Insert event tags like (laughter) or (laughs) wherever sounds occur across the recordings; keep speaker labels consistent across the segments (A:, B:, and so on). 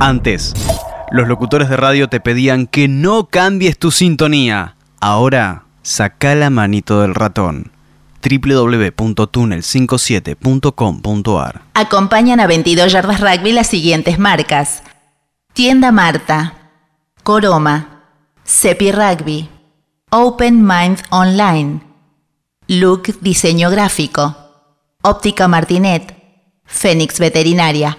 A: Antes, los locutores de radio te pedían que no cambies tu sintonía. Ahora, saca la manito del ratón www.tunnel57.com.ar
B: Acompañan a 22 yardas rugby las siguientes marcas. Tienda Marta, Coroma, Cepi Rugby, Open Mind Online, Look Diseño Gráfico, Óptica Martinet, Fénix Veterinaria.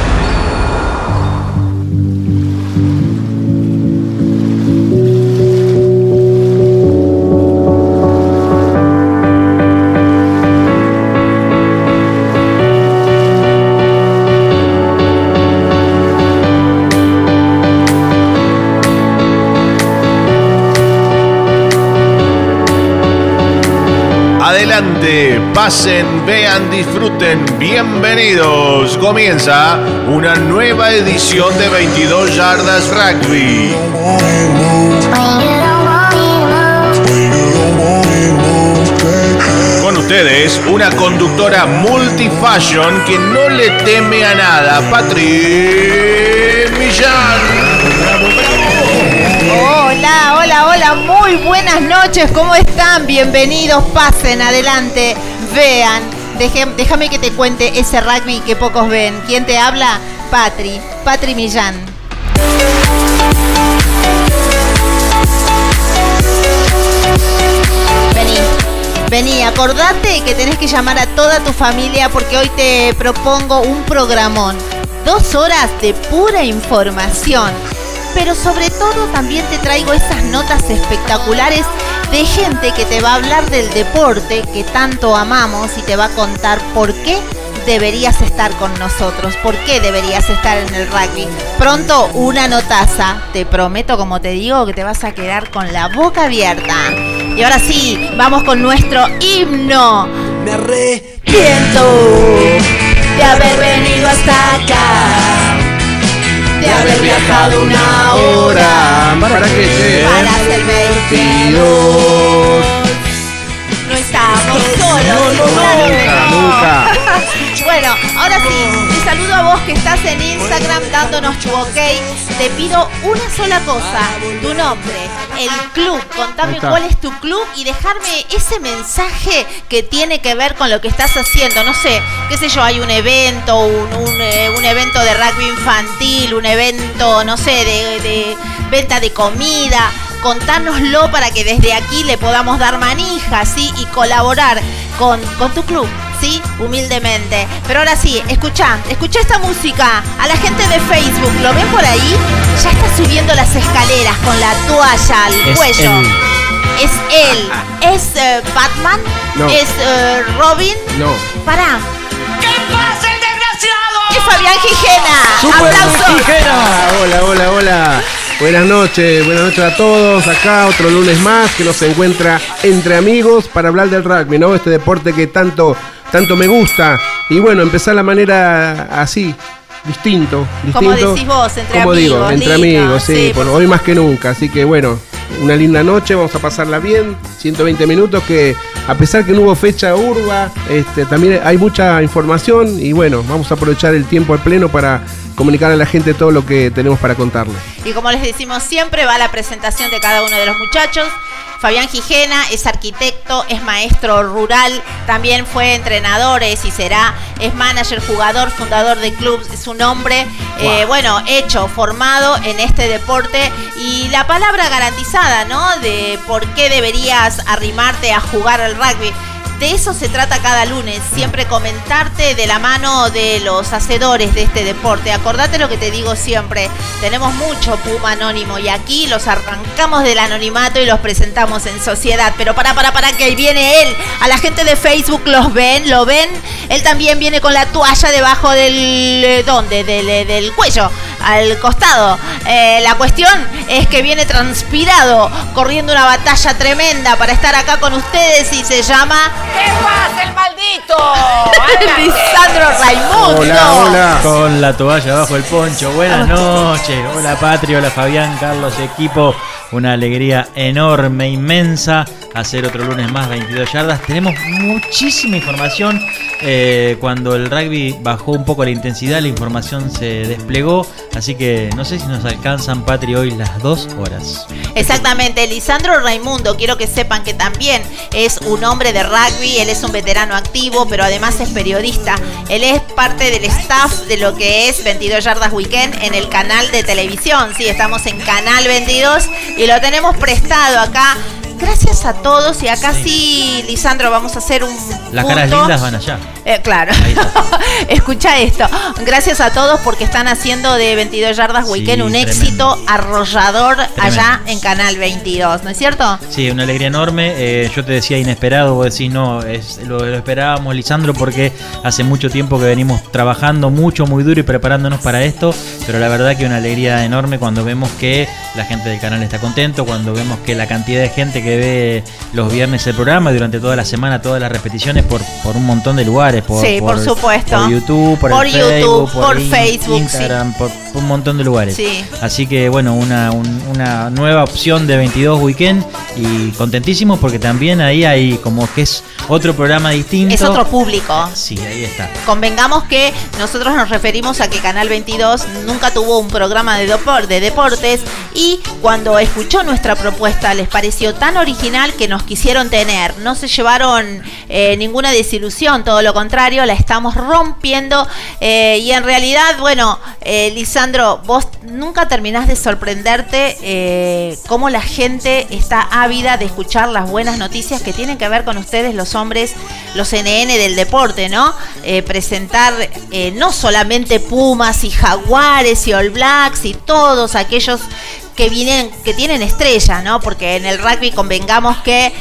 C: Pasen, vean, disfruten, bienvenidos. Comienza una nueva edición de 22 Yardas Rugby. Con ustedes, una conductora multifashion que no le teme a nada, Patri Millán.
D: Hola, hola, hola, muy buenas noches, ¿cómo están? Bienvenidos, pasen adelante, vean. Déjame que te cuente ese rugby que pocos ven. ¿Quién te habla? Patri, Patri Millán. Vení, vení, acordate que tenés que llamar a toda tu familia porque hoy te propongo un programón. Dos horas de pura información. Pero sobre todo también te traigo esas notas espectaculares de gente que te va a hablar del deporte que tanto amamos y te va a contar por qué deberías estar con nosotros, por qué deberías estar en el rugby. Pronto una notaza, te prometo como te digo que te vas a quedar con la boca abierta. Y ahora sí, vamos con nuestro himno.
E: Me arrepiento
D: de haber venido hasta acá, de haber viajado una hora
F: ¿Para qué, che?
D: para hacer 22. No estamos solos, que
F: nunca.
D: A vos que estás en Instagram dándonos tu ok. Te pido una sola cosa, tu nombre, el club. Contame cuál es tu club y dejarme ese mensaje que tiene que ver con lo que estás haciendo. No sé, qué sé yo, hay un evento, un, un, eh, un evento de rugby infantil, un evento, no sé, de, de venta de comida. Contárnoslo para que desde aquí le podamos dar manija, ¿sí? Y colaborar con, con tu club, ¿sí? Humildemente. Pero ahora sí, escucha, escucha esta música. A la gente de Facebook, ¿lo ven por ahí? Ya está subiendo las escaleras con la toalla al
F: Es
D: cuello.
F: él.
D: Es él. Es eh, Batman.
F: No.
D: Es eh, Robin.
F: No.
D: Pará.
E: ¿Qué pasa, el desgraciado?
D: Es Fabián Gijena. Aplausos.
F: Tijera. Hola, hola, hola. Buenas noches, buenas noches a todos. Acá otro lunes más que nos encuentra entre amigos para hablar del rugby, ¿no? Este deporte que tanto, tanto me gusta. Y bueno, empezar la manera así, distinto,
D: Como
F: distinto.
D: decís vos, entre
F: Como digo,
D: amigos,
F: entre
D: lindo,
F: amigos, sí,
D: sí,
F: por
D: por
F: hoy más que nunca. Así que bueno, una linda noche, vamos a pasarla bien. 120 minutos que a pesar que no hubo fecha urba, este, también hay mucha información y bueno, vamos a aprovechar el tiempo al pleno para comunicar a la gente todo lo que tenemos para contarles.
D: Y como les decimos siempre, va la presentación de cada uno de los muchachos. Fabián Gijena es arquitecto, es maestro rural, también fue entrenador, es y será, es manager, jugador, fundador de clubs, es un hombre, eh, bueno, hecho, formado en este deporte y la palabra garantizada, ¿no? De por qué deberías arrimarte a jugar al rugby. De eso se trata cada lunes, siempre comentarte de la mano de los hacedores de este deporte. Acordate lo que te digo siempre, tenemos mucho Puma anónimo y aquí los arrancamos del anonimato y los presentamos en sociedad. Pero para, para, para, que viene él. A la gente de Facebook los ven, lo ven. Él también viene con la toalla debajo del... eh, ¿Dónde? Del, eh, del cuello. al costado. Eh, la cuestión es que viene transpirado, corriendo una batalla tremenda para estar acá con ustedes y se llama
E: ¿Qué pasa, el maldito? (laughs)
D: Lisandro Raimundo.
F: Hola, hola.
G: Con la toalla bajo el poncho. Buenas noches. Hola Patria, hola Fabián, Carlos, equipo. Una alegría enorme, inmensa. Hacer otro lunes más, 22 yardas. Tenemos muchísima información. Eh, cuando el rugby bajó un poco la intensidad, la información se desplegó. Así que no sé si nos alcanzan, Patri, hoy las dos horas.
D: Exactamente, Lisandro Raimundo, quiero que sepan que también es un hombre de rugby, él es un veterano activo, pero además es periodista. Él es parte del staff de lo que es 22 Yardas Weekend en el canal de televisión. Sí, estamos en Canal 22 y lo tenemos prestado acá. Gracias a todos y acá sí, Lisandro, vamos a hacer un
G: Las caras
D: punto.
G: lindas van allá.
D: Eh, claro. (laughs) Escucha esto. Gracias a todos porque están haciendo de 22 Yardas
G: Sí,
D: Weekend un
G: tremendo.
D: éxito arrollador allá en Canal 22, ¿no es cierto?
G: Sí, una alegría enorme. Eh, yo te decía inesperado, vos decís no, es, lo, lo esperábamos, Lisandro, porque hace mucho tiempo que venimos trabajando mucho, muy duro y preparándonos para esto. Pero la verdad que una alegría enorme cuando vemos que la gente del canal está contento, cuando vemos que la cantidad de gente que ve los viernes el programa y durante toda la semana todas las repeticiones por, por un montón de lugares. Por,
D: Sí, por supuesto.
G: Por YouTube, por,
D: Por
G: el
D: YouTube,
G: Facebook,
D: por
G: In-
D: Facebook.
G: Instagram, por, por un montón de lugares.
D: Sí.
G: Así que bueno, una, un- una nueva opción de 22 Weekend y contentísimos porque también ahí hay como que es otro programa distinto.
D: Es otro público.
G: Sí, ahí está.
D: Convengamos que nosotros nos referimos a que Canal 22 nunca tuvo un programa de, de deportes y cuando escuchó nuestra propuesta les pareció tan original que nos quisieron tener. No se llevaron eh, ninguna desilusión, todo lo contrario, la estamos rompiendo eh, y en realidad, bueno, eh, Lisandro, vos nunca terminás de sorprenderte cómo la gente está ávida de escuchar las buenas noticias que tienen que ver con ustedes, los hombres, los NN del deporte, ¿no? Presentar no solamente Pumas y Jaguares y All Blacks y todos aquellos que vienen, que tienen estrella, ¿no? Porque en el rugby convengamos que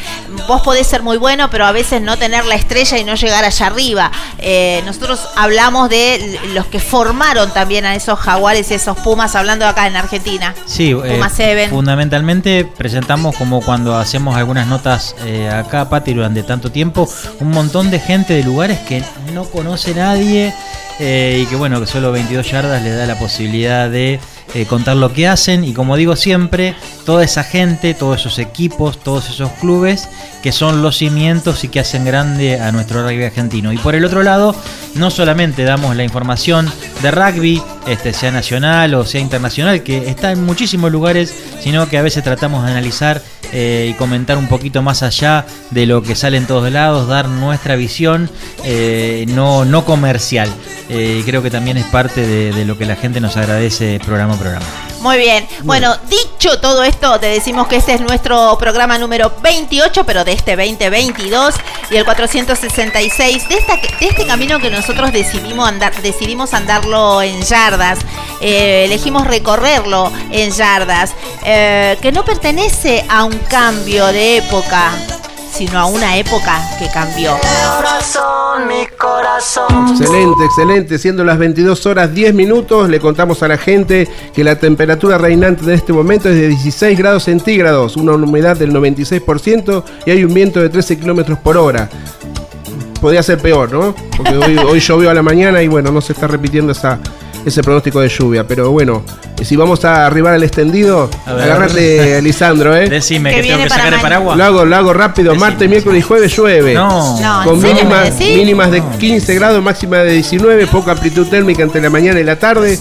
D: vos podés ser muy bueno, pero a veces no tener la estrella y no llegar allá arriba. Eh, nosotros hablamos de los que formaron también a esos jaguares y esos pumas, hablando acá en Argentina.
G: Sí, eh,
D: Puma Seven.
G: fundamentalmente presentamos como cuando hacemos algunas notas eh, acá, Pati, durante tanto tiempo, un montón de gente de lugares que no conoce nadie eh, y que bueno, que solo 22 yardas le da la posibilidad de eh, contar lo que hacen y como digo siempre, toda esa gente, todos esos equipos, todos esos clubes que son los cimientos y que hacen grande a nuestro rugby argentino. Y por el otro lado, no solamente damos la información de rugby, este, sea nacional o sea internacional, que está en muchísimos lugares, sino que a veces tratamos de analizar eh, y comentar un poquito más allá de lo que sale en todos lados, dar nuestra visión eh, no, no comercial. Eh, creo que también es parte de, de lo que la gente nos agradece programa a programa.
D: Muy bien. Bueno, dicho todo esto, te decimos que este es nuestro programa número 28, pero de este 2022 y el 466 de, esta, de este camino que nosotros decidimos andar, decidimos andarlo en yardas. Eh, elegimos recorrerlo en yardas, eh, que no pertenece a un cambio de época, sino a una época que cambió.
E: Corazón, mi corazón.
F: Excelente, excelente. Siendo las 22 horas 10 minutos, le contamos a la gente que la temperatura reinante de este momento es de 16 grados centígrados, una humedad del 96% y hay un viento de 13 kilómetros por hora. Podría ser peor, ¿no? Porque hoy, hoy llovió a la mañana y bueno, no se está repitiendo esa, ese pronóstico de lluvia. Pero bueno, si vamos a arribar al extendido, agárrate, (laughs) Lisandro, ¿eh?
G: Decime
D: Que
G: que tengo
D: viene
G: que
D: para
G: sacar el paraguas.
F: Lo hago, lo hago rápido.
G: Decime,
F: Martes, miércoles y jueves llueve.
G: No.
D: No,
F: Con
D: ¿en serio me
F: mínimas, mínimas de
G: No.
F: 15 grados, máxima de 19, poca amplitud térmica entre la mañana y la tarde.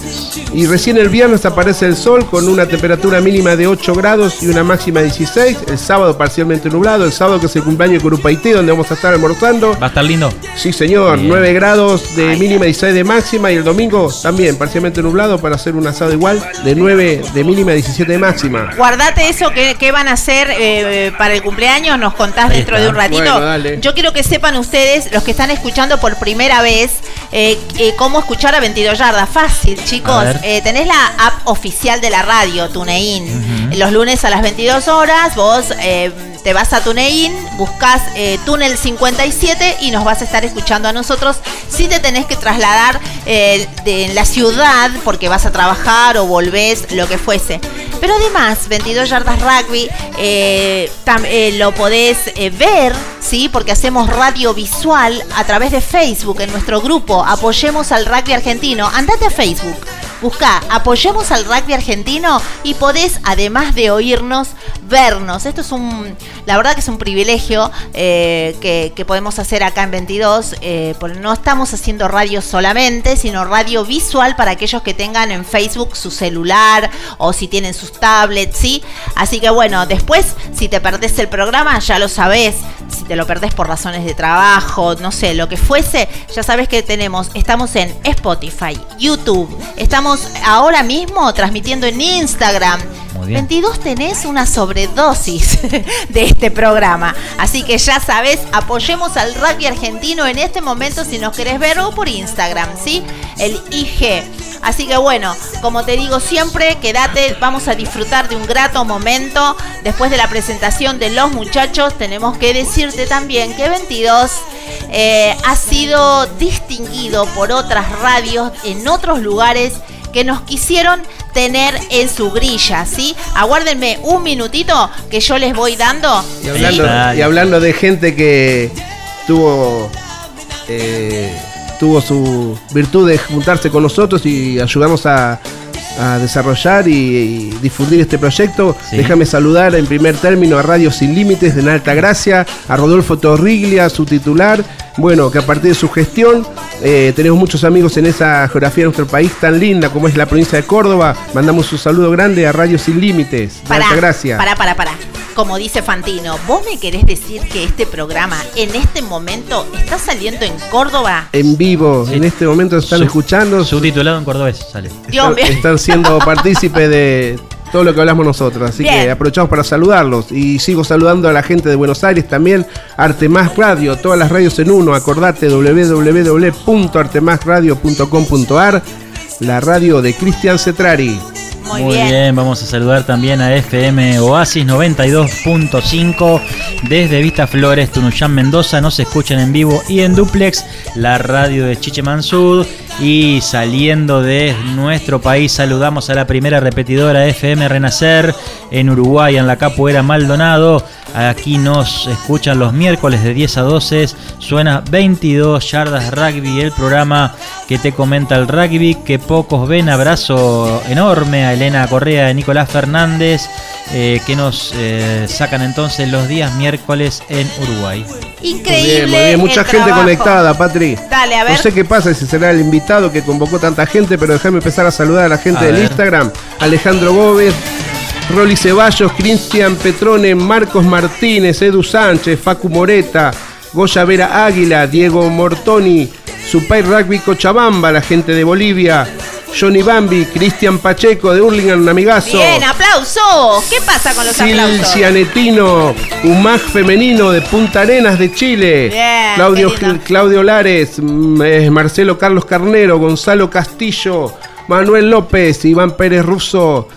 F: Y recién el viernes aparece el sol con una temperatura mínima de 8 grados y una máxima de 16. El sábado parcialmente nublado. El sábado que es el cumpleaños de Curupaití, donde vamos a estar almorzando.
G: ¿Va a estar lindo?
F: Sí, señor.
G: Bien.
F: 9 grados de mínima y 16 de máxima. Y el domingo también parcialmente nublado para hacer un asado igual de 9 de mínima y 17 de máxima.
D: Guardate eso que, que van a hacer eh, para el cumpleaños, nos contás
G: Ahí
D: dentro
G: está.
D: de un ratito.
F: Bueno, dale.
D: Yo quiero que sepan ustedes, los que están escuchando por primera vez, eh, eh, cómo escuchar a 22 yardas. Fácil, chicos. Eh, tenés la app oficial de la radio, TuneIn. Los lunes a las 22 horas, vos eh, te vas a TuneIn, buscas eh, Túnel 57 y nos vas a estar escuchando a nosotros. Si te tenés que trasladar eh, de en la ciudad porque vas a trabajar o volvés, lo que fuese. Pero además, 22 yardas rugby eh, eh, lo podés ver, ¿sí? Porque hacemos radio visual a través de Facebook en nuestro grupo. Apoyemos al rugby argentino. Andate a Facebook. Busca, apoyemos al rugby argentino y podés, además de oírnos, vernos. Esto es un, la verdad que es un privilegio eh, que, podemos hacer acá en 22, eh, porque no estamos haciendo radio solamente, sino radio visual para aquellos que tengan en Facebook su celular o si tienen sus tablets, ¿sí? Así que bueno, después, si te perdés el programa, ya lo sabés. Si te lo perdés por razones de trabajo, no sé, lo que fuese, ya sabes que tenemos, estamos en Spotify, YouTube, estamos ahora mismo transmitiendo en Instagram.
G: Muy bien.
D: 22 tenés una sobredosis (laughs) de este programa. Así que ya sabes, apoyemos al rugby argentino en este momento si nos querés ver o por Instagram, ¿sí? El IG. Así que bueno, como te digo siempre, quédate, vamos a disfrutar de un grato momento. Después de la presentación de los muchachos, tenemos que decirte también que 22 eh, ha sido distinguido por otras radios en otros lugares que nos quisieron tener en su grilla, ¿sí? Aguárdenme un minutito que yo les voy dando.
F: Y hablando,
G: Dale.
F: y hablando de gente que tuvo eh, tuvo su virtud de juntarse con nosotros y ayudarnos a, a desarrollar y, y difundir este proyecto,
G: Sí.
F: déjame saludar en primer término a Radio Sin Límites de Alta Gracia, a Rodolfo Torriglia, su titular. Bueno, que a partir de su gestión eh, tenemos muchos amigos en esa geografía de nuestro país tan linda como es la provincia de Córdoba. Mandamos un saludo grande a Radio Sin Límites de Alta Gracia.
D: Pará, pará, pará. Como dice Fantino, ¿vos me querés decir que este programa en este momento está saliendo en Córdoba?
F: en vivo.
G: Sí.
F: En este momento están escuchando.
G: Subtitulado en cordobés, sale.
D: Dios
F: están, siendo (laughs) partícipes de todo lo que hablamos nosotros. Así
D: Bien.
F: que aprovechamos para saludarlos. Y sigo saludando a la gente de Buenos Aires también. Arte Más Radio, todas las radios en uno. Acordate www.artemasradio.com.ar. La radio de Cristian Cetrari.
D: Muy, bien.
G: vamos a saludar también a FM Oasis 92.5 desde Vista Flores, Tunuyán, Mendoza. Nos escuchan en vivo y en duplex, la radio de Chiche Mansud. Y saliendo de nuestro país, saludamos a la primera repetidora FM Renacer en Uruguay, en la Capoeira Maldonado. Aquí nos escuchan los miércoles de 10 a 12. Suena 22 yardas rugby, el programa que te comenta el rugby, que pocos ven. Abrazo enorme a Elena Correa y Nicolás Fernández, eh, que nos eh, sacan entonces los días miércoles en Uruguay.
D: Increíble.
F: Muy bien, muy bien. Mucha
D: el
F: gente
D: trabajo.
F: conectada, Patri.
D: Dale, a ver.
F: No sé qué pasa, si será el invitado que convocó tanta gente, pero déjame empezar a saludar a la gente
G: A
F: del
G: ver.
F: Instagram. Alejandro Gómez, Rolly Ceballos, Cristian Petrone, Marcos Martínez, Edu Sánchez, Facu Moreta, Goya Vera Águila, Diego Mortoni, Supay Rugby Cochabamba, la gente de Bolivia, Johnny Bambi, Cristian Pacheco de Hurlingham, un amigazo.
D: Bien, aplausos. ¿Qué pasa con los aplausos?
F: Silcia Netino, UMAG femenino de Punta Arenas de Chile.
D: Bien,
F: Claudio. Claudio Lares, mm, eh, Marcelo Carlos Carnero, Gonzalo Castillo, Manuel López, Iván Pérez Russo,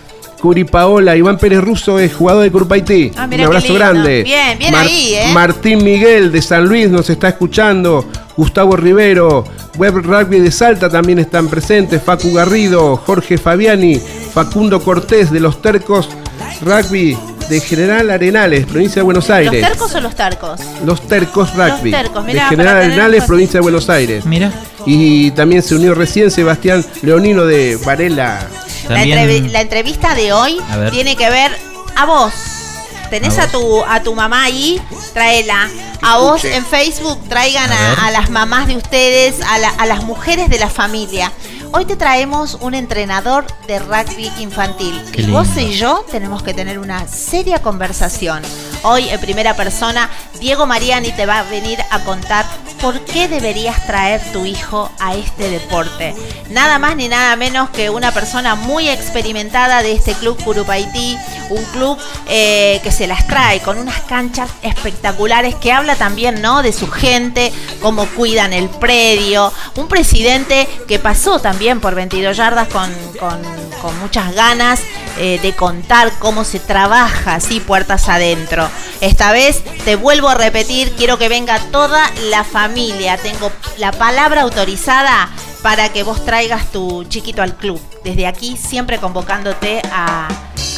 F: Curi Paola, Iván Pérez Russo es jugador de Curpaití.
D: Ah,
F: Un abrazo grande.
D: Bien, bien ahí, ¿eh?
F: Martín Miguel de San Luis nos está escuchando. Gustavo Rivero, Web Rugby de Salta también están presentes. Facu Garrido, Jorge Fabiani, Facundo Cortés de los Tercos Rugby de General Arenales, provincia de Buenos
D: ¿Los
F: Aires.
D: tercos o los tarcos?
F: Los Tercos Rugby.
D: Tercos,
F: de General Arenales, provincia de Buenos Aires.
G: Mira,
F: Y también se unió recién Sebastián Leonino de Varela.
D: La, la entrevista de hoy tiene que ver a vos. Tenés
G: A
D: a, tu a tu mamá ahí, tráela. A vos en Facebook traigan
G: A ver.
D: a, a las mamás de ustedes, a, la- a las mujeres de la familia. Hoy te traemos un entrenador de rugby infantil. Y vos y yo tenemos que tener una seria conversación. Hoy en primera persona, Diego Mariani te va a venir a contar por qué deberías traer tu hijo a este deporte. Nada más ni nada menos que una persona muy experimentada de este club Curupaití, un club eh, que se las trae con unas canchas espectaculares que habla también ¿no? de su gente, cómo cuidan el predio. Un presidente que pasó también por 22 yardas con, muchas ganas eh, de contar cómo se trabaja así puertas adentro. Esta vez te vuelvo a repetir, quiero que venga toda la familia. Tengo la palabra autorizada para que vos traigas tu chiquito al club. Desde aquí siempre convocándote a,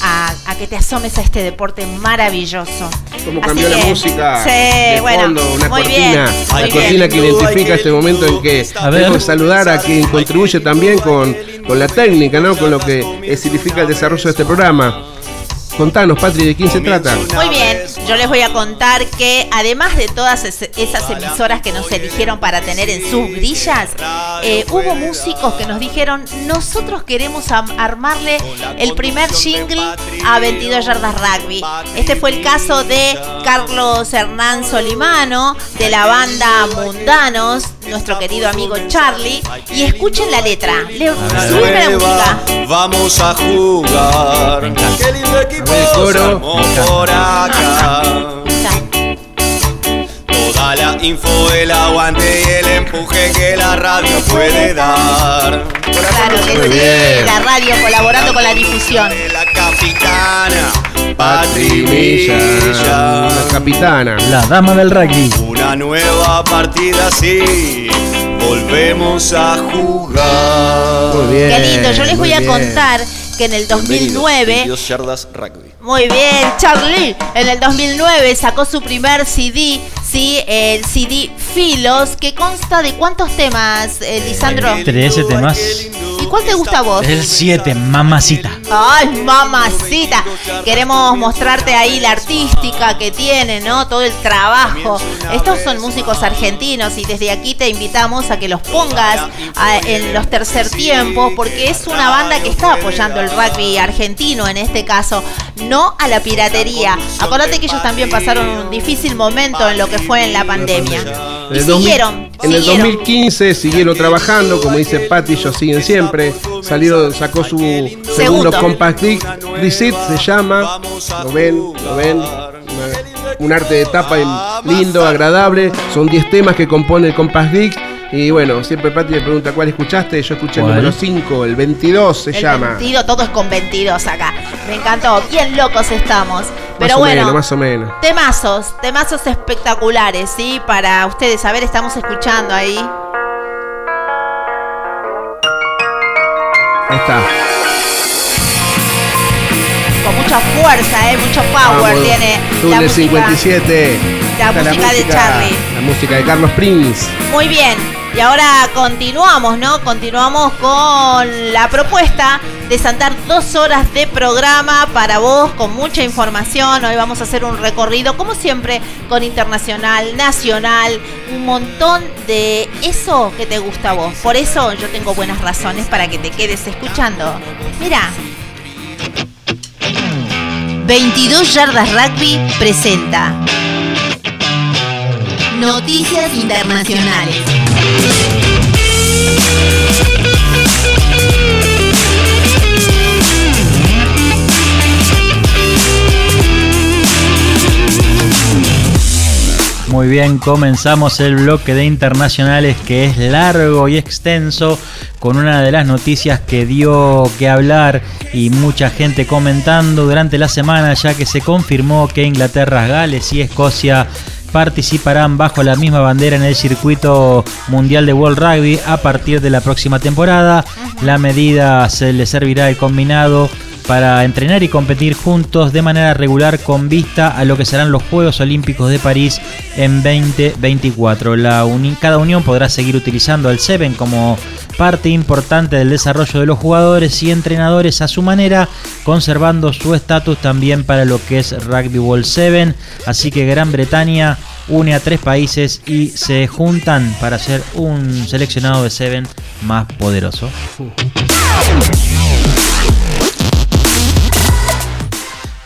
D: a- a que te asomes a este deporte maravilloso.
F: Cómo
D: Así
F: cambió la
D: que,
F: música
D: Sí,
F: de
D: bueno,
F: fondo, una
D: muy
F: cortina,
D: bien,
F: la
D: muy
F: cortina
D: bien.
F: que identifica este momento en que que saludar a quien contribuye también con, con la técnica, ¿no? Con lo que significa el desarrollo de este programa. Contanos, Patri, ¿de quién se trata?
D: Muy bien, yo les voy a contar que además de todas es- esas emisoras que nos eligieron para tener en sus grillas, eh, hubo músicos que nos dijeron, nosotros queremos armarle el primer jingle a 22 yardas rugby. Este fue el caso de Carlos Hernán Solimano, de la banda Mundanos, nuestro querido amigo Charlie, y escuchen la letra. Le, la música.
H: Vamos a jugar. Qué lindo equipo por acá. Toda la info, el aguante y el empuje que la radio puede dar.
D: Claro que
F: Muy
D: sí,
F: bien.
D: la radio colaborando con la difusión.
H: De la capitana, Patri
F: Milla. la capitana.
G: La dama del rugby.
H: Una nueva partida, sí. Volvemos a jugar.
F: Muy bien.
D: Qué lindo, yo les voy a
F: bien.
D: contar que en el 2009
H: 22 yardas rugby.
D: Muy bien, Charlie. En el 2009 sacó su primer CD, sí, el CD Filos, que consta de cuántos temas, eh, Lisandro.
G: 13 temas.
D: ¿Y cuál te gusta a vos?
G: El 7, mamacita.
D: Ay, mamacita. Queremos mostrarte ahí la artística que tiene, ¿no? Todo el trabajo. Estos son músicos argentinos y desde aquí te invitamos a que los pongas a- en los tercer tiempos porque es una banda que está apoyando el rugby argentino en este caso, no a la piratería. Acordate que ellos también pasaron un difícil momento en lo que fue en la pandemia.
F: En
D: Y
F: el 2000
D: siguieron,
F: En el
D: siguieron.
F: 2015 siguieron trabajando, como dice Patti, ellos siguen siempre. Salieron, sacó su segundo,
D: Segundo.
F: compact disc, Reset se llama. Lo ven, lo ven. Una- un arte de tapa lindo, agradable. Son 10 temas que compone el compact disc. Y bueno, siempre Patti me pregunta cuál escuchaste. Yo escuché el número 5, el 22 se
D: El
F: llama.
D: 22, todo es con 22 acá. Me encantó, bien locos estamos. Pero
F: más o
D: bueno,
F: menos, más o menos.
D: temazos, temazos espectaculares, ¿sí? Para ustedes, a ver, estamos escuchando ahí.
F: Ahí está.
D: Con mucha fuerza, ¿eh? Mucho power
F: Vamos,
D: tiene
F: Túnel
D: música.
F: 57.
D: La música de Charlie.
F: La música de Carlos Prince.
D: Muy bien. Y ahora continuamos, ¿no? Continuamos con la propuesta de saltar dos horas de programa para vos con mucha información. Hoy vamos a hacer un recorrido, como siempre, con internacional, nacional, un montón de eso que te gusta a vos. Por eso yo tengo buenas razones para que te quedes escuchando. Mira. 22 Yardas Rugby presenta Noticias Internacionales.
G: Muy bien, comenzamos el bloque de internacionales que es largo y extenso con una de las noticias que dio que hablar y mucha gente comentando durante la semana ya que se confirmó que Inglaterra, Gales y Escocia participarán bajo la misma bandera en el circuito mundial de World Rugby a partir de la próxima temporada. La medida se le servirá al combinado para entrenar y competir juntos de manera regular con vista a lo que serán los Juegos Olímpicos de París en 2024. La uni- cada unión podrá seguir utilizando el Seven como parte importante del desarrollo de los jugadores y entrenadores a su manera, conservando su estatus también para lo que es Rugby World 7. Así que Gran Bretaña une a tres países y se juntan para hacer un seleccionado de Seven más poderoso.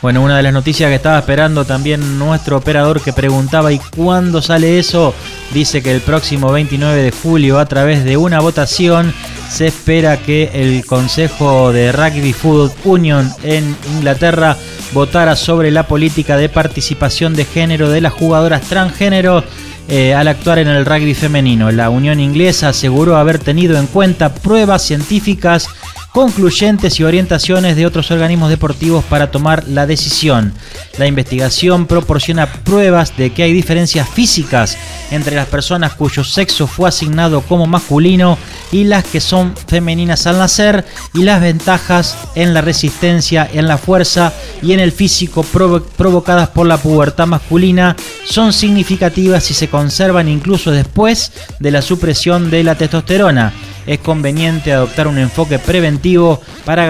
G: Bueno, una de las noticias que estaba esperando también nuestro operador que preguntaba ¿y cuándo sale eso? Dice que el próximo 29 de julio a través de una votación se espera que el Consejo de Rugby Football Union en Inglaterra votara sobre la política de participación de género de las jugadoras transgénero eh, al actuar en el rugby femenino. La Unión Inglesa aseguró haber tenido en cuenta pruebas científicas concluyentes y orientaciones de otros organismos deportivos para tomar la decisión. La investigación proporciona pruebas de que hay diferencias físicas entre las personas cuyo sexo fue asignado como masculino y las que son femeninas al nacer y las ventajas en la resistencia, en la fuerza y en el físico provocadas por la pubertad masculina son significativas y se conservan incluso después de la supresión de la testosterona es conveniente adoptar un enfoque preventivo para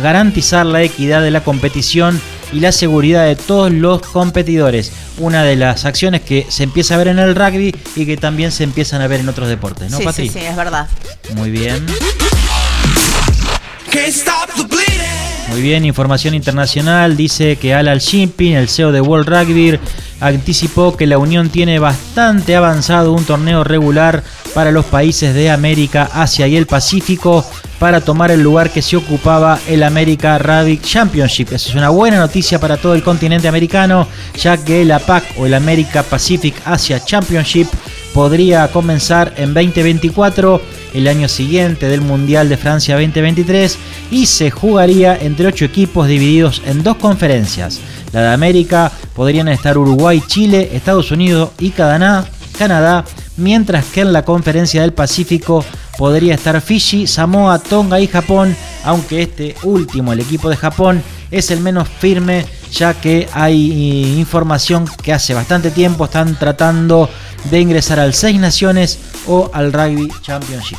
G: garantizar la equidad de la competición y la seguridad de todos los competidores. Una de las acciones que se empieza a ver en el rugby y que también se empiezan a ver en otros deportes, ¿no,
D: sí, Sí, sí, es verdad.
G: Muy bien. Muy bien, información internacional. Dice que Al Shimping, el CEO de World Rugby, anticipó que la Unión tiene bastante avanzado un torneo regular para los países de América, Asia y el Pacífico para tomar el lugar que se ocupaba el America Rugby Championship. Eso es una buena noticia para todo el continente americano, ya que la PAC o el America Pacific Asia Championship podría comenzar en 2024, el año siguiente del Mundial de Francia 2023, y se jugaría entre ocho equipos divididos en dos conferencias. La de América podrían estar Uruguay, Chile, Estados Unidos y Canadá, Canadá, mientras que en la conferencia del Pacífico podría estar Fiji, Samoa, Tonga y Japón, aunque este último, el equipo de Japón, es el menos firme, ya que hay eh, información que hace bastante tiempo están tratando de ingresar al Seis Naciones o al Rugby Championship.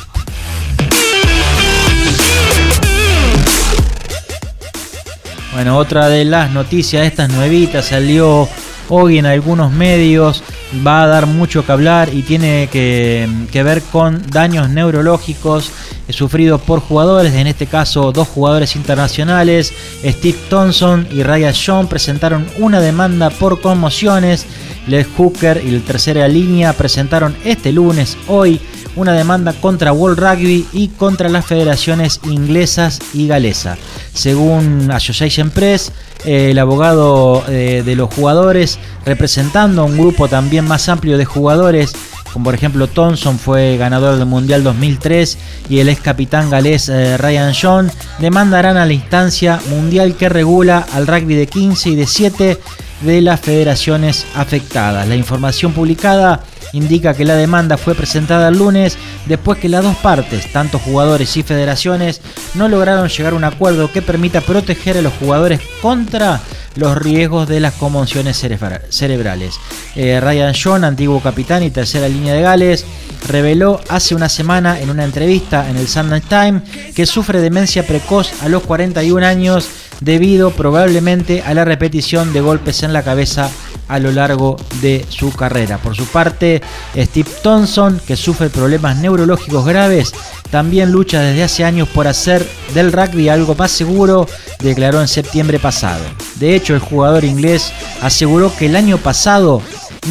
G: Bueno, otra de las noticias, estas nuevitas, salió hoy en algunos medios, va a dar mucho que hablar y tiene que, que ver con daños neurológicos sufridos por jugadores, en este caso dos jugadores internacionales, Steve Thompson y Ryan Shaw presentaron una demanda por conmociones, Les Hooker y el tercera línea presentaron este lunes, hoy, una demanda contra World Rugby y contra las federaciones inglesas y galesa. Según Association Press, el abogado eh, de los jugadores, representando a un grupo también más amplio de jugadores, como por ejemplo Thompson fue ganador del Mundial 2003 y el ex capitán galés eh, Ryan John, demandarán a la instancia mundial que regula al rugby de 15 y de 7 de las federaciones afectadas. La información publicada indica que la demanda fue presentada el lunes después que las dos partes, tanto jugadores y federaciones, no lograron llegar a un acuerdo que permita proteger a los jugadores contra los riesgos de las conmociones cerebrales. Eh, Ryan John, antiguo capitán y tercera línea de Gales, reveló hace una semana en una entrevista en el Sunday Times que sufre demencia precoz a los 41 años debido probablemente a la repetición de golpes en la cabeza a lo largo de su carrera. Por su parte, Steve Thompson, que sufre problemas neurológicos graves, también lucha desde hace años por hacer del rugby algo más seguro, declaró en septiembre pasado. De hecho, el jugador inglés aseguró que el año pasado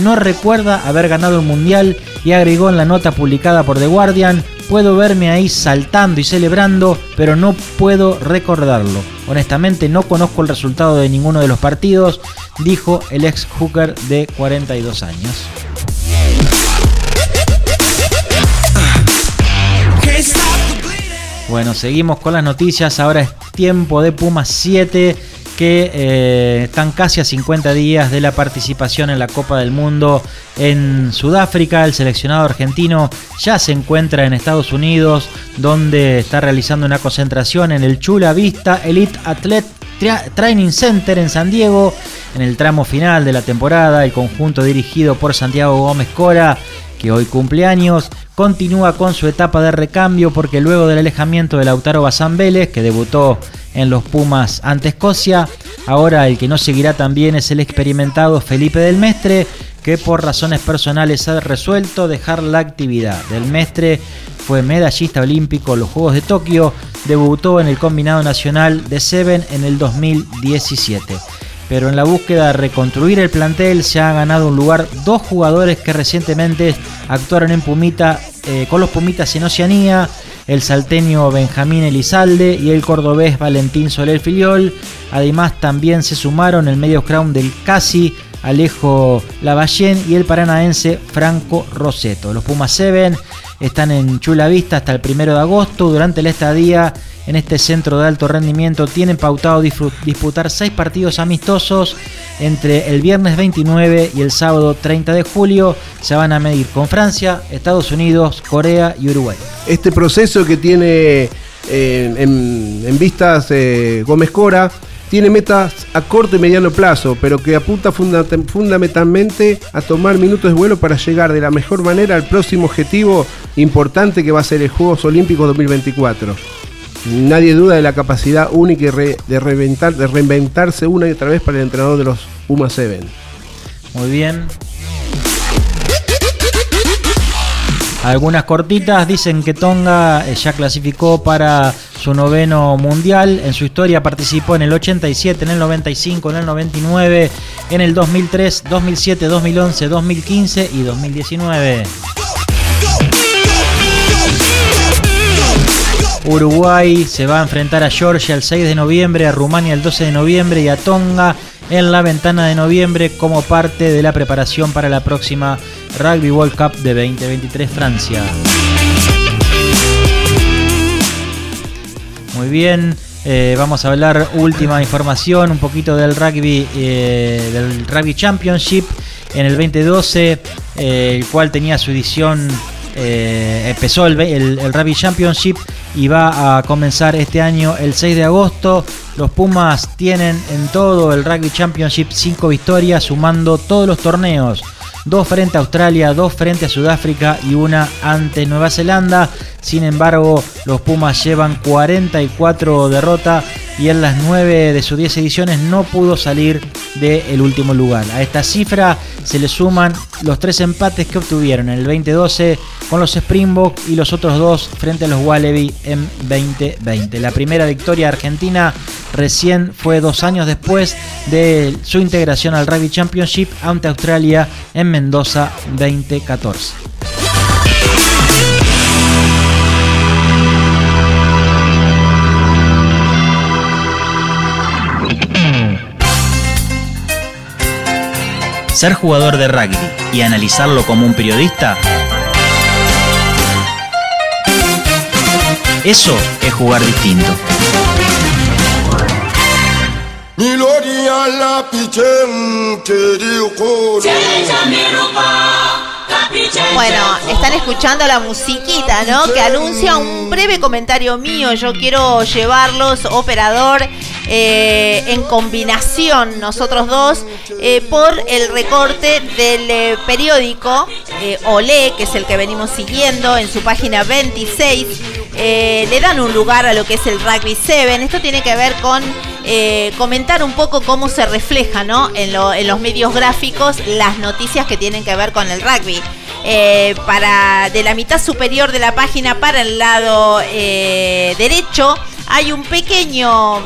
G: no recuerda haber ganado un mundial y agregó en la nota publicada por The Guardian, puedo verme ahí saltando y celebrando, pero no puedo recordarlo. Honestamente no conozco el resultado de ninguno de los partidos, dijo el ex hooker de 42 años. Bueno, seguimos con las noticias. Ahora es tiempo de Pumas 7 que eh, están casi a 50 días de la participación en la Copa del Mundo en Sudáfrica. El seleccionado argentino ya se encuentra en Estados Unidos, donde está realizando una concentración en el Chula Vista Elite Athlete Training Center en San Diego. En el tramo final de la temporada, el conjunto dirigido por Santiago Gómez Cora que hoy cumple años, continúa con su etapa de recambio porque luego del alejamiento de Lautaro Bazán Vélez, que debutó en los Pumas ante Escocia, ahora el que no seguirá también es el experimentado Felipe del Mestre, que por razones personales ha resuelto dejar la actividad. Del Mestre fue medallista olímpico en los Juegos de Tokio, debutó en el combinado nacional de Seven en el 2017 pero en la búsqueda de reconstruir el plantel se ha ganado un lugar dos jugadores que recientemente actuaron en Pumita, eh, con los Pumitas en Oceanía. el salteño Benjamín Elizalde y el cordobés Valentín Soler Filiol. Además también se sumaron el medio crown del Casi, Alejo Lavallén y el paranaense Franco Roseto. Los Pumas 7 están en Chula Vista hasta el primero de agosto. Durante la estadía en este centro de alto rendimiento tienen pautado disputar seis partidos amistosos entre el viernes 29 y el sábado 30 de julio. Se van a medir con Francia, Estados Unidos, Corea y Uruguay.
F: Este proceso que tiene eh, en, vistas eh, Gómez Cora tiene metas a corto y mediano plazo, pero que apunta fundamentalmente a tomar minutos de vuelo para llegar de la mejor manera al próximo objetivo importante que va a ser el Juegos Olímpicos 2024. Nadie duda de la capacidad única de, reinventarse una y otra vez para el entrenador de los Pumas 7.
G: Muy bien. Algunas cortitas dicen que Tonga eh, ya clasificó para su noveno mundial. En su historia participó en el 87, en el 95, en el 99, en el 2003, 2007, 2011, 2015 y 2019. Uruguay se va a enfrentar a Georgia el 6 de noviembre, a Rumania el 12 de noviembre y a Tonga en la ventana de noviembre como parte de la preparación para la próxima Rugby World Cup de 2023 Francia. Muy bien, eh, vamos a hablar última información, un poquito del rugby, eh, del rugby championship en el 2012, eh, el cual tenía su edición empezó el, Rugby Championship y va a comenzar este año el 6 de agosto. Los Pumas tienen en todo el Rugby Championship 5 victorias, sumando todos los torneos. Dos frente a Australia, dos frente a Sudáfrica y una ante Nueva Zelanda. Sin embargo, los Pumas llevan 44 derrotas y en las 9 de sus 10 ediciones no pudo salir del último lugar. A esta cifra se le suman los tres empates que obtuvieron en el 2012 con los Springboks y los otros dos frente a los Wallaby en 2020. La primera victoria argentina recién fue dos años después de su integración al Rugby Championship ante Australia en Mendoza 2014.
I: Ser jugador de rugby y analizarlo como un periodista, eso es jugar distinto.
D: Bueno, están escuchando la musiquita, ¿no? Que anuncia un breve comentario mío. Yo quiero llevarlos, operador, eh, en combinación nosotros dos eh, por el recorte del eh, periódico Olé, que es el que venimos siguiendo en su página 26. le dan un lugar a lo que es el Rugby 7. Esto tiene que ver con comentar un poco cómo se refleja en los medios gráficos las noticias que tienen que ver con el rugby. para de la mitad superior de la página para el lado derecho hay un pequeño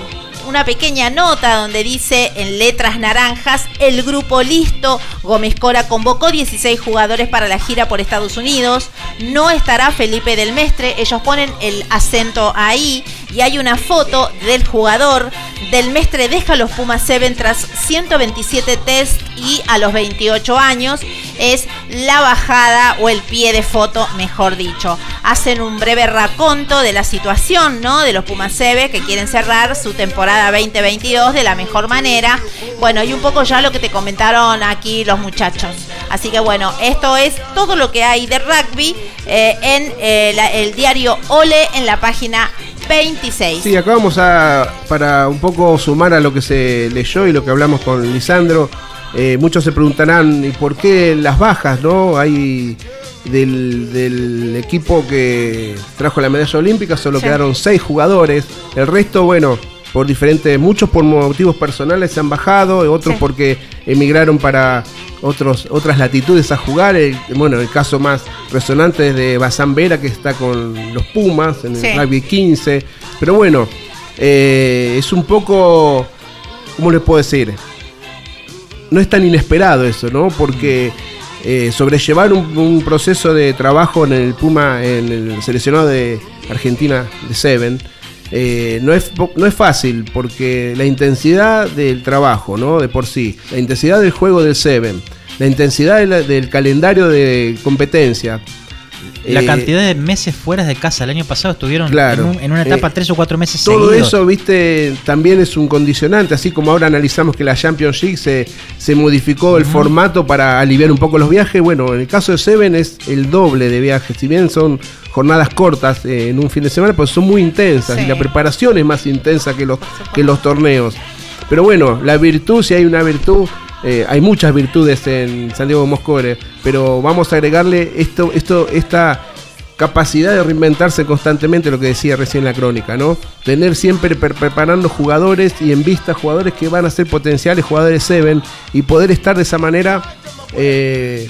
D: una pequeña nota donde dice en letras naranjas, el grupo listo, Gómez Cora convocó 16 jugadores para la gira por Estados Unidos, no estará Felipe del Mestre, ellos ponen el acento ahí y hay una foto del jugador del Mestre deja los Pumas 7 tras 127 test y a los 28 años es la bajada o el pie de foto, mejor dicho. Hacen un breve raconto de la situación, ¿no? De los Pumas 7 que quieren cerrar su temporada 2022 de la mejor manera. Bueno, y un poco ya lo que te comentaron aquí los muchachos. Así que bueno, esto es todo lo que hay de rugby eh, en eh, el diario Ole en la página 26.
F: Sí, acá vamos a, para un poco sumar a lo que se leyó y lo que hablamos con Lisandro, eh, muchos se preguntarán, ¿y por qué las bajas, no? Hay del, equipo que trajo la medalla olímpica, solo quedaron seis jugadores, el resto, bueno, por diferentes, muchos por motivos personales se han bajado, otros porque emigraron para otros, otras latitudes a jugar. bueno, el caso más resonante es de Bazán Vera, que está con los Pumas en el rugby 15. Pero bueno, eh, es un poco, ¿cómo les puedo decir? No es tan inesperado eso, ¿no? Porque eh, sobrellevar un, un proceso de trabajo en el Puma, en el seleccionado de Argentina de Seven. Eh, no, es, no es fácil porque la intensidad del trabajo, ¿no? De por sí, la intensidad del juego del Seven, la intensidad de la- del calendario de competencia.
G: La
F: eh,
G: cantidad de meses fuera de casa. El año pasado estuvieron
F: Claro.
G: en, un- en una etapa
F: Eh,
G: tres o cuatro meses
F: Todo
G: seguidos.
F: eso, viste, también es un condicionante, así como ahora analizamos que la Champions League se, se modificó el formato para aliviar un poco los viajes. Bueno, en el caso de Seven es el doble de viajes, si bien son jornadas cortas eh, en un fin de semana, pues son muy intensas
D: Sí.
F: y la preparación es más intensa que los, que los torneos. Pero bueno, la virtud, si hay una virtud, eh, hay muchas virtudes en Santiago de Moscore, pero vamos a agregarle esto, esto, esta capacidad de reinventarse constantemente, lo que decía recién la crónica, ¿no? Tener siempre pre- preparando jugadores y en vista jugadores que van a ser potenciales jugadores Seven y poder estar de esa manera eh,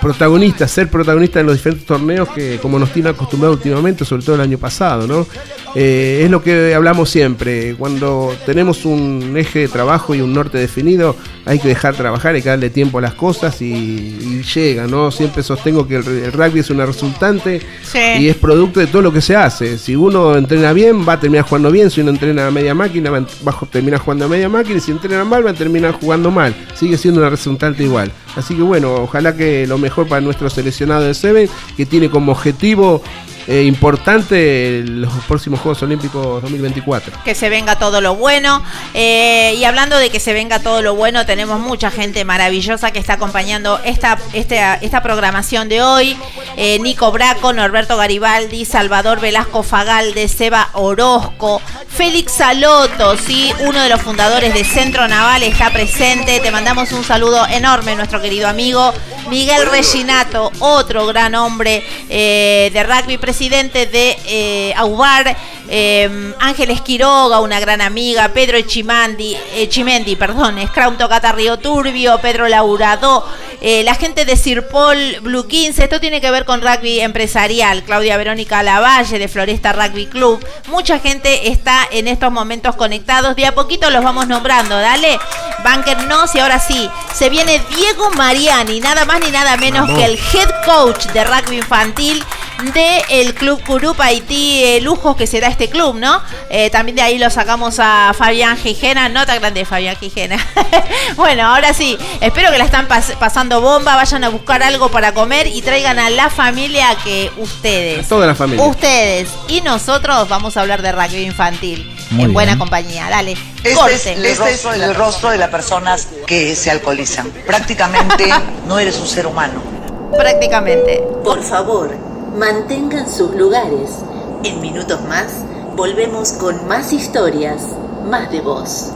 F: protagonistas, ser protagonistas en los diferentes torneos que como nos tiene acostumbrado últimamente, sobre todo el año pasado, ¿no? Eh, es lo que hablamos siempre, cuando tenemos un eje de trabajo y un norte definido, hay que dejar trabajar, hay que darle tiempo a las cosas y, y llega, ¿no? Siempre sostengo que el, el rugby es una resultante
D: Sí.
F: y es producto de todo lo que se hace. Si uno entrena bien, va a terminar jugando bien, si uno entrena a media máquina, va a terminar jugando a media máquina y si entrena mal, va a terminar jugando mal. Sigue siendo una resultante igual. Así que bueno, ojalá que lo mejor para nuestro seleccionado de Seven, que tiene como objetivo eh, importante los próximos Juegos Olímpicos 2024.
D: que se venga todo lo bueno. Eh, y hablando de que se venga todo lo bueno, tenemos mucha gente maravillosa que está acompañando esta, esta, esta programación de hoy. Eh, Nico Braco, Norberto Garibaldi, Salvador Velasco Fagalde, Seba Orozco, Félix Saloto, ¿sí? uno de los fundadores de Centro Naval, está presente. Te mandamos un saludo enorme, nuestro querido amigo. Miguel Reginato, otro gran hombre eh, de rugby, presidente de eh, AUBAR. Eh, Ángeles Quiroga, una gran amiga, Pedro Echimandi, Echimendi, perdón, Scrum Tocata Río Turbio, Pedro Laurado, eh, la gente de Sirpol Blue 15, esto tiene que ver con rugby empresarial, Claudia Verónica Lavalle de Floresta Rugby Club, mucha gente está en estos momentos conectados, de a poquito los vamos nombrando, dale, Banker Nos y ahora sí, se viene Diego Mariani, nada más ni nada menos
F: Vamos.
D: que el head coach de rugby infantil del Club Curupa Haití, eh, lujos que será este club, ¿no? Eh, también de ahí lo sacamos a Fabián Gijena, no tan grande Fabián Gijena. (laughs) bueno, ahora sí, espero que la están pas- pasando bomba, vayan a buscar algo para comer y traigan a la familia que ustedes,
F: Toda la familia.
D: ustedes y nosotros vamos a hablar de rugby infantil
G: Muy
D: en buena
G: bien.
D: compañía. Dale,
J: Este
D: corte.
J: es, este es el rostro de las personas que se alcoholizan. Prácticamente no eres un ser humano.
D: Prácticamente.
B: Por favor, mantengan sus lugares. En minutos más, volvemos con más historias, más de voz.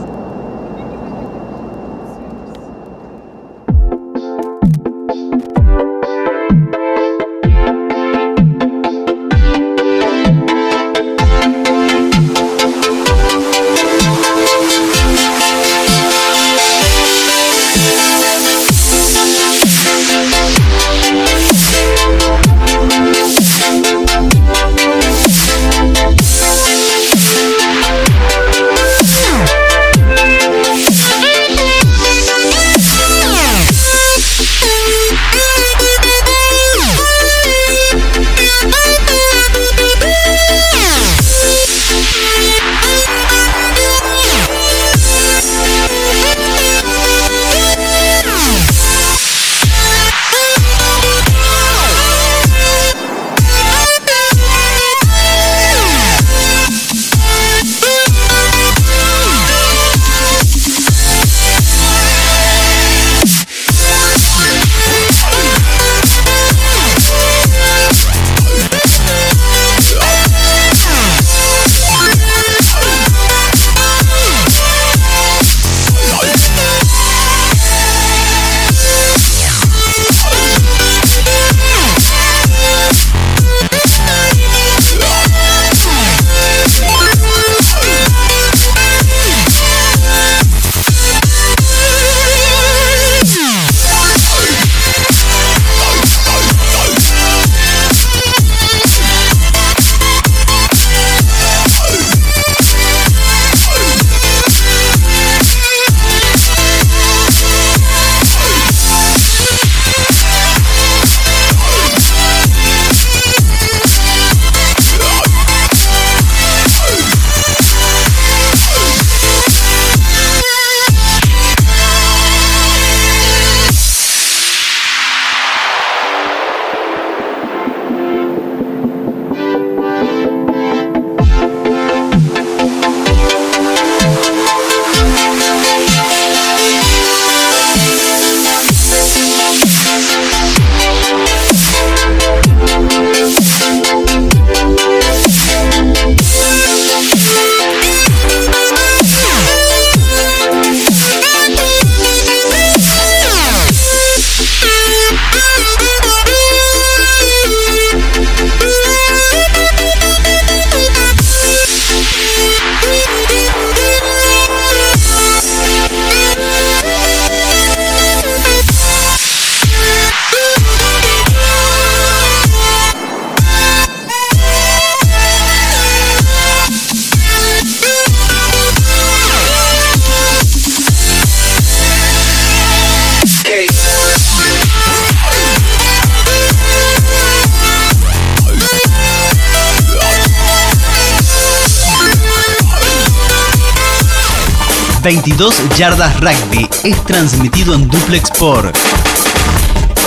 A: Yardas Rugby es transmitido en duplex por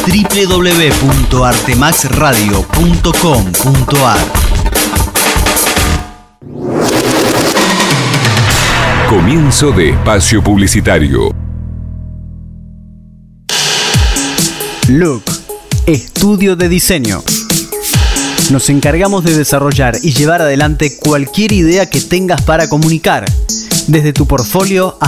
A: www.artemaxradio.com.ar
K: Comienzo de espacio publicitario.
A: Look, estudio de diseño. Nos encargamos de desarrollar y llevar adelante cualquier idea que tengas para comunicar, desde tu portfolio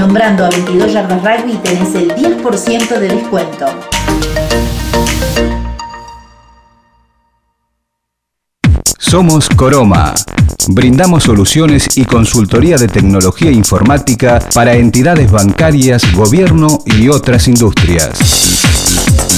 B: Nombrando a 22 Yardas Rugby tenés el 10% de descuento.
K: Somos Coroma. Brindamos soluciones y consultoría de tecnología informática para entidades bancarias, gobierno y otras industrias.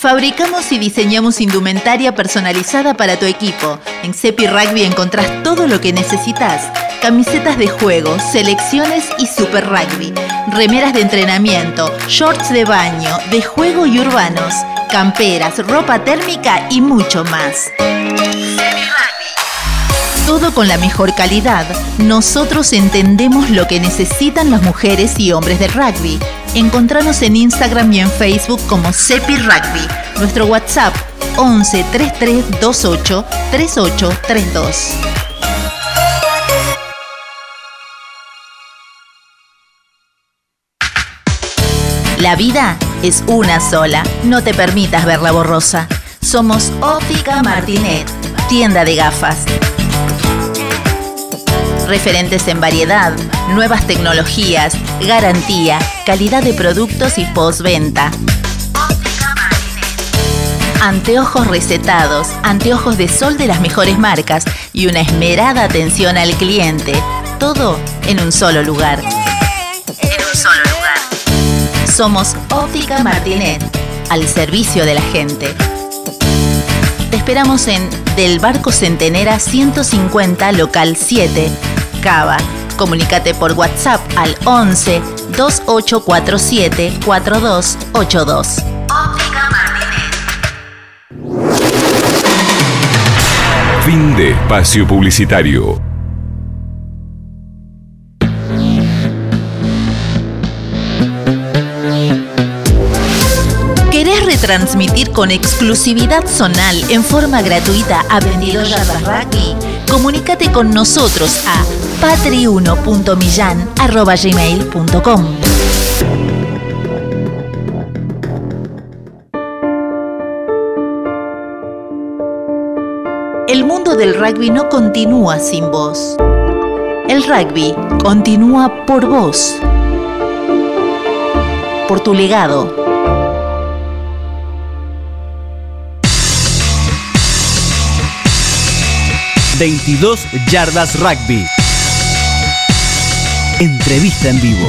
B: Fabricamos y diseñamos indumentaria personalizada para tu equipo. En Cepi Rugby encontrás todo lo que necesitas. Camisetas de juego, selecciones y super rugby. Remeras de entrenamiento, shorts de baño, de juego y urbanos. Camperas, ropa térmica y mucho más. Todo con la mejor calidad. Nosotros entendemos lo que necesitan las mujeres y hombres del rugby. Encontranos en Instagram y en Facebook como Cepi Rugby. Nuestro WhatsApp 11 33 28 38 32. La vida es una sola. No te permitas verla borrosa. Somos Óptica Martinet, tienda de gafas. Referentes en variedad, nuevas tecnologías, garantía, calidad de productos y postventa. Anteojos recetados, anteojos de sol de las mejores marcas y una esmerada atención al cliente. Todo en un solo lugar. En un solo lugar. Somos Óptica Martinet, al servicio de la gente. Te esperamos en Del Barco Centenera 150, local 7, Cava. Comunícate por WhatsApp al 11 2847 4282.
K: Fin de espacio publicitario.
B: ¿Querés retransmitir con exclusividad zonal en forma gratuita a 22 Yardas Rugby? Comunícate con nosotros a patri1.millan.gmail.com El mundo del rugby no continúa sin vos. El rugby continúa por vos. Por tu legado.
A: ...22 Yardas Rugby. Entrevista en vivo.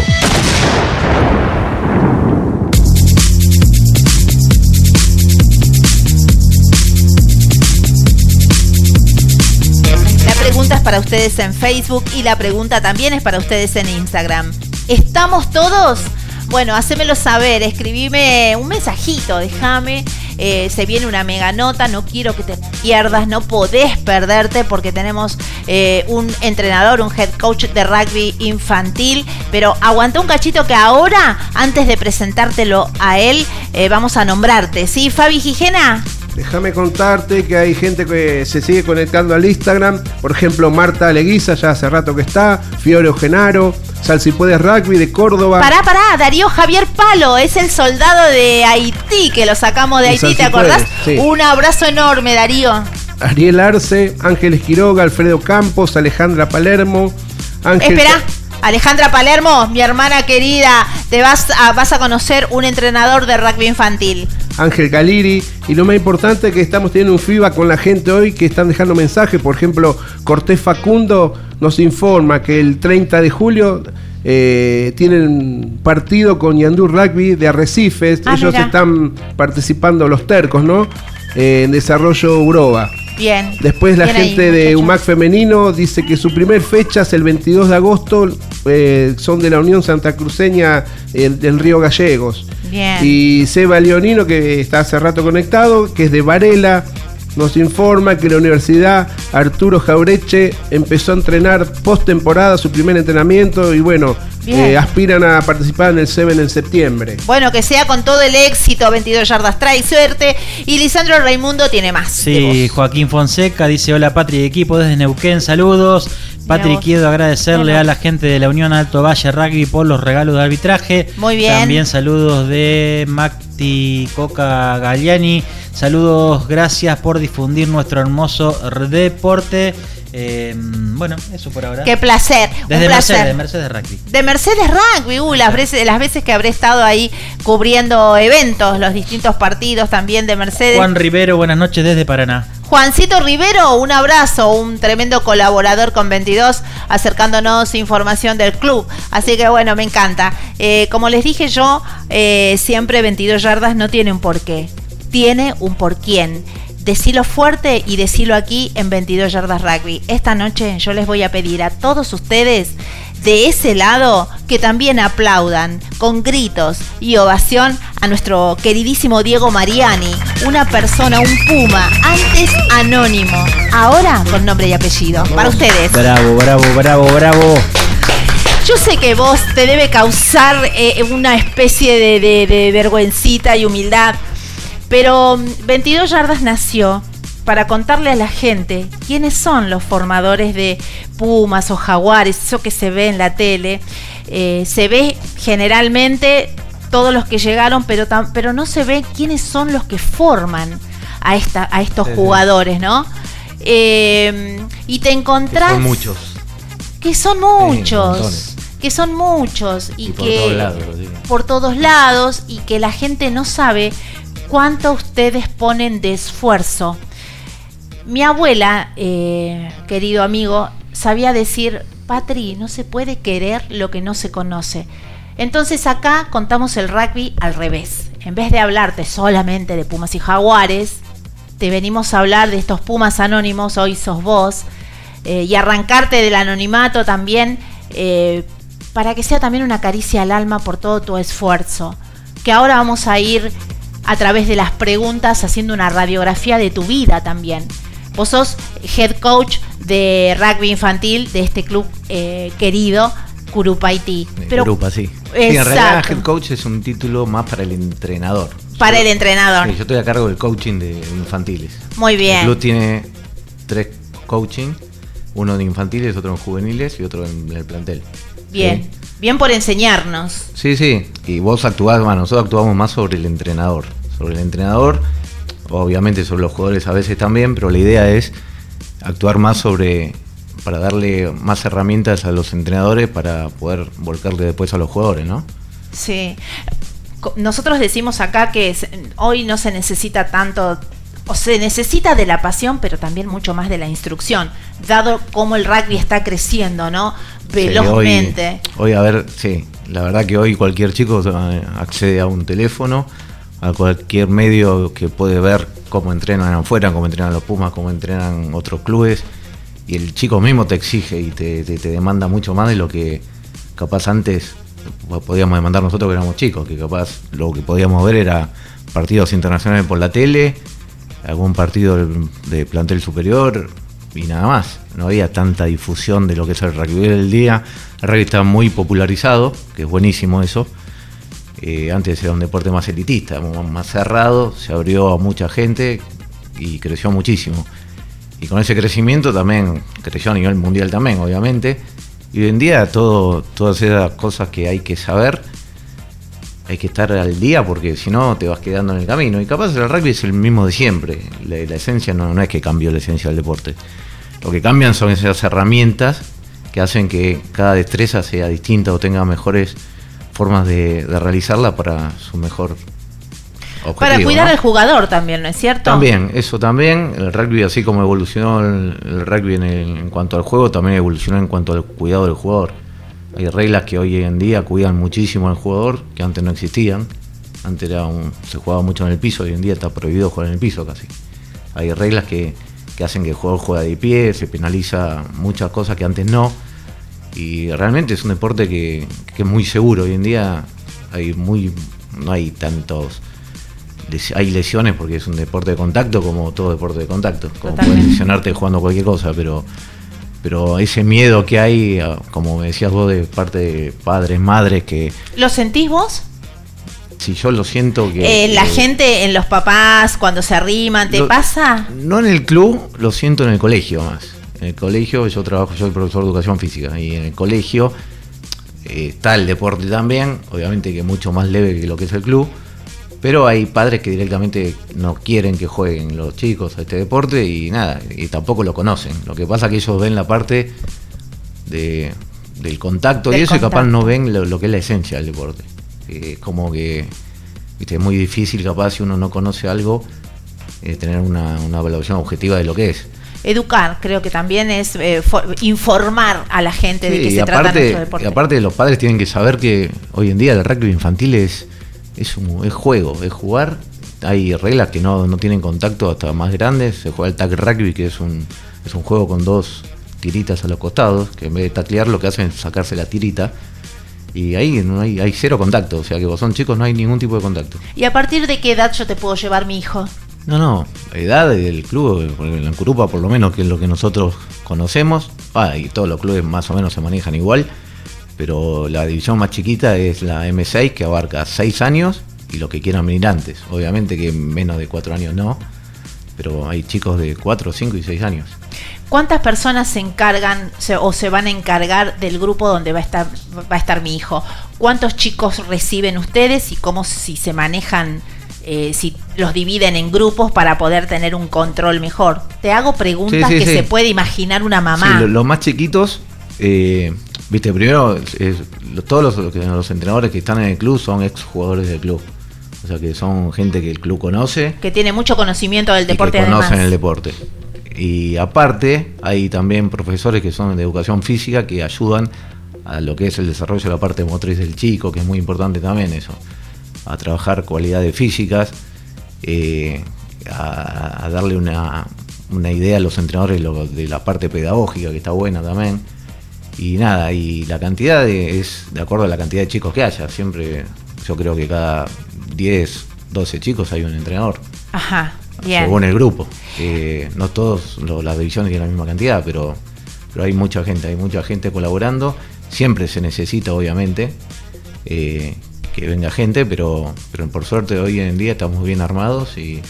D: La pregunta es para ustedes en Facebook y la pregunta también es para ustedes en Instagram. ¿Estamos todos? Bueno, hacémelo saber, escribime un mensajito, déjame. Eh, se viene una mega nota, no quiero que te pierdas, no podés perderte porque tenemos eh, un entrenador, un head coach de rugby infantil. Pero aguanta un cachito que ahora, antes de presentártelo a él, eh, vamos a nombrarte. ¿Sí, Fabi Gijena?
F: Déjame contarte que hay gente que se sigue conectando al Instagram. Por ejemplo, Marta Leguiza, ya hace rato que está. Fiore Genaro. Salsipuedes Rugby de Córdoba.
D: Pará, pará, Darío Javier Palo, es el soldado de Haití, que lo sacamos de Haití, ¿te acordás?
F: sí.
D: Un abrazo enorme, Darío.
F: Ariel Arce, Ángeles Quiroga, Alfredo Campos, Alejandra Palermo. Ángel
D: Espera, Alejandra Palermo, mi hermana querida, te vas a, vas a conocer un entrenador de rugby infantil.
F: Ángel Galiri. Y lo más importante es que estamos teniendo un feedback con la gente hoy que están dejando mensajes. Por ejemplo, Cortés Facundo nos informa que el 30 de julio eh, tienen partido con Yandú Rugby de Arrecifes.
D: Ah,
F: Ellos
D: mira.
F: están participando, los tercos, ¿no? Eh, en desarrollo Uroba.
D: Bien.
F: Después la
D: Bien ahí,
F: gente de. UMAC Femenino dice que su primer fecha es el 22 de agosto, eh, son de la Unión Santa Cruceña eh, del Río Gallegos.
D: Bien.
F: Y Seba Leonino, que está hace rato conectado, que es de Varela, nos informa que la Universidad Arturo Jaureche empezó a entrenar post-temporada su primer entrenamiento y bueno, eh, aspiran a participar en el Seven en septiembre.
D: Bueno, que sea con todo el éxito, 22 yardas trae suerte. Y Lisandro Raimundo tiene más.
G: Sí, Joaquín Fonseca dice: Hola, Patri de equipo desde Neuquén, saludos. Patri, quiero agradecerle a la gente de la Unión Alto Valle Rugby por los regalos de arbitraje.
D: Muy bien.
G: También saludos de Macti Coca Galliani. Saludos, gracias por difundir nuestro hermoso deporte. Eh, bueno, eso por ahora.
D: Qué placer,
G: Desde
D: un placer.
G: Mercedes, de Mercedes Rugby.
D: De Mercedes Rugby, uh, las, veces, las veces que habré estado ahí cubriendo eventos, los distintos partidos también de Mercedes.
G: Juan Rivero, buenas noches desde Paraná.
D: Juancito Rivero, un abrazo, un tremendo colaborador con 22, acercándonos información del club. Así que bueno, me encanta. Eh, como les dije yo, eh, siempre 22 yardas no tiene un porqué, tiene un por quién. Decilo fuerte y decilo aquí en 22 yardas rugby. Esta noche yo les voy a pedir a todos ustedes de ese lado que también aplaudan con gritos y ovación a nuestro queridísimo Diego Mariani, una persona, un puma, antes anónimo, ahora con nombre y apellido. Para ustedes.
G: Bravo, bravo, bravo, bravo.
D: Yo sé que vos te debe causar eh, una especie de, de- de vergüencita y humildad, pero mm, 22 Yardas nació para contarle a la gente quiénes son los formadores de pumas o jaguares, eso que se ve en la tele. Eh, se ve generalmente todos los que llegaron, pero, pero no se ve quiénes son los que forman a, esta, a estos
L: Sí,
D: jugadores, ¿no? Eh, y te encontrás
L: Son muchos.
D: que son muchos, que son muchos y,
L: Y por
D: que
L: todos lados,
D: por todos lados y que la gente no sabe cuánto ustedes ponen de esfuerzo. Mi abuela, eh, querido amigo, sabía decir, Patri, no se puede querer lo que no se conoce. Entonces acá contamos el rugby al revés. En vez de hablarte solamente de Pumas y Jaguares, te venimos a hablar de estos Pumas anónimos, hoy sos vos, eh, y arrancarte del anonimato también, eh, para que sea también una caricia al alma por todo tu esfuerzo. Que ahora vamos a ir a través de las preguntas haciendo una radiografía de tu vida también. Vos sos head coach de rugby infantil de este club eh, querido, Curupaití. Pero
L: Grupa, sí. Sí, en realidad head coach es un título más para el entrenador.
D: para el entrenador.
L: Sí, yo estoy a cargo del coaching de infantiles.
D: Muy bien.
L: El club tiene tres coaching, uno de infantiles, otro en juveniles y otro en el plantel.
D: Bien. Bien por enseñarnos.
L: Sí, sí. Y vos actuás, bueno, nosotros actuamos más sobre el entrenador. Sobre el entrenador, obviamente sobre los jugadores a veces también, pero la idea es actuar más sobre para darle más herramientas a los entrenadores para poder volcarle después a los jugadores, ¿no?
D: Sí. Nosotros decimos acá que hoy no se necesita tanto o se necesita de la pasión, pero también mucho más de la instrucción, dado cómo el rugby está creciendo, ¿no? Velozmente.
L: Sí, hoy, hoy, a ver, sí, la verdad que hoy cualquier chico eh, accede a un teléfono, a cualquier medio que puede ver cómo entrenan afuera, cómo entrenan los Pumas, cómo entrenan otros clubes, y el chico mismo te exige y te, te, te demanda mucho más de lo que capaz antes podíamos demandar nosotros que éramos chicos, que capaz lo que podíamos ver era partidos internacionales por la tele, algún partido de plantel superior y nada más. No había tanta difusión de lo que es el rugby del día. El rugby está muy popularizado, que es buenísimo eso. Eh, antes era un deporte más elitista, más cerrado, se abrió a mucha gente y creció muchísimo. Y con ese crecimiento también creció a nivel mundial también, obviamente. Y hoy en día todo, todas esas cosas que hay que saber, hay que estar al día porque si no te vas quedando en el camino. Y capaz el rugby es el mismo de siempre. La, la esencia no, no, es que cambió la esencia del deporte. Lo que cambian son esas herramientas que hacen que cada destreza sea distinta o tenga mejores formas de, de realizarla para su mejor Objetivo,
D: para cuidar
L: ¿no?
D: al jugador también, ¿no es cierto?
L: También, eso también. El rugby, así como evolucionó el, el rugby en, el, en, cuanto al juego, también evolucionó en cuanto al cuidado del jugador. Hay reglas que hoy en día cuidan muchísimo al jugador, que antes no existían. Antes era un, se jugaba mucho en el piso, hoy en día está prohibido jugar en el piso casi. Hay reglas que, que hacen que el jugador juegue de pie, se penaliza muchas cosas que antes no. Y realmente es un deporte que, que es muy seguro. Hoy en día hay muy no hay tantos hay lesiones porque es un deporte de contacto como todo deporte de contacto. Como Totalmente. puedes lesionarte jugando cualquier cosa, pero pero ese miedo que hay, ah, como me decías vos, de parte de padres, madres, que...
D: ¿Lo sentís vos?
L: Si yo lo siento que...
D: Eh, la eh, gente, en los papás, cuando se arriman, ¿te
L: lo,
D: pasa?
L: No en el club, lo siento en el colegio más. En el colegio, yo trabajo, yo soy profesor de educación física, y en el colegio eh, está el deporte también, obviamente que mucho más leve que lo que es el club, pero hay padres que directamente no quieren que jueguen los chicos a este deporte y nada, y tampoco lo conocen. Lo que pasa es que ellos ven la parte de, del contacto del y eso contacto. y capaz no ven lo, lo, que es la esencia del deporte. Es como que viste, es muy difícil capaz si uno no conoce algo eh, tener una, una, evaluación objetiva de lo que es.
D: Educar, creo que también es eh, informar a la gente sí, de qué se
L: aparte,
D: trata nuestro deporte.
L: Y aparte los padres tienen que saber que hoy en día el rugby infantil es es, un, es juego, es jugar. Hay reglas que no, no tienen contacto hasta más grandes. Se juega el tag rugby, que es un, es un juego con dos tiritas a los costados, que en vez de taclear lo que hacen es sacarse la tirita. Y ahí no hay, hay cero contacto, o sea que vos son chicos no hay ningún tipo de contacto.
D: ¿Y a partir de qué edad yo te puedo llevar mi hijo?
L: No, no, edad del club, en Curupa por lo menos, que es lo que nosotros conocemos, ah, y todos los clubes más o menos se manejan igual, pero la división más chiquita es la M6 que abarca 6 años y lo que quieran venir antes. Obviamente que menos de 4 años no, pero hay chicos de 4, 5 y 6 años.
D: ¿Cuántas personas se encargan se, o se van a encargar del grupo donde va a estar va a estar mi hijo? ¿Cuántos chicos reciben ustedes y cómo si se manejan eh, si los dividen en grupos para poder tener un control mejor? Te hago preguntas sí, sí, que sí. se puede imaginar una mamá.
L: Los lo más chiquitos eh, Viste, primero, es, todos los, los, entrenadores que están en el club son ex jugadores del club. O sea, que son gente que el club conoce.
D: Que tiene mucho conocimiento del deporte.
L: Y que conocen además. el deporte. Y aparte, hay también profesores que son de educación física que ayudan a lo que es el desarrollo de la parte motriz del chico, que es muy importante también eso. A trabajar cualidades físicas, eh, a, a, darle una, una idea a los entrenadores de la parte pedagógica, que está buena también y nada, y la cantidad de, es de acuerdo a la cantidad de chicos que haya. Siempre, yo creo que cada 10, 12 chicos hay un entrenador.
D: Ajá, bien.
L: Según el grupo. Eh, no todos lo, las divisiones tienen la misma cantidad, pero, pero hay mucha gente, hay mucha gente colaborando. Siempre se necesita, obviamente, eh, que venga gente, pero, pero por suerte hoy en día estamos bien armados y,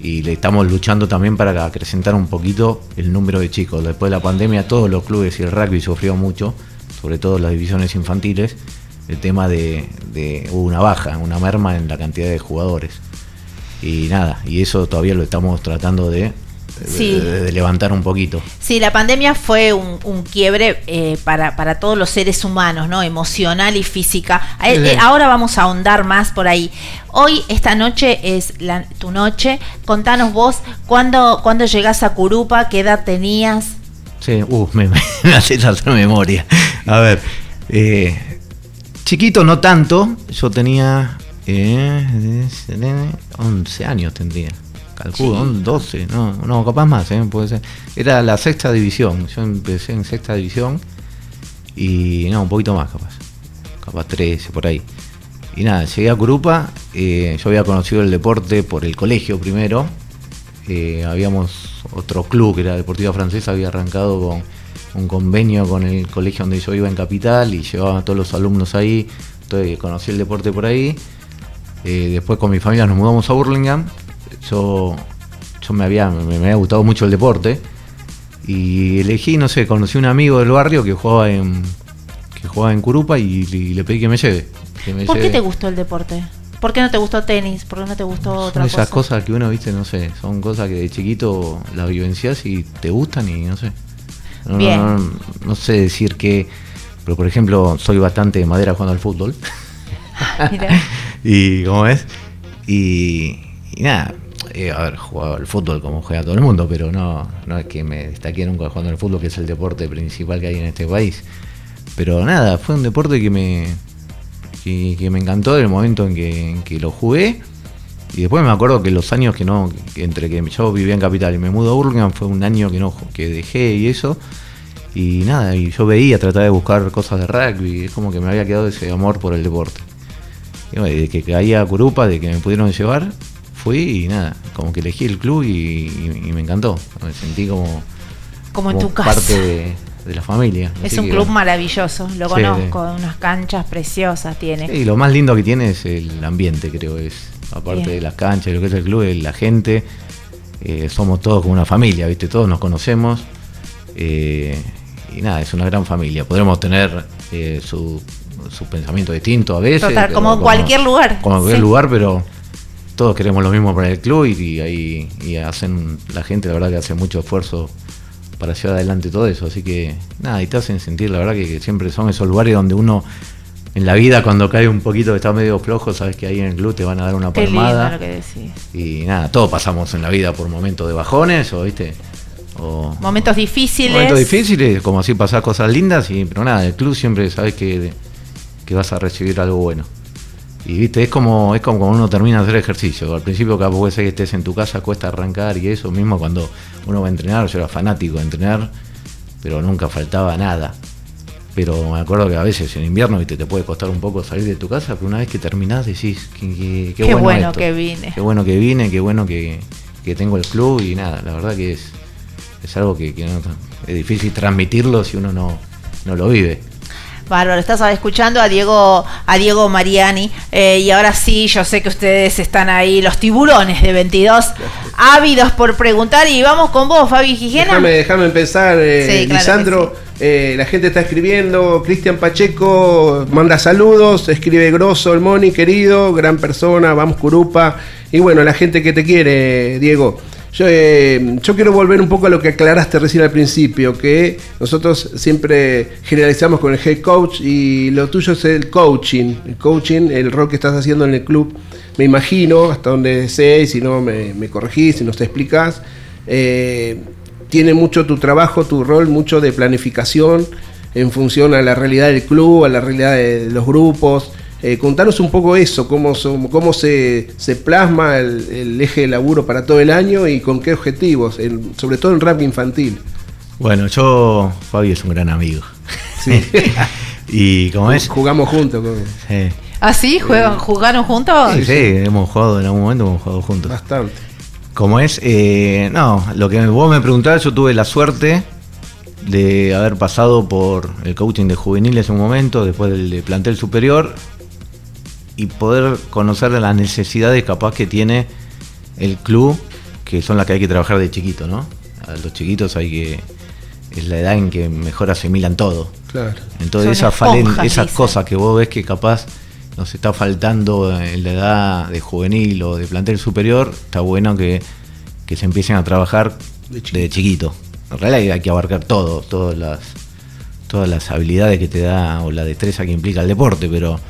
L: y le estamos luchando también para acrecentar un poquito el número de chicos. Después de la pandemia todos los clubes y el rugby sufrió mucho, sobre todo las divisiones infantiles, el tema de, hubo una baja, una merma en la cantidad de jugadores. Y nada, y eso todavía lo estamos tratando de,
D: Sí.
L: de, de levantar un poquito.
D: Sí, la pandemia fue un, un quiebre eh, para, para todos los seres humanos, ¿no? Emocional y física. Eh,
F: Sí.
D: eh, ahora vamos a ahondar más por ahí. Hoy, esta noche es la- tu noche. Contanos vos, ¿cuándo, ¿cuándo llegás a Curupa? ¿Qué edad tenías?
L: Sí, uh, me, (laughs) me, haces hacer memoria. A ver, chiquito no tanto, yo tenía eh, 11 años tendría. Calculo,
D: Sí.
L: on- 12, no, no, capaz más, eh, puede ser. Era la sexta división, yo empecé en sexta división y no, un poquito más capaz, capaz 13 por ahí. Y nada, llegué a Curupa, eh, yo había conocido el deporte por el colegio primero, eh, habíamos otro club que era Deportiva Francesa, había arrancado con un convenio con el colegio donde yo iba en Capital y llevaba a todos los alumnos ahí, entonces conocí el deporte por ahí. Eh, después con mi familia nos mudamos a Burlingame, yo, yo me, había, me, me había gustado mucho el deporte y elegí, no sé, conocí un amigo del barrio que jugaba en, que jugaba en Curupa y, y le pedí que me lleve. que me
D: ¿Por qué te gustó el deporte? ¿Por qué no te gustó tenis? ¿Por qué no te gustó otra
L: Son esas
D: cosa?
L: cosas que uno, viste, no sé, son cosas que de chiquito las vivencias y te gustan y no sé. No,
D: Bien.
L: No, no sé decir que, pero por ejemplo, soy bastante de madera jugando al fútbol. (laughs) (laughs) Y cómo es. Y, y nada, eh, a ver, jugaba al fútbol como juega todo el mundo, pero no, no es que me destaqué nunca jugando al fútbol, que es el deporte principal que hay en este país. Pero nada, fue un deporte que me, que, me encantó del momento en que, lo jugué. Y después me acuerdo que los años que no, entre que yo vivía en Capital y me mudo a Burlingame fue un año que no que dejé y eso. Y nada, y yo veía, trataba de buscar cosas de rugby, es como que me había quedado ese amor por el deporte. De que caía a Curupa, de que me pudieron llevar, fui y nada, como que elegí el club y, y- y me encantó. Me sentí como,
D: Como en tu casa.
L: parte de, de la familia.
D: Es
L: Así
D: un
L: que,
D: club maravilloso, lo
L: Sí,
D: conozco, unas canchas preciosas tiene.
L: Y lo más lindo que tiene es el ambiente, creo, es aparte
D: Bien.
L: de las canchas, lo que es el club, la gente, eh, somos todos como una familia, ¿viste? Todos nos conocemos. eh, y nada, es una gran familia. Podremos tener eh, su, su pensamiento distinto a veces.
D: Total, como en cualquier lugar.
L: Como en cualquier
D: Sí.
L: lugar, pero todos queremos lo mismo para el club y, y ahí y hacen, la gente la verdad que hace mucho esfuerzo para llevar adelante todo eso. Así que nada, y te hacen sentir, la verdad que, que siempre son esos lugares donde uno en la vida cuando cae un poquito que está medio flojo, sabes que ahí en el club te van a dar una
D: Qué
L: palmada.
D: lo que decís.
L: Y nada, todos pasamos en la vida por momentos de bajones o viste. O
D: Momentos difíciles.
L: momentos difíciles, como así pasar cosas lindas, y, pero nada, el club siempre sabes que, que vas a recibir algo bueno. Y viste, es como, es como cuando uno termina de hacer ejercicio. Al principio capaz puede ser que estés en tu casa, cuesta arrancar y eso mismo cuando uno va a entrenar, yo era fanático de entrenar, pero nunca faltaba nada. Pero me acuerdo que a veces en invierno viste, te puede costar un poco salir de tu casa, pero una vez que terminás decís, qué, qué- qué
D: Qué
L: bueno,
D: bueno
L: esto.
D: que vine.
L: Qué bueno que vine, qué bueno que, que tengo el club y nada, la verdad que es, es algo que, que no- es difícil transmitirlo si uno no, no lo vive.
D: Bárbaro, estás escuchando a Diego, a Diego Mariani. eh, y ahora sí, yo sé que ustedes están ahí, los tiburones de 22, ávidos por preguntar. Y vamos con vos, Fabi Gijena.
F: Déjame, déjame empezar, eh,
D: Sí, claro
F: Lisandro. eh, la gente está escribiendo. Cristian Pacheco manda saludos. Escribe Grosso, el Moni, querido, gran persona. Vamos, Curupa. Y bueno, la gente que te quiere, Diego. Yo, eh, yo quiero volver un poco a lo que aclaraste recién al principio, que nosotros siempre generalizamos con el head coach y lo tuyo es el coaching. El coaching, el rol que estás haciendo en el club, me imagino, hasta donde sé, si no me, me corregís, si nos te. Eh, tiene mucho tu trabajo, tu rol, mucho de planificación en función a la realidad del club, a la realidad de los grupos. Eh, contanos un poco eso, cómo, son- cómo se, se plasma el, el eje de laburo para todo el año y con qué objetivos, en- sobre todo en rap infantil.
L: Bueno, yo, Fabi es un gran amigo.
F: Sí. (laughs)
L: y como es...
F: Jugamos juntos. con-
L: Sí,
D: ¿Ah, sí? ¿Juegan, ¿Jugaron juntos?
L: sí, sí, hemos jugado en algún momento, hemos jugado juntos.
F: Bastante.
L: Como es, eh, no, lo que vos me preguntabas, yo tuve la suerte de haber pasado por el coaching de juveniles en un momento, después del de plantel superior, y poder conocer las necesidades capaz que tiene el club, que son las que hay que trabajar de chiquito, ¿no? A los chiquitos hay que. es la edad en que mejor asimilan todo.
F: Claro.
L: Entonces
D: Son
L: esas, falen-
D: esponjas,
L: esas cosas que vos ves que capaz nos está faltando en la edad de juvenil o de plantel superior, está bueno que, que se empiecen a trabajar desde chiquito. En realidad hay que abarcar todo, todas las, todas las habilidades que te da o la destreza que implica el deporte, pero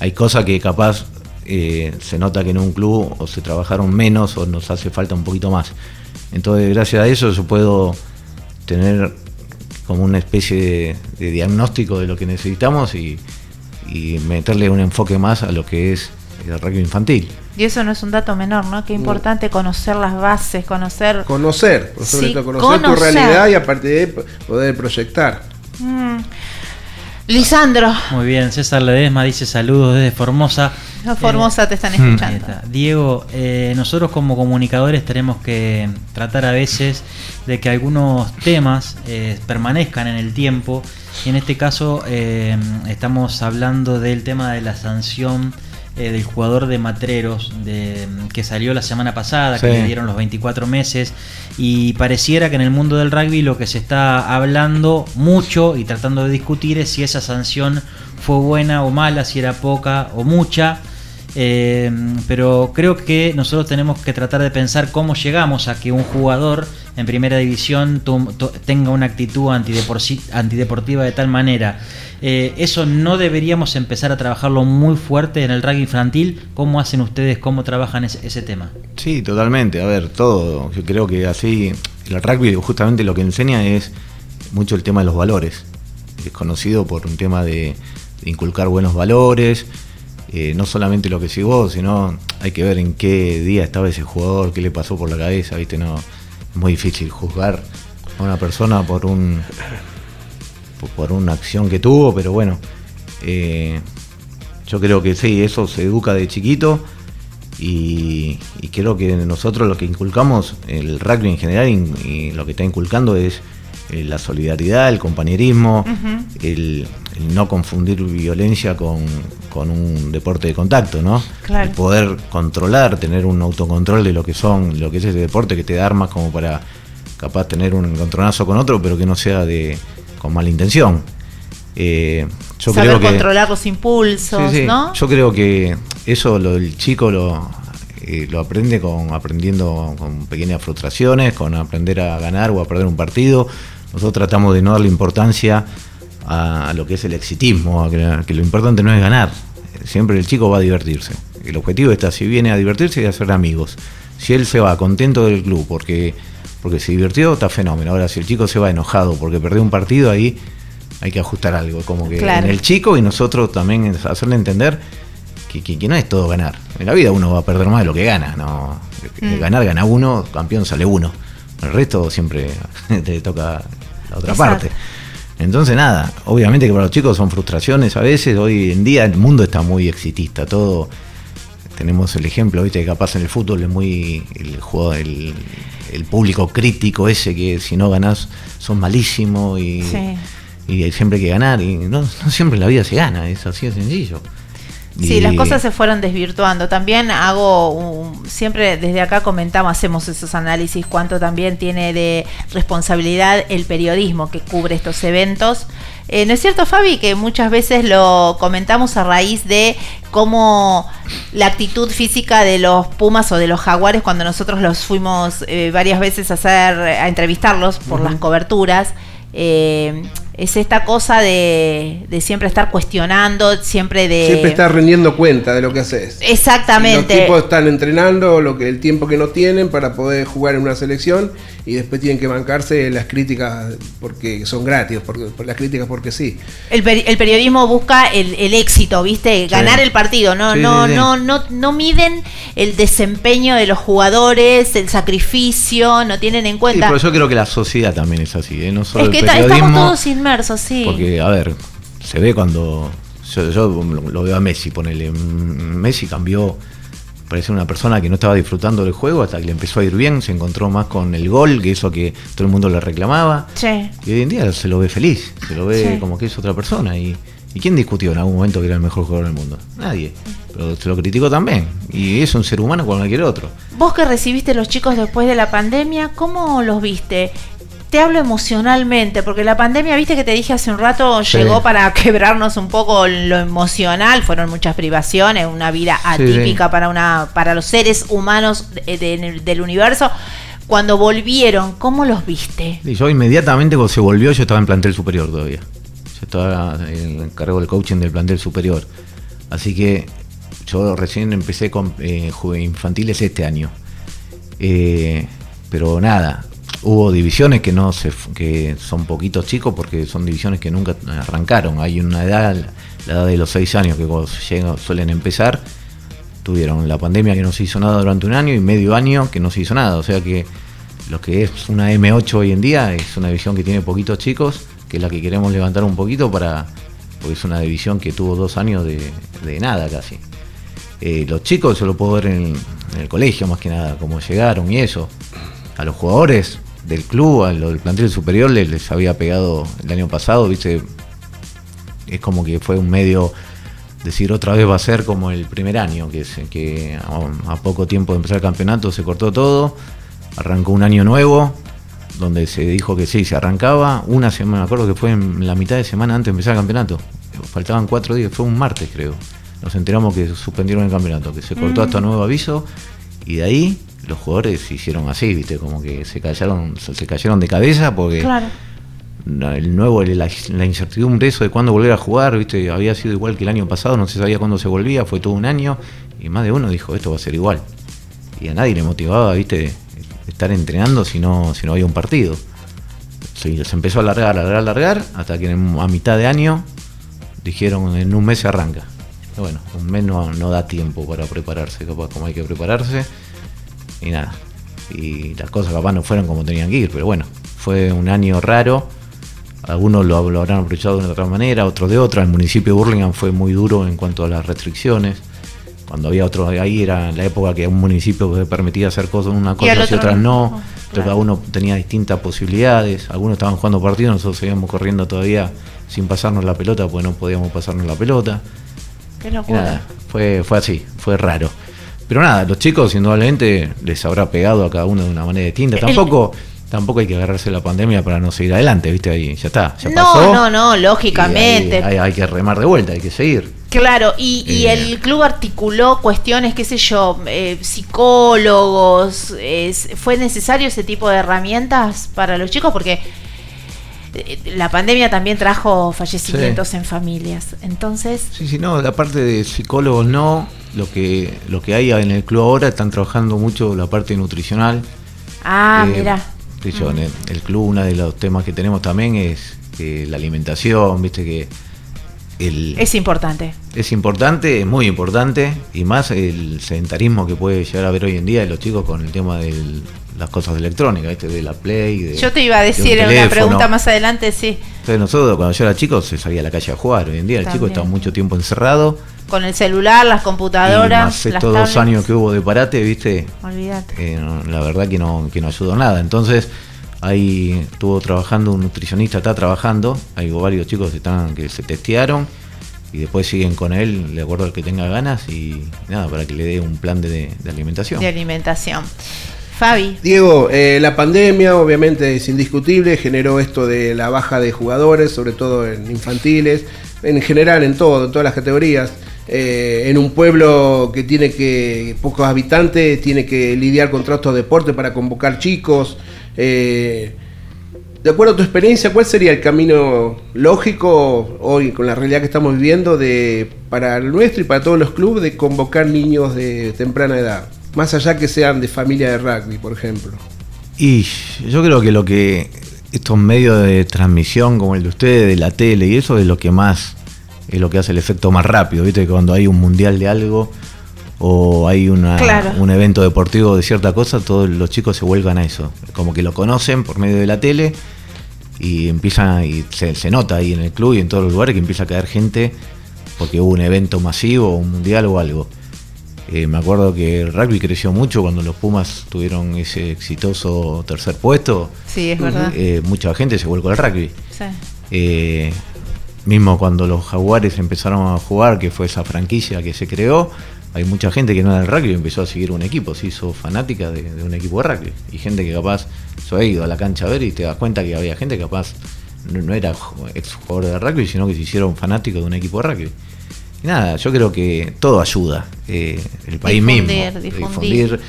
L: hay cosas que capaz eh, se nota que en un club o se trabajaron menos o nos hace falta un poquito más. Entonces, gracias a eso yo puedo tener como una especie de, de diagnóstico de lo que necesitamos y, y meterle un enfoque más a lo que es el rugby infantil.
D: Y eso no es un dato menor, ¿no? Qué importante conocer las bases, conocer...
F: Conocer, por sobre
D: Sí,
F: todo conocer, tu realidad y a partir de ahí poder proyectar.
D: Mm. Lisandro,
G: Muy bien, César Ledesma dice saludos desde Formosa.
D: no, Formosa te están
G: Ahí
D: escuchando.
G: Diego, eh, nosotros como comunicadores tenemos que tratar a veces de que algunos temas eh, permanezcan en el tiempo y en este caso eh, estamos hablando del tema de la sanción eh, del jugador de Matreros de, que salió la semana pasada, que le dieron los 24 meses y pareciera que en el mundo del rugby lo que se está hablando mucho y tratando de discutir es si esa sanción fue buena o mala, si era poca o mucha. Eh, pero creo que nosotros tenemos que tratar de pensar cómo llegamos a que un jugador en primera división tu- tenga una actitud antideportiva de tal manera. Eh, eso no deberíamos empezar a trabajarlo muy fuerte en el rugby infantil. ¿Cómo hacen ustedes? ¿Cómo trabajan ese, ese tema?
L: Sí, totalmente. A ver, todo. Yo creo que así el rugby justamente lo que enseña es mucho el tema de los valores. Es conocido por un tema de, inculcar buenos valores. eh, no solamente lo que decís vos, sino hay que ver en qué día estaba ese jugador, qué le pasó por la cabeza, ¿viste? No, muy difícil juzgar a una persona por un por- una acción que tuvo, pero bueno, eh, yo creo que sí, eso se educa de chiquito y, creo que nosotros lo que inculcamos, el rugby en general, y lo que está inculcando es eh, la solidaridad, el compañerismo, el, el no confundir violencia con, con un deporte de contacto, ¿no?
D: Claro.
L: El poder controlar, tener un autocontrol de lo que son, lo que es ese deporte que te da armas como para capaz tener un encontronazo con otro, pero que no sea de con mala intención. Eh, yo
D: Saber
L: creo que
D: controlar los impulsos,
L: Sí, sí.
D: ¿no?
L: Yo creo que eso lo, el chico lo, eh, lo aprende con aprendiendo con pequeñas frustraciones, con aprender a ganar o a perder un partido. Nosotros tratamos de no darle importancia a, lo que es el exitismo, a que, que lo importante no es ganar. Siempre el chico va a divertirse. El objetivo está, si viene a divertirse y a hacer amigos. Si él se va contento del club porque, porque se divirtió, está fenómeno. Ahora, si el chico se va enojado porque perdió un partido, ahí hay que ajustar algo. Como que
D: Claro.
L: en el chico y nosotros también es hacerle entender que, que- que no es todo ganar. En la vida uno va a perder más de lo que gana. No,
D: Mm.
L: Ganar gana uno, campeón sale uno. El resto siempre (laughs) te toca la otra
D: Exacto.
L: parte. Entonces nada, obviamente que para los chicos son frustraciones a veces. Hoy en día el mundo está muy exitista. Todo tenemos el ejemplo, viste, que capaz en el fútbol es muy el juego, el, el público crítico ese que si no ganás son malísimos y,
D: Sí.
L: y hay siempre que ganar. Y no, no siempre en la vida se gana, es así de sencillo.
D: Sí, las cosas se fueron desvirtuando. También hago, un- siempre desde acá comentamos, hacemos esos análisis, cuánto también tiene de responsabilidad el periodismo que cubre estos eventos. Eh, ¿No es cierto, Fabi, que muchas veces lo comentamos a raíz de cómo la actitud física de los Pumas o de los Jaguares, cuando nosotros los fuimos eh, varias veces a hacer, a entrevistarlos por las coberturas, eh, es esta cosa de, de siempre estar cuestionando, siempre de...
F: Siempre estás rindiendo cuenta de lo que haces.
D: Exactamente.
F: Los tipos están entrenando lo que el tiempo que no tienen para poder jugar en una selección y después tienen que bancarse las críticas porque son gratis, por, por las críticas porque sí.
D: El, peri- el periodismo busca el, el éxito, ¿viste? Ganar el partido. No,
F: Sí,
D: no,
F: sí, sí.
D: no, no, no miden el desempeño de los jugadores, el sacrificio, no tienen en
L: Sí,
D: cuenta.
L: pero yo creo que la sociedad también es así, ¿eh? no solo
D: es que
L: el
D: estamos todos sí.
L: Porque, a ver, se ve cuando. Yo, yo lo, veo a Messi, ponele. mm, Messi cambió. Parece una persona que no estaba disfrutando del juego hasta que le empezó a ir bien, se encontró más con el gol, que eso que todo el mundo le reclamaba.
D: Sí.
L: Y hoy en día se lo ve feliz, se lo ve
D: Sí.
L: como que es otra persona. Y, ¿Y quién discutió en algún momento que era el mejor jugador del mundo? Nadie. Pero se lo criticó también. Y es un ser humano como cualquier otro.
D: Vos que recibiste los chicos después de la pandemia, ¿cómo los viste? Te hablo emocionalmente, porque la pandemia, viste que te dije hace un rato,
L: Sí.
D: llegó para (laughs) quebrarnos un poco lo emocional, fueron muchas privaciones, una vida
L: Sí, sí.
D: atípica para una para los seres humanos de- de- del universo. Cuando volvieron, ¿cómo los viste?
L: Y yo inmediatamente cuando se volvió, yo estaba en plantel superior todavía. Yo estaba en cargo del coaching del plantel superior. Así que yo recién empecé con eh, infantiles este año. Eh, pero nada, hubo divisiones que no se que son poquitos chicos porque son divisiones que nunca arrancaron. Hay una edad, la edad de los seis años que suelen empezar, tuvieron la pandemia que no se hizo nada durante un año y medio año que no se hizo nada. O sea que lo que es una M8 hoy en día es una división que tiene poquitos chicos, que es la que queremos levantar un poquito para, porque es una división que tuvo dos años de, de nada casi. Eh, los chicos, yo lo puedo ver en, en el colegio más que nada, cómo llegaron y eso. A los jugadores del club, a los del plantel superior les, les había pegado el año pasado, viste, es como que fue un medio decir otra vez va a ser como el primer año, que, se- que a, a poco tiempo de empezar el campeonato se cortó todo, arrancó un año nuevo, donde se dijo que sí, se arrancaba, una semana, me acuerdo que fue en la mitad de semana antes de empezar el campeonato, faltaban cuatro días, fue un martes creo, nos enteramos que suspendieron el campeonato, que se cortó
M: Mm.
L: hasta nuevo aviso, y de ahí los jugadores hicieron así, viste, como que se cayeron, se cayeron de cabeza porque
D: Claro.
L: el nuevo, la, la incertidumbre eso de cuándo volver a jugar, viste, había sido igual que el año pasado, no se sabía cuándo se volvía, fue todo un año, y más de uno dijo, esto va a ser igual. Y a nadie le motivaba, viste, estar entrenando si no, si no había un partido. Sí, se empezó a alargar, alargar, alargar, hasta que en- a mitad de año dijeron en un mes se arranca. Bueno, un mes no, no da tiempo para prepararse, capaz como hay que prepararse, y nada. Y las cosas capaz no fueron como tenían que ir, pero bueno, fue un año raro. Algunos lo, lo habrán aprovechado de otra manera, otros de otra. El municipio de Burlingame fue muy duro en cuanto a las restricciones. Cuando había otro ahí era la época que un municipio se permitía hacer cosas una cosa y otras
D: no.
L: no.
D: Oh,
L: Entonces
D: claro.
L: cada uno tenía distintas posibilidades. Algunos estaban jugando partidos, nosotros seguíamos corriendo todavía sin pasarnos la pelota porque no podíamos pasarnos la pelota.
D: Qué locura.
L: nada, fue, fue así, fue raro. Pero nada, los chicos indudablemente les habrá pegado a cada uno de una manera distinta.
D: El-
L: Tampoco, tampoco hay que agarrarse la pandemia para no seguir adelante, ¿viste? Ahí ya está, ya
D: No,
L: pasó.
D: no, no, lógicamente.
L: hay, hay que remar de vuelta, hay que seguir.
D: Claro, y, y
L: Eh.
D: el club articuló cuestiones, qué sé yo, eh, psicólogos, ¿fue necesario ese tipo de herramientas para los chicos? Porque la pandemia también trajo fallecimientos en familias. Entonces,
L: Sí, sí, no, la parte de psicólogos no. Lo que, lo que hay en el club ahora están trabajando mucho la parte nutricional.
D: ah,
L: Eh,
D: mira,
L: qué sé yo, en el, el club, uno de los temas que tenemos también es eh, la alimentación, viste que el,
D: es importante.
L: Es importante, es muy importante, y más el sedentarismo que puede llegar a haber hoy en día de los chicos con el tema de las cosas electrónicas, ¿viste? de la Play. de-
D: Yo te iba a
L: de un
D: decir en una pregunta más adelante, sí,
L: Entonces nosotros cuando yo era chico se salía a la calle a jugar, hoy en día el chico está mucho tiempo encerrado.
D: con el celular, las computadoras, las
L: estos dos años que hubo de parate, viste,
D: Olvídate.
L: eh, la verdad que no, que no ayudó nada. Entonces, ahí estuvo trabajando un nutricionista, está trabajando, hay varios chicos que, están, que se testearon y después siguen con él, de acuerdo al que tenga ganas y nada, para que le dé un plan de, de alimentación.
D: De alimentación. Fabi,
F: Diego, eh, la pandemia obviamente es indiscutible, generó esto de la baja de jugadores, sobre todo en infantiles, en general en todo, en todas las categorías. Eh, en un pueblo que tiene que pocos habitantes, tiene que lidiar con todos estos deportes para convocar chicos. Eh, de acuerdo a tu experiencia, ¿cuál sería el camino lógico hoy con la realidad que estamos viviendo de para el nuestro y para todos los clubes de convocar niños de temprana edad? Más allá que sean de familia de rugby, por ejemplo.
L: Y yo creo que lo que estos medios de transmisión como el de ustedes, de la tele y eso es lo que más es lo que hace el efecto más rápido, viste que cuando hay un mundial de algo o hay una,
D: Claro.
L: un evento deportivo de cierta cosa, todos los chicos se vuelvan a eso, como que lo conocen por medio de la tele y empiezan y se, se nota ahí en el club y en todos los lugares que empieza a caer gente porque hubo un evento masivo, un mundial o algo. Eh, me acuerdo que el rugby creció mucho cuando los Pumas tuvieron ese exitoso tercer puesto.
D: Sí, es verdad.
L: Eh, mucha gente se volcó al rugby.
D: Sí.
L: Eh, mismo cuando los Jaguares empezaron a jugar, que fue esa franquicia que se creó, hay mucha gente que no era del rugby y empezó a seguir un equipo, se hizo fanática de, de un equipo de rugby. Y gente que capaz, yo he ido a la cancha a ver y te das cuenta que había gente que capaz no, no era ex jugador de rugby, sino que se hicieron fanáticos de un equipo de rugby. Y nada, yo creo que todo ayuda. eh, el país
D: Difundir,
L: mismo.
D: difundir.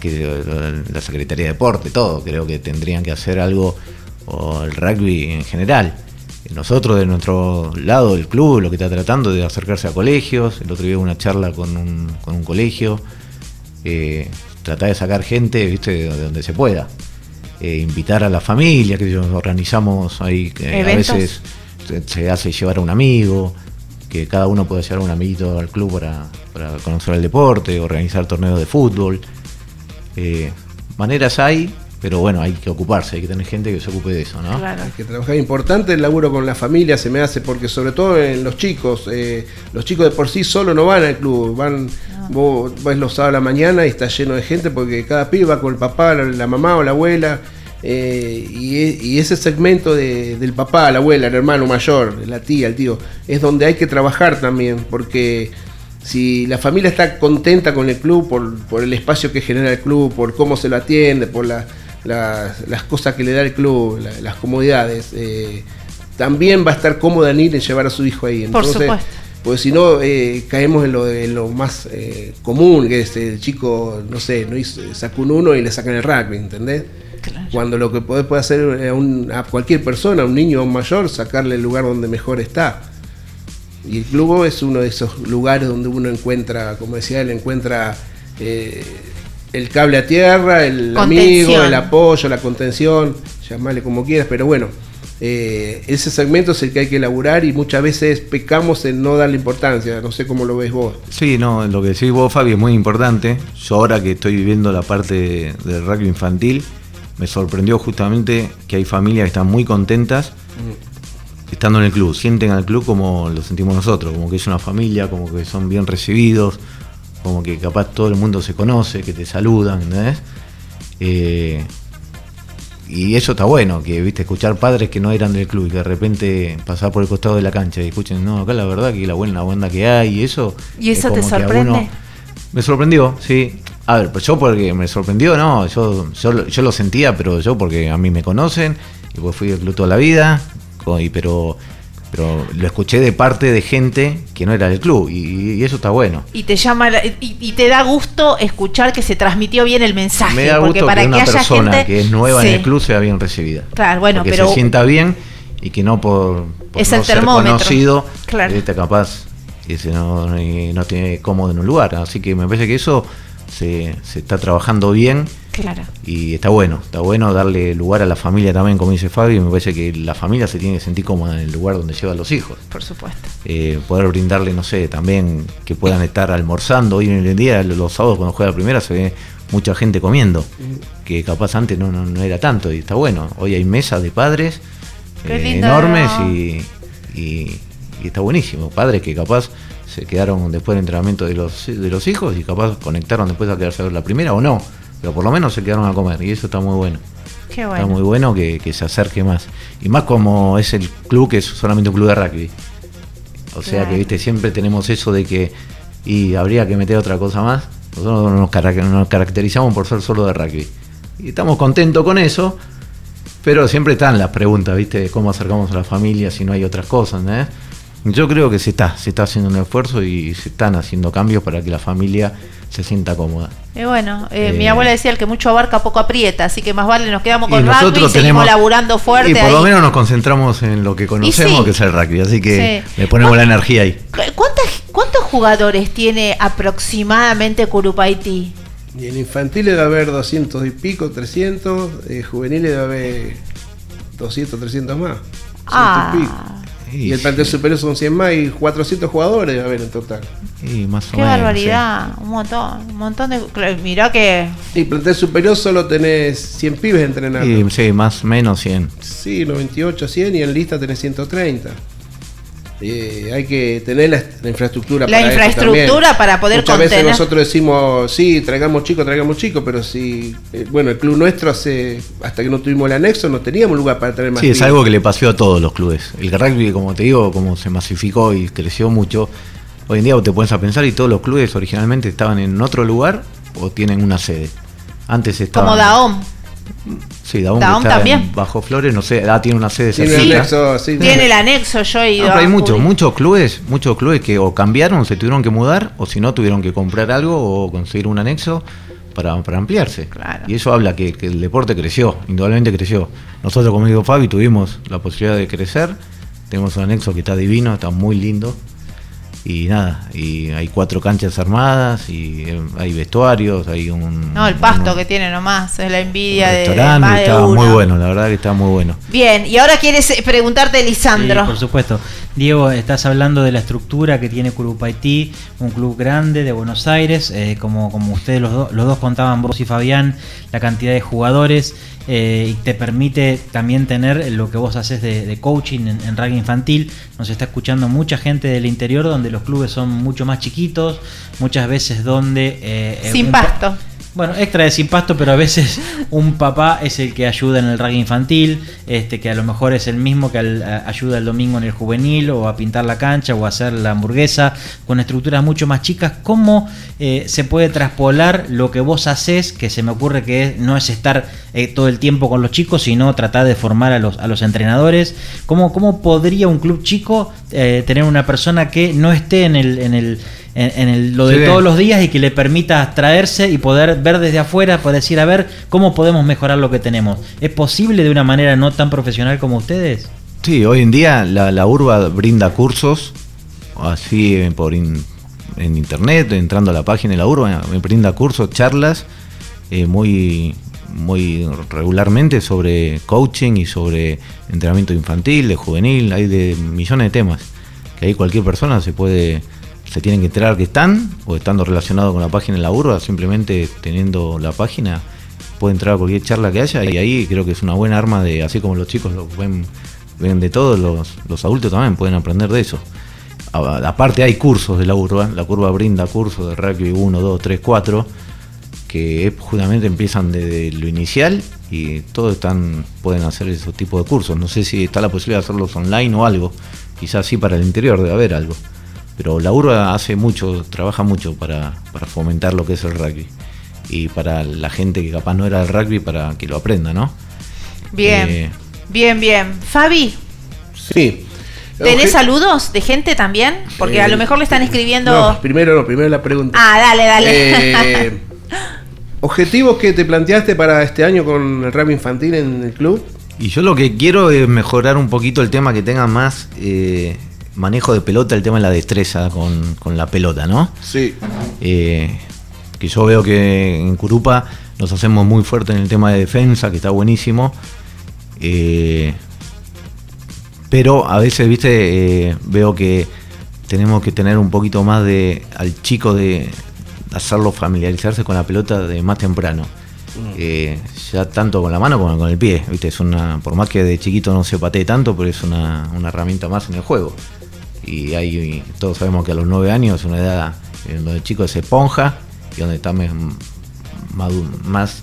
L: que la Secretaría de Deporte, todo, creo que tendrían que hacer algo, o el rugby en general. Nosotros de nuestro lado, el club, lo que está tratando de acercarse a colegios, el otro día una charla con un, con un colegio, eh, tratar de sacar gente, viste, de donde se pueda. Eh, invitar a la familia, que organizamos ahí, que a veces se, hace llevar a un amigo, que cada uno puede llevar un amiguito al club para, para conocer el deporte, organizar torneos de fútbol. Eh, maneras hay, pero bueno, hay que ocuparse, hay que tener gente que se ocupe de eso, ¿no?
F: Hay que trabajar. Importante el laburo con la familia se me hace, porque sobre todo en los chicos, eh, los chicos de por sí solo no van al club, van, vos ves los sábados a la mañana y está lleno de gente porque cada pibe va con el papá, la, la mamá o la abuela. eh, y, e- y ese segmento de- del papá, la abuela, el hermano mayor, la tía, el tío, es donde hay que trabajar también, porque si la familia está contenta con el club por, por el espacio que genera el club, por cómo se lo atiende, por la- la- las cosas que le da el club, la- las comodidades, eh, también va a estar cómoda en ir y llevar a su hijo ahí.
D: Por supuesto.
F: Pues si no, eh, caemos en lo, en lo más eh, común, que es el chico, no sé, no hizo, sacó un uno y le sacan el rugby, ¿entendés? Cuando lo que podés puede hacer a, un- a cualquier persona, a un niño o un mayor, sacarle el lugar donde mejor está. Y el club es uno de esos lugares donde uno encuentra, como decía él, encuentra eh, el cable a tierra, el amigo, el apoyo, la contención, llamarle como quieras, pero bueno, eh, ese segmento es el que hay que elaborar y muchas veces pecamos en no darle importancia, no sé cómo lo ves vos.
L: Sí, no, lo que decís vos, Fabi, es muy importante. Yo ahora que estoy viviendo la parte del rugby infantil, me sorprendió justamente que hay familias que están muy contentas estando en el club. Sienten al club como lo sentimos nosotros, como que es una familia, como que son bien recibidos, como que capaz todo el mundo se conoce, que te saludan, ¿entendés? Eh, y eso está bueno, que viste, escuchar padres que no eran del club y que de repente pasar por el costado de la cancha y escuchen, no, acá la verdad que la buena onda que hay y eso.
D: ¿Y
L: es
D: eso te
L: que a
D: sorprende?
L: uno- me sorprendió, sí. A ver, pues yo porque me sorprendió, no, yo, yo, lo- yo lo sentía, pero yo porque a mí me conocen, y pues fui del club toda la vida, y pero, pero lo escuché de parte de gente que no era del club, y, y eso está bueno.
D: Y te llama la- y, y te da gusto escuchar que se transmitió bien el mensaje.
L: Me da
D: porque
L: gusto
D: para
L: que una
D: haya
L: persona
D: gente,
L: que es nueva
D: Sí.
L: en el club sea bien recibida.
D: Claro, bueno,
L: que
D: pero
L: se sienta bien y que no por, por
D: Es
L: no
D: el
L: ser
D: termómetro.
L: conocido,
D: Claro.
L: este, capaz y se no, no tiene cómodo en un lugar. Así que me parece que eso se, se está trabajando bien
D: Claro.
L: y está bueno. Está bueno darle lugar a la familia también, como dice Fabio. Me parece que la familia se tiene que sentir cómoda en el lugar donde lleva a los hijos.
D: Por supuesto.
L: Eh, poder brindarle, no sé, también que puedan estar almorzando. Hoy en el día, los sábados cuando juega la primera, se ve mucha gente comiendo, que capaz antes no, no, no era tanto y está bueno. Hoy hay mesas de padres eh, enormes y, y- y está buenísimo. Padres que capaz se quedaron después del entrenamiento de los, de los hijos y capaz conectaron después a quedarse a ver la primera o no, pero por lo menos se quedaron a comer y eso está muy bueno.
D: Qué
L: Está
D: bueno.
L: muy bueno que, que se acerque más. Y más como es el club que es solamente un club de rugby. O sea
D: Claro.
L: que, viste, siempre tenemos eso de que y habría que meter otra cosa más. Nosotros nos caracterizamos por ser solo de rugby. Y estamos contentos con eso, pero siempre están las preguntas, ¿viste? De cómo acercamos a la familia si no hay otras cosas, ¿eh? Yo creo que se está, se está haciendo un esfuerzo y se están haciendo cambios para que la familia se sienta cómoda.
D: Y bueno, eh,
L: Eh,
D: mi abuela decía el que mucho abarca poco aprieta, así que más vale nos quedamos
L: Y
D: con rugby y
L: nosotros
D: seguimos
L: tenemos-
D: laburando fuerte
L: Y por lo menos nos concentramos en lo que conocemos,
D: sí.
L: que es el rugby, así que
D: Sí.
L: le ponemos la energía ahí.
D: ¿Cuántas- ¿Cuántos jugadores tiene aproximadamente Curupaití?
F: Y en infantiles debe haber 200 y pico, 300, eh, juveniles debe haber 200, 300 más.
D: Ah.
F: 100 y pico. Y el plantel superior son 100 más y 400 jugadores debe haber en total.
L: Y más o
D: Qué
L: menos,
D: barbaridad, un montón, un montón de... Mirá que...
F: Y plantel superior solo tenés 100 pibes entrenando.
L: sí. Y, sí, más o menos 100.
F: Sí, 98, 100 y en lista tenés 130. Eh, hay que tener la, la infraestructura
D: La
F: para
D: infraestructura para poder
F: Muchas veces
D: contener.
F: nosotros decimos, sí, traigamos chicos, traigamos chicos, pero si, eh, bueno, el club nuestro hace, hasta que no tuvimos el anexo, no teníamos lugar para traer más
L: Sí, es algo que le pasó a todos los clubes. El rugby, como te digo, como se masificó y creció mucho, hoy en día vos te pones a pensar y todos los clubes originalmente estaban en otro lugar o tienen una sede. Antes estaban...
D: Como Daom.
L: Sí, que está
D: también.
L: en Bajo Flores, no sé, ah, tiene una sede
F: Tiene el anexo, sí.
D: Tiene el anexo, yo he ido
L: No, pero hay muchos, muchos clubes, muchos clubes que o cambiaron, se tuvieron que mudar, o si no tuvieron que comprar algo o conseguir un anexo para, para ampliarse.
D: Claro.
L: Y eso habla que, que el deporte creció, indudablemente creció. Nosotros, como digo Fabi, tuvimos la posibilidad de crecer. Tenemos un anexo que está divino, está muy lindo. Y nada, y hay cuatro canchas armadas, y eh, hay vestuarios, hay un,
D: No, el pasto que tiene nomás, es la envidia de
L: restaurante,
D: más de
L: está
D: uno.
L: muy bueno, la verdad que está muy bueno.
D: Bien, y ahora quieres eh, preguntarte, Lisandro.
G: Sí, por supuesto. Diego, estás hablando de la estructura que tiene Curupaití, un club grande de Buenos Aires, eh, como, como ustedes los, do- los dos contaban, vos y Fabián, la cantidad de jugadores, eh, y te permite también tener lo que vos haces de, de coaching en, en rugby infantil. Nos está escuchando mucha gente del interior donde los clubes son mucho más chiquitos, muchas veces donde... eh,
D: Sin
G: un pa-
D: pasto.
G: Bueno, extra de sin pasto, pero a veces (laughs) un papá es el que ayuda en el rugby infantil, este que a lo mejor es el mismo que al- a- ayuda el domingo en el juvenil o a pintar la cancha o a hacer la hamburguesa con estructuras mucho más chicas. ¿Cómo eh, se puede traspolar lo que vos haces? Que se me ocurre que es- no es estar eh, todo el tiempo con los chicos, sino tratar de formar a los, a los entrenadores. ¿Cómo, ¿Cómo podría un club chico eh, tener una persona que no esté en el... En el en, en el- lo de
L: Sí.
G: todos los días y que le permita abstraerse y poder ver desde afuera, poder decir, a ver, cómo podemos mejorar lo que tenemos. ¿Es posible de una manera no tan profesional como ustedes?
L: Sí, hoy en día la, la urba brinda cursos, así eh, por in- en internet, entrando a la página de la urba, me brinda cursos, charlas, eh, muy, muy regularmente sobre coaching y sobre entrenamiento infantil, de juvenil, hay de millones de temas, que ahí cualquier persona se puede, se tiene que enterar que están, o estando relacionado con la página de la urba, simplemente teniendo la página, puede entrar a cualquier charla que haya y ahí creo que es una buena arma de, así como los chicos lo ven, ven de todo, los, los adultos también pueden aprender de eso. Aparte hay cursos de la urba, la curva brinda cursos de rugby 1, 2, 3, 4, que justamente empiezan desde lo inicial y todos están, pueden hacer esos tipos de cursos. No sé si está la posibilidad de hacerlos online o algo, quizás sí para el interior debe haber algo. Pero la urba hace mucho, trabaja mucho para, para fomentar lo que es el rugby. Y para la gente que capaz no era del rugby para que lo aprenda, ¿no?
D: Bien,
L: Eh,
D: bien, bien. Fabi,
F: Sí.
D: ¿tenés saludos de gente también? Porque a
F: Eh,
D: lo mejor le están escribiendo...
F: No, primero no, primero la pregunta.
D: Ah, dale, dale.
F: Eh, ¿Objetivos que te planteaste para este año con el rap infantil en el club?
L: Y yo lo que quiero es mejorar un poquito el tema que tenga más eh, manejo de pelota, el tema de la destreza con, con la pelota, ¿no?
F: Sí.
L: Eh, que yo veo que en Curupa nos hacemos muy fuerte en el tema de defensa, que está buenísimo. Eh, pero a veces, viste, eh, veo que tenemos que tener un poquito más de al chico de hacerlo familiarizarse con la pelota de más temprano. Eh, ya tanto con la mano como con el pie, viste, es una, por más que de chiquito no se patee tanto, pero es una, una herramienta más en el juego. Y hay, todos sabemos que a los nueve años es una edad en donde el chico se esponja y donde está madu- más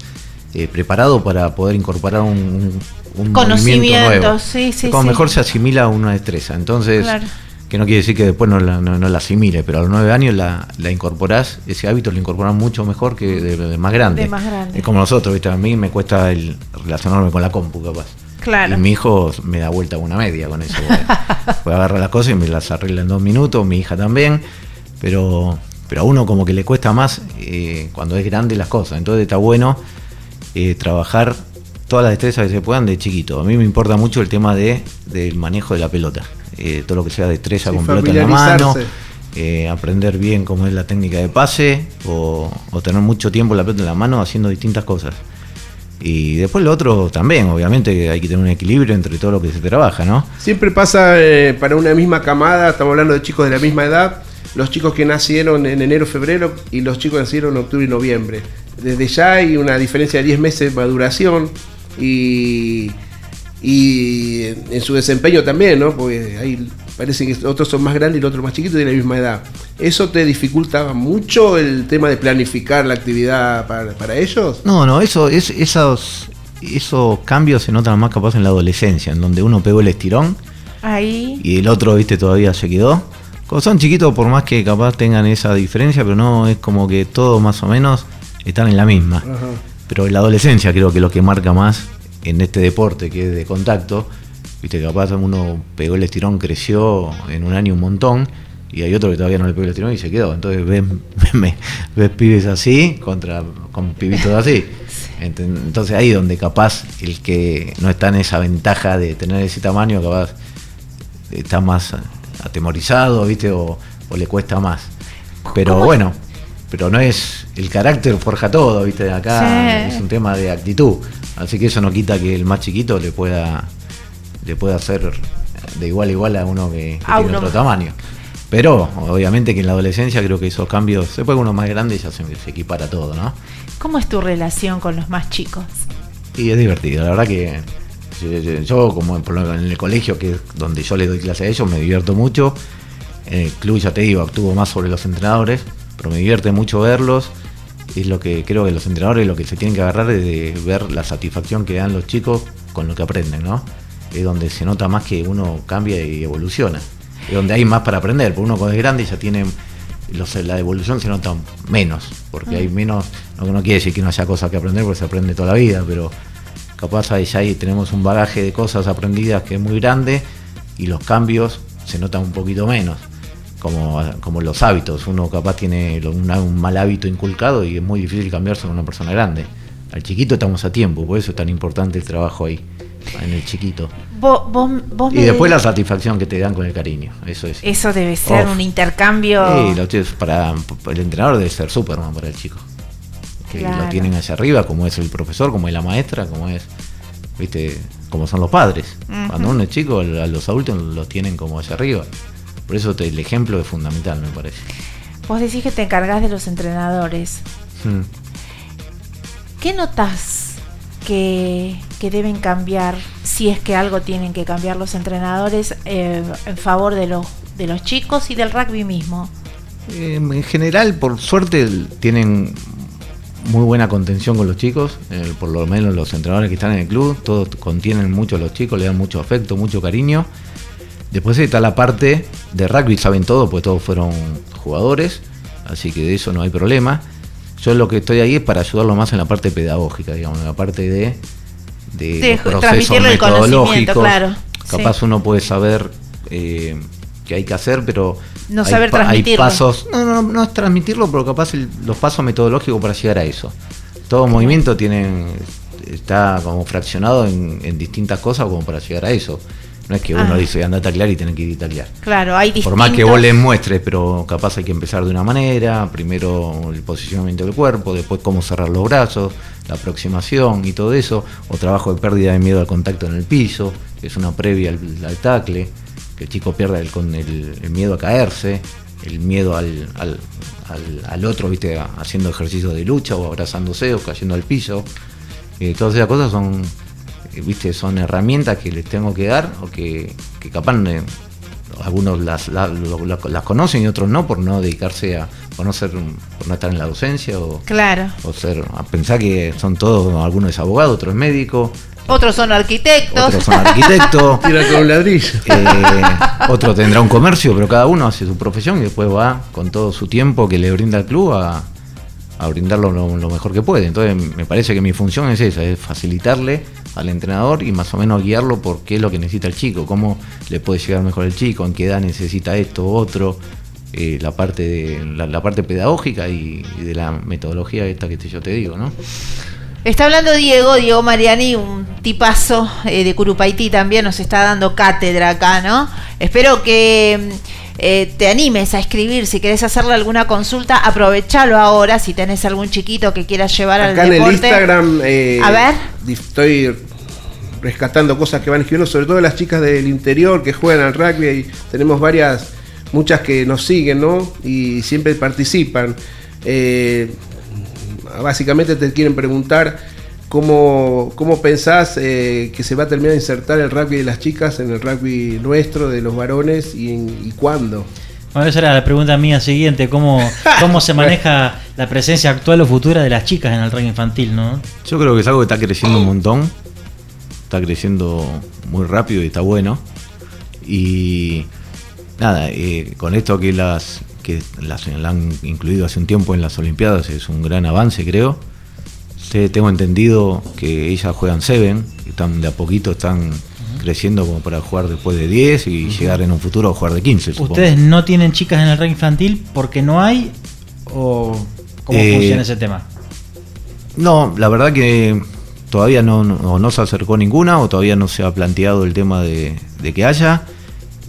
L: eh, preparado para poder incorporar un, un-
D: Conocimiento,
L: nuevo.
D: sí, sí,
L: como
D: sí.
L: mejor se asimila una destreza. Entonces,
D: Claro.
L: que no quiere decir que después no la, no, no la asimile, pero a los nueve años la, la incorporás, ese hábito lo incorporás mucho mejor que de, de más grande.
D: De más grande.
L: Es como nosotros, ¿viste? A mí me cuesta el relacionarme con la compu, capaz.
D: Claro.
L: Y mi hijo me da vuelta una media con eso. porque- (laughs) Puede agarrar las cosas y me las arregla en dos minutos, mi hija también. Pero, pero a uno como que le cuesta más eh, cuando es grande las cosas. Entonces está bueno eh, trabajar todas las destrezas que se puedan de chiquito. A mí me importa mucho el tema de, del manejo de la pelota. Eh, todo lo que sea destreza
F: Sí,
L: con pelota en la mano. eh, aprender bien cómo es la técnica de pase o, o tener mucho tiempo la pelota en la mano haciendo distintas cosas. Y después lo otro también, obviamente hay que tener un equilibrio entre todo lo que se trabaja, ¿no?
F: Siempre pasa eh, para una misma camada, estamos hablando de chicos de la misma edad, los chicos que nacieron en enero, febrero y los chicos que nacieron en octubre y noviembre. Desde ya hay una diferencia de 10 meses de maduración y, y en su desempeño también, ¿no? Porque ahí parece que otros son más grandes y los otros más chiquitos y de la misma edad. ¿Eso te dificulta mucho el tema de planificar la actividad para, para ellos?
L: No, no, eso, es, esos, esos cambios se notan más capaz en la adolescencia, en donde uno pegó el estirón
D: Ahí.
L: y el otro, viste, todavía se quedó. Como son chiquitos, por más que capaz tengan esa diferencia, pero no es como que todos más o menos están en la misma. Pero en la adolescencia creo que lo que marca más en este deporte que es de contacto, viste, capaz uno pegó el estirón, creció en un año un montón, y hay otro que todavía no le pegó el estirón y se quedó. Entonces ves, (laughs) ves, ves pibes así contra con pibitos así. Ent- Entonces ahí donde capaz el que no está en esa ventaja de tener ese tamaño, capaz está más atemorizado, ¿viste? O, o le cuesta más. Pero bueno, pero no es. El carácter forja todo, ¿viste? Acá
D: Sí.
L: es un tema de actitud. Así que eso no quita que el más chiquito le pueda le pueda hacer de igual a igual a uno que, que
D: A
L: tiene
D: uno
L: otro tamaño. Pero obviamente que en la adolescencia creo que esos cambios, se puede uno más grande y ya se, se equipara todo, ¿no?
D: ¿Cómo es tu relación con los más chicos?
L: Y es divertido, la verdad que yo, como en el colegio que es donde yo le doy clase a ellos me divierto mucho. En el club ya te digo, actúo más sobre los entrenadores, pero me divierte mucho verlos. Es lo que creo que los entrenadores lo que se tienen que agarrar es de ver la satisfacción que dan los chicos con lo que aprenden, ¿no? Es donde se nota más que uno cambia y evoluciona. Es donde hay más para aprender, porque uno cuando es grande ya tiene los- la evolución se nota menos, porque hay menos, no, no quiere decir que no haya cosas que aprender, porque se aprende toda la vida, pero capaz ahí ya ahí tenemos un bagaje de cosas aprendidas que es muy grande y los cambios se notan un poquito menos. Como, como los hábitos, uno capaz tiene una- un mal hábito inculcado y es muy difícil cambiarse con una persona grande. Al chiquito estamos a tiempo, por eso es tan importante el trabajo ahí, en el chiquito.
D: Vos, vos, vos
L: Y después la satisfacción que te dan con el cariño, eso es.
D: Eso debe ser un intercambio.
L: Sí, para, el entrenador debe ser Superman para el chico. Que
D: Claro.
L: lo tienen hacia arriba, como es el profesor, como es la maestra, como es, viste, como son los padres. Cuando uno es chico, a los adultos los tienen como hacia arriba. Por eso te- el ejemplo es fundamental, me parece.
D: Vos decís que te encargás de los entrenadores.
L: Mm.
D: ¿Qué notas que, deben cambiar, si es que algo tienen que cambiar los entrenadores eh, en favor de los, de los chicos y del rugby mismo?
L: Eh, en general, por suerte, tienen muy buena contención con los chicos, eh, por lo menos los entrenadores que están en el club, todos contienen mucho a los chicos, le dan mucho afecto, mucho cariño. Después está la parte de rugby, saben todo, pues todos fueron jugadores, así que de eso no hay problema. Yo lo que estoy ahí es para ayudarlo más en la parte pedagógica, digamos, en la parte de, de los procesos
D: transmitirle el conocimiento,
L: metodológicos.
D: claro,
L: Capaz
D: sí.
L: uno puede saber eh, qué hay que hacer, pero
D: No
L: hay
D: saber
L: hay
D: transmitirlo.
L: pasos, no, no, no es transmitirlo, pero capaz el- los pasos metodológicos para llegar a eso. Todo movimiento tiene, está como fraccionado en, en distintas cosas como para llegar a eso. No es que uno
D: Ah.
L: dice anda a taclear y tiene que ir a taclear.
D: Claro, hay
L: Por más que
D: distintos-
L: vos le muestres, pero capaz hay que empezar de una manera, primero el posicionamiento del cuerpo, después cómo cerrar los brazos, la aproximación y todo eso, o trabajo de pérdida de miedo al contacto en el piso, que es una previa al, al tacle, que el chico pierda el, con el, el miedo a caerse, el miedo al, al, al- al otro, viste, haciendo ejercicios de lucha o abrazándose o cayendo al piso. Eh, todas esas cosas son, eh, viste, son herramientas que les tengo que dar o que, que capaz eh, algunos las, las conocen y otros no por no dedicarse a, por no ser, por no estar en la docencia o,
D: Claro.
L: o ser, a pensar que son todos, algunos es abogado, otro es médico,
D: Otros son arquitectos.
L: otros son arquitectos. (laughs)
F: Tira con un ladrillo.
L: Eh, otro tendrá un comercio, pero cada uno hace su profesión y después va con todo su tiempo que le brinda el club a, a brindarlo lo, lo mejor que puede. Entonces me parece que mi función es esa, es facilitarle al entrenador y más o menos guiarlo por qué es lo que necesita el chico, cómo le puede llegar mejor el chico, en qué edad necesita esto otro, eh, la parte de la, parte pedagógica y, de la metodología esta que te- yo te digo, ¿no?
D: Está hablando Diego, Diego Mariani, un tipazo eh, de Curupaití también, nos está dando cátedra acá, ¿no? Espero que eh, te animes a escribir, si querés hacerle alguna consulta, aprovechalo ahora, si tenés algún chiquito que quieras llevar
F: Acá
D: al
F: en el. Instagram eh,
D: A ver.
F: estoy rescatando cosas que van escribiendo, sobre todo las chicas del interior que juegan al rugby. y tenemos varias, muchas que nos siguen, ¿no? Y siempre participan. Eh, básicamente te quieren preguntar cómo, cómo pensás eh, que se va a terminar de insertar el rugby de las chicas en el rugby nuestro, de los varones, y, en- y cuándo.
G: Bueno, esa era la pregunta mía siguiente, ¿cómo, (laughs) cómo se maneja la presencia actual o futura de las chicas en el rugby infantil, no?
L: Yo creo que es algo que está creciendo un montón. Está creciendo muy rápido y está bueno. Y nada, eh, con esto que las que las la han incluido hace un tiempo en las Olimpiadas es un gran avance, creo. Tengo entendido que ellas juegan Seven, están de a poquito están creciendo como para jugar después de 10 y llegar en un futuro a jugar de 15. supongo.
G: ¿Ustedes no tienen chicas en el rugby infantil porque no hay? ¿O cómo
L: Eh,
G: funciona ese tema?
L: No, la verdad que todavía no, no, se acercó ninguna o todavía no se ha planteado el tema de, de que haya.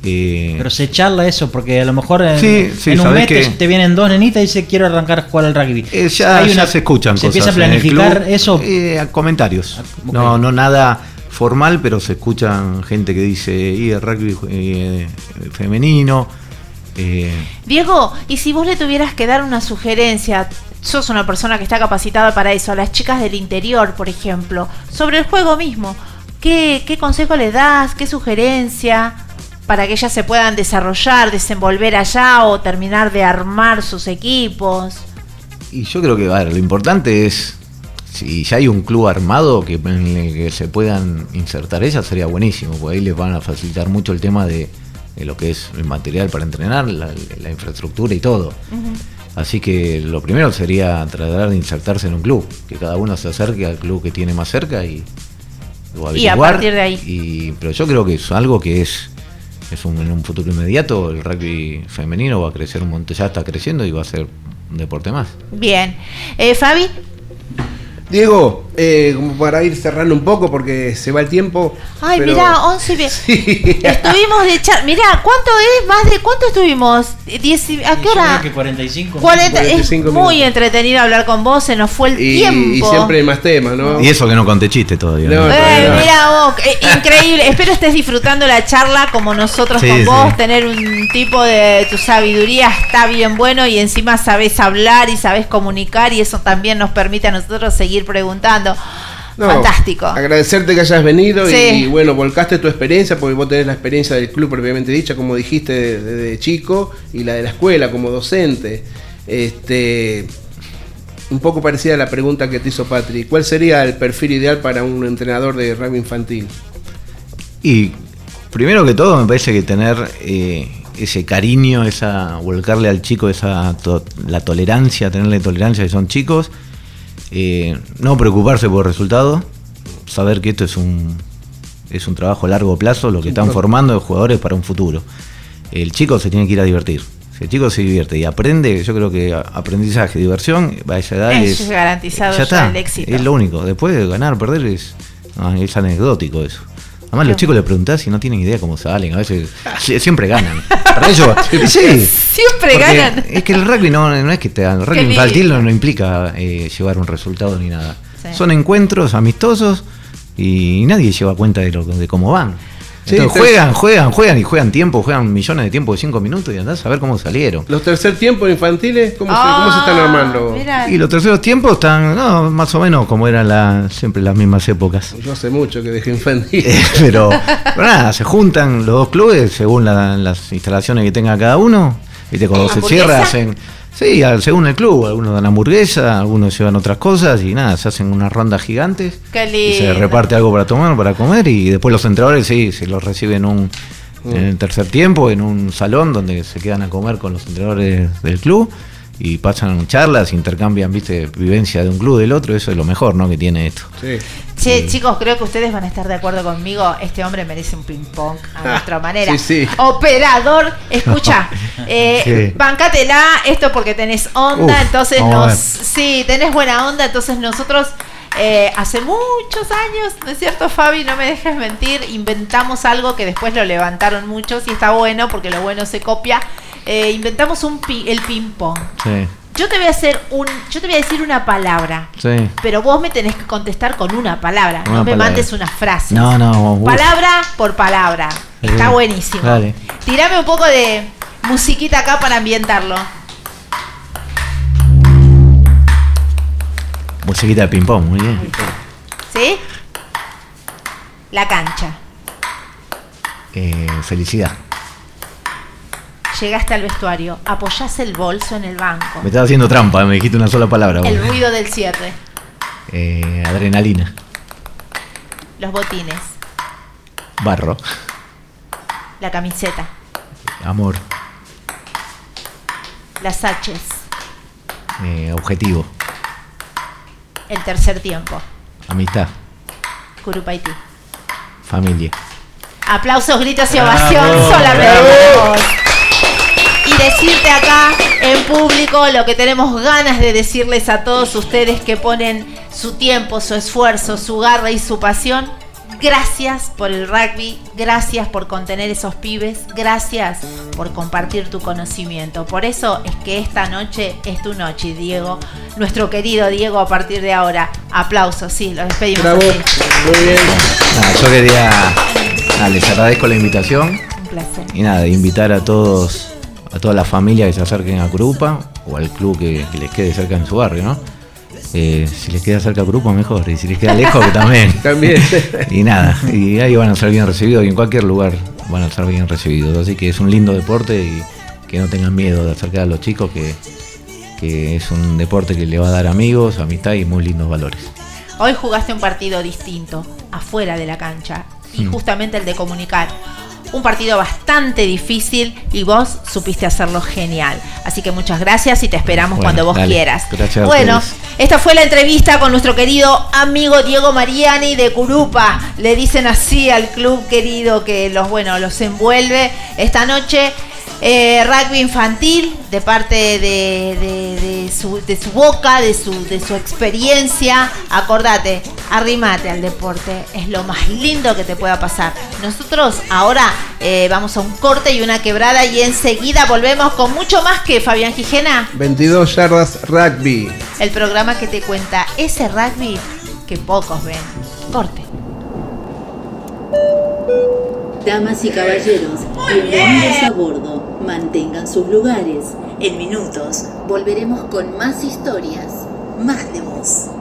L: Eh,
G: Pero se charla eso, porque a lo mejor en,
L: Sí, sí,
G: en un mes te,
L: que-
G: te vienen dos nenitas y dice quiero arrancar a jugar al rugby.
L: Eh, ya,
G: Hay
L: ya
G: una-
L: se escuchan
G: se
L: cosas.
G: empieza a planificar
L: club.
G: eso.
L: Eh, a comentarios. No, no nada formal, pero se escuchan gente que dice, y el rugby eh, femenino. eh,
D: Diego, y si vos le tuvieras que dar una sugerencia, sos una persona que está capacitada para eso, a las chicas del interior, por ejemplo, sobre el juego mismo, ¿qué, qué consejo les das? ¿Qué sugerencia? Para que ellas se puedan desarrollar, desenvolver allá o terminar de armar sus equipos.
L: y yo creo que a ver, lo importante es, si ya hay un club armado que, en el que se puedan insertar ellas, sería buenísimo, porque ahí les van a facilitar mucho el tema de, de lo que es el material para entrenar, la, la infraestructura y todo. Así que lo primero sería tratar de insertarse en un club, que cada uno se acerque al club que tiene más cerca y, o
D: Y a partir de ahí.
L: Y- pero yo creo que es algo que es, es un- en un futuro inmediato, el rugby femenino va a crecer un montón, ya está creciendo y va a ser un deporte más.
D: Bien. Eh, Fabi,
F: Diego, eh, como para ir cerrando un poco porque se va el tiempo.
D: ay,
F: pero-
D: mirá, 11 y ve- (laughs) Estuvimos de chat. Mirá, ¿cuánto es? ¿Más de cuánto estuvimos? Diez y- ¿A qué
G: Yo
D: hora?
G: creo que 45.
D: 40, es
F: 45
D: muy entretenido hablar con vos, se nos fue el
F: Y,
D: tiempo.
F: y siempre hay más temas, ¿no?
L: Y eso que no conté chiste todavía.
F: No,
L: ¿no?
D: Eh, mira vos, eh, increíble. Espero estés disfrutando la charla como nosotros
L: Sí,
D: con
L: sí.
D: vos. Tener un tipo de tu sabiduría está bien bueno y encima sabés hablar y sabés comunicar y eso también nos permite a nosotros seguir preguntando.
F: No,
D: Fantástico.
F: Agradecerte que hayas venido y, bueno, volcaste tu experiencia porque vos tenés la experiencia del club propiamente dicha, como dijiste, de- desde chico y la de la escuela como docente. Este, un poco parecida a la pregunta que te hizo Patri. ¿Cuál sería el perfil ideal para un entrenador de rugby infantil?
L: Y primero que todo me parece que tener eh, ese cariño, esa volcarle al chico esa to- la tolerancia, tenerle tolerancia que son chicos, eh, no preocuparse por el resultado, saber que esto es un es un trabajo a largo plazo, lo que están formando de jugadores para un futuro. El chico se tiene que ir a divertir. Si el chico se divierte y aprende, yo creo que aprendizaje, diversión, a esa edad
D: Es
L: es,
D: garantizado
L: ya
D: ya
L: está,
D: el éxito.
L: Es lo único. Después de ganar, perder es, es anecdótico eso. Además, los chicos le preguntás si no tienen idea cómo salen. A veces sie- siempre gagan. Para ellos, (laughs) sí,
D: Siempre ganan.
L: Es que el rugby no, no es que te el rugby infantil no, no implica eh, llevar un resultado ni nada.
D: Sí.
L: Son encuentros amistosos y nadie lleva cuenta de, lo, de cómo van.
F: Sí,
L: Entonces juegan, juegan, juegan y juegan tiempo, juegan millones de tiempo de 5 minutos y andás a ver cómo salieron.
F: ¿Los tercer tiempos infantiles? ¿Cómo, se, cómo se están armando?
D: Ah, Mira,
L: Y los terceros tiempos están, no, más o menos como eran la, siempre las mismas épocas.
F: Yo hace mucho que dejé infantil. (laughs)
L: Eh, pero, pero nada, se juntan los dos clubes según la- las instalaciones que tenga cada uno. Viste, cuando se
D: ¿Hamburguesa?
L: cierra, hacen. Sí, al- según el club. Algunos dan hamburguesa, algunos llevan otras cosas y nada, se hacen unas rondas gigantes.
D: qué
L: Y se
D: lindo.
L: reparte algo para tomar, para comer y después los entrenadores sí, se los reciben un, en el tercer tiempo en un salón donde se quedan a comer con los entrenadores del club y pasan charlas, intercambian, viste, vivencia de un club del otro, eso es lo mejor, ¿no? Que tiene esto.
F: Sí.
D: Che, chicos, creo que ustedes van a estar de acuerdo conmigo. Este hombre merece un ping-pong a (laughs) nuestra manera.
F: sí, sí.
D: Operador, escucha, (laughs) eh,
L: Sí.
D: bancátela, esto porque tenés onda,
L: Uf,
D: entonces nos. Sí, tenés buena onda, entonces nosotros. eh, hace muchos años, ¿no es cierto, Fabi? No me dejes mentir. Inventamos algo que después lo levantaron muchos y está bueno porque lo bueno se copia. Eh, inventamos un pi- el ping-pong.
L: Sí,
D: Yo te voy a hacer un. Yo te voy a decir una palabra.
L: sí.
D: Pero vos me tenés que contestar con una palabra.
L: Una
D: no me
L: palabra.
D: mandes una frase.
L: No, no, uf.
D: Palabra por palabra. Está buenísimo.
L: Dale.
D: Tirame un poco de musiquita acá para ambientarlo.
L: Musiquita de ping-pong, muy bien.
D: ¿Sí? La cancha.
L: Eh, felicidad.
D: Llegaste al vestuario. Apoyás el bolso en el banco.
L: Me estaba haciendo trampa, me dijiste una sola palabra. vos.
D: El ruido del cierre.
L: Eh, adrenalina.
D: Los botines.
L: Barro.
D: La camiseta.
L: Amor.
D: Las H's.
L: Eh, objetivo.
D: El tercer tiempo.
L: Amistad.
D: Curupaití.
L: Familia.
D: Aplausos, gritos y ovación solamente decirte acá en público lo que tenemos ganas de decirles a todos ustedes que ponen su tiempo, su esfuerzo, su garra y su pasión. Gracias por el rugby, gracias por contener esos pibes, gracias por compartir tu conocimiento. Por eso es que esta noche es tu noche, Diego. Nuestro querido Diego, a partir de ahora. Aplausos, sí, lo despedimos.
F: Bravo. Muy bien.
L: Nada, yo quería. nada, les agradezco la invitación.
D: Un placer.
L: Y nada, invitar a todos, a toda la familia que se acerquen a Grupa o al club que, que les quede cerca en su barrio, ¿no? Eh, si les queda cerca Grupa, mejor. Y si les queda lejos, que también. (laughs)
F: También. (laughs)
L: Y nada, y ahí van a ser bien recibidos y en cualquier lugar van a ser bien recibidos. Así que es un lindo deporte y que no tengan miedo de acercar a los chicos, que, que es un deporte que le va a dar amigos, amistad y muy lindos valores.
D: Hoy jugaste un partido distinto, afuera de la cancha, y
L: Mm.
D: justamente el de comunicar. Un partido bastante difícil y vos supiste hacerlo genial. Así que muchas gracias y te esperamos
L: Bueno,
D: cuando vos
L: dale.
D: quieras.
L: Gracias
D: bueno, esta fue la entrevista con nuestro querido amigo Diego Mariani de Curupa. Le dicen así al club querido que los, bueno, los envuelve esta noche. Eh, rugby infantil de parte de, de- de su, de su boca, de su, de su experiencia. Acordate, arrimate al deporte, es lo más lindo que te pueda pasar. Nosotros ahora eh, vamos a un corte y una quebrada y enseguida volvemos con mucho más que Fabián Gijena,
F: 22 yardas rugby.
D: el programa que te cuenta ese rugby que pocos ven. Corte.
B: Damas y caballeros, bienvenidos a bordo. Mantengan sus lugares. En minutos volveremos con más historias, más de voz.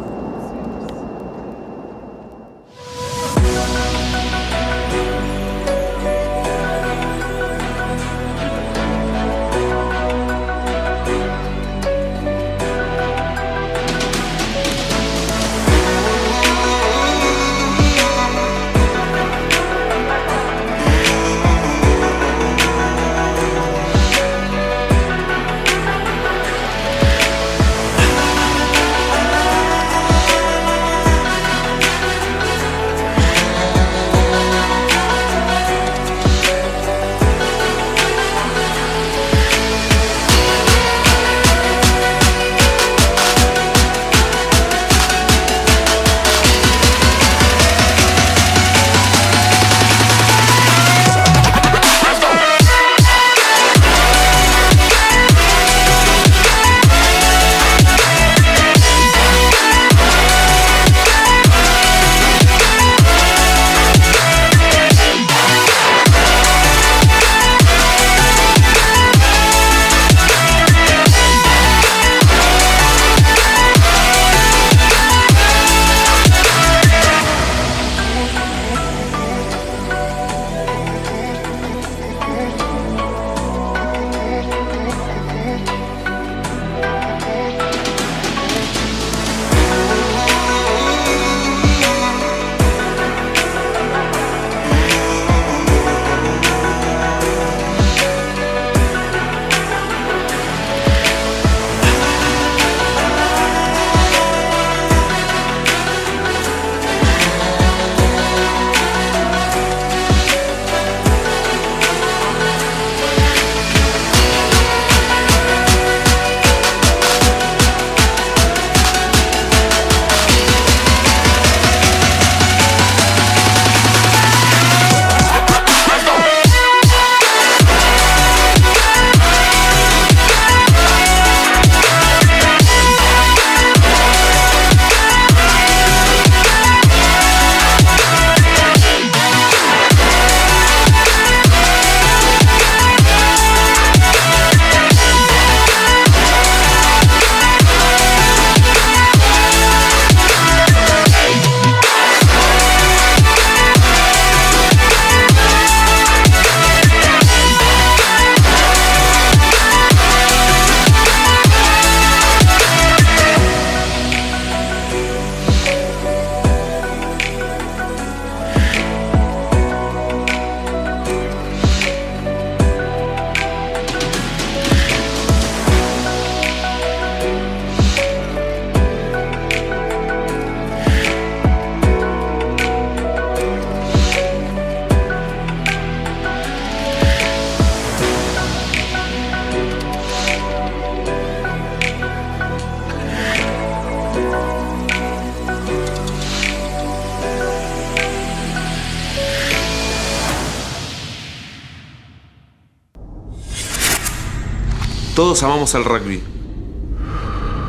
M: Amamos al rugby.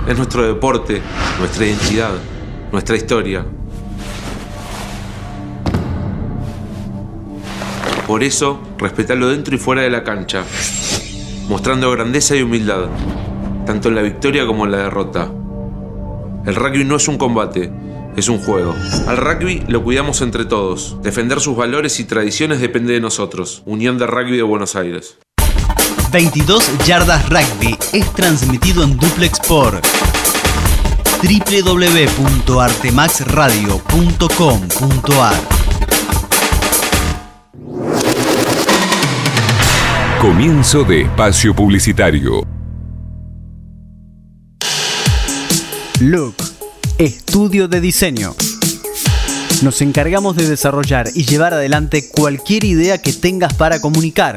M: Es nuestro deporte, nuestra identidad, nuestra historia. Por eso, respetalo dentro y fuera de la cancha, mostrando grandeza y humildad, tanto en la victoria como en la derrota. El rugby no es un combate, es un juego. Al rugby lo cuidamos entre todos. Defender sus valores y tradiciones depende de nosotros. Unión de Rugby de Buenos Aires.
A: 22 Yardas Rugby es transmitido en duplex por www.artemaxradio.com.ar
N: Comienzo de espacio publicitario.
A: Look, estudio de diseño. Nos encargamos de desarrollar y llevar adelante cualquier idea que tengas para comunicar,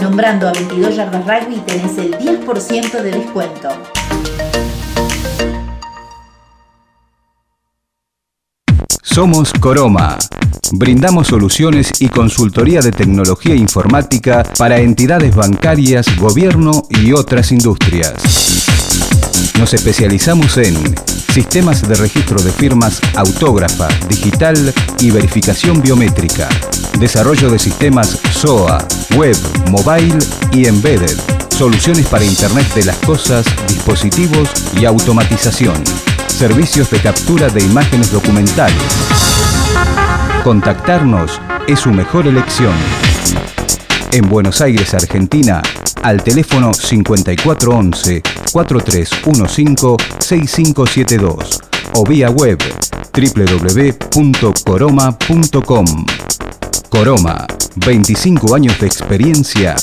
B: Nombrando a 22 Yardas Rugby tenés el 10% de descuento.
K: Somos Coroma. Brindamos soluciones y consultoría de tecnología informática para entidades bancarias, gobierno y otras industrias. Nos especializamos en sistemas de registro de firmas autógrafa, digital y verificación biométrica, desarrollo de sistemas SOA, web, mobile y embedded, soluciones para Internet de las Cosas, dispositivos y automatización, servicios de captura de imágenes documentales. Contactarnos es su mejor elección. En Buenos Aires, Argentina, al teléfono 5411-4315-6572 o vía web www.coroma.com. Coroma, 25 años de experiencia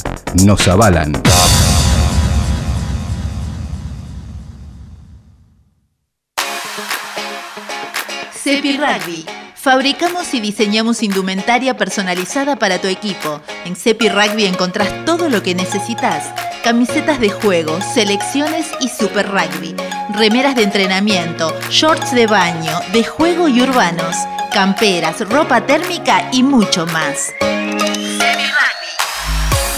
K: nos avalan.
B: Cepi Rugby. Fabricamos y diseñamos indumentaria personalizada para tu equipo. En Cepi Rugby encontrás todo lo que necesitas. Camisetas de juego, selecciones y super rugby. Remeras de entrenamiento, shorts de baño, de juego y urbanos. Camperas, ropa térmica y mucho más.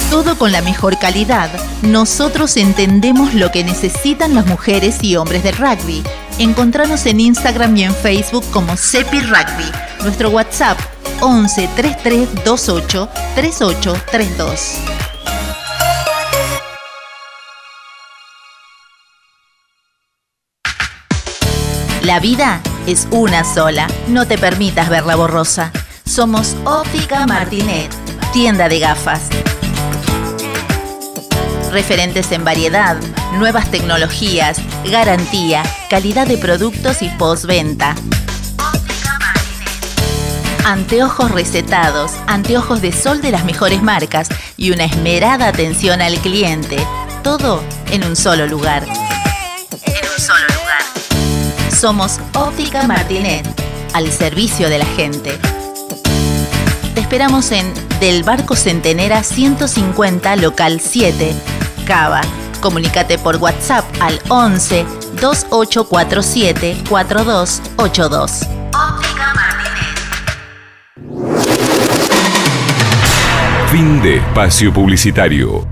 B: Todo con la mejor calidad. Nosotros entendemos lo que necesitan las mujeres y hombres del rugby. Encontranos en Instagram y en Facebook como Cepi Rugby. Nuestro WhatsApp 11 33 28 38 32. La vida es una sola. No te permitas verla borrosa. Somos Óptica Martinet, tienda de gafas. Referentes en variedad, nuevas tecnologías, garantía, calidad de productos y postventa. Anteojos recetados, anteojos de sol de las mejores marcas y una esmerada atención al cliente. Todo en un solo lugar. En un solo lugar. Somos Óptica Martinet, al servicio de la gente. Te esperamos en Del Barco Centenera 150, local 7, Cava. Comunícate por WhatsApp al 11 2847 4282. Óptica Martinet.
N: Fin de espacio publicitario.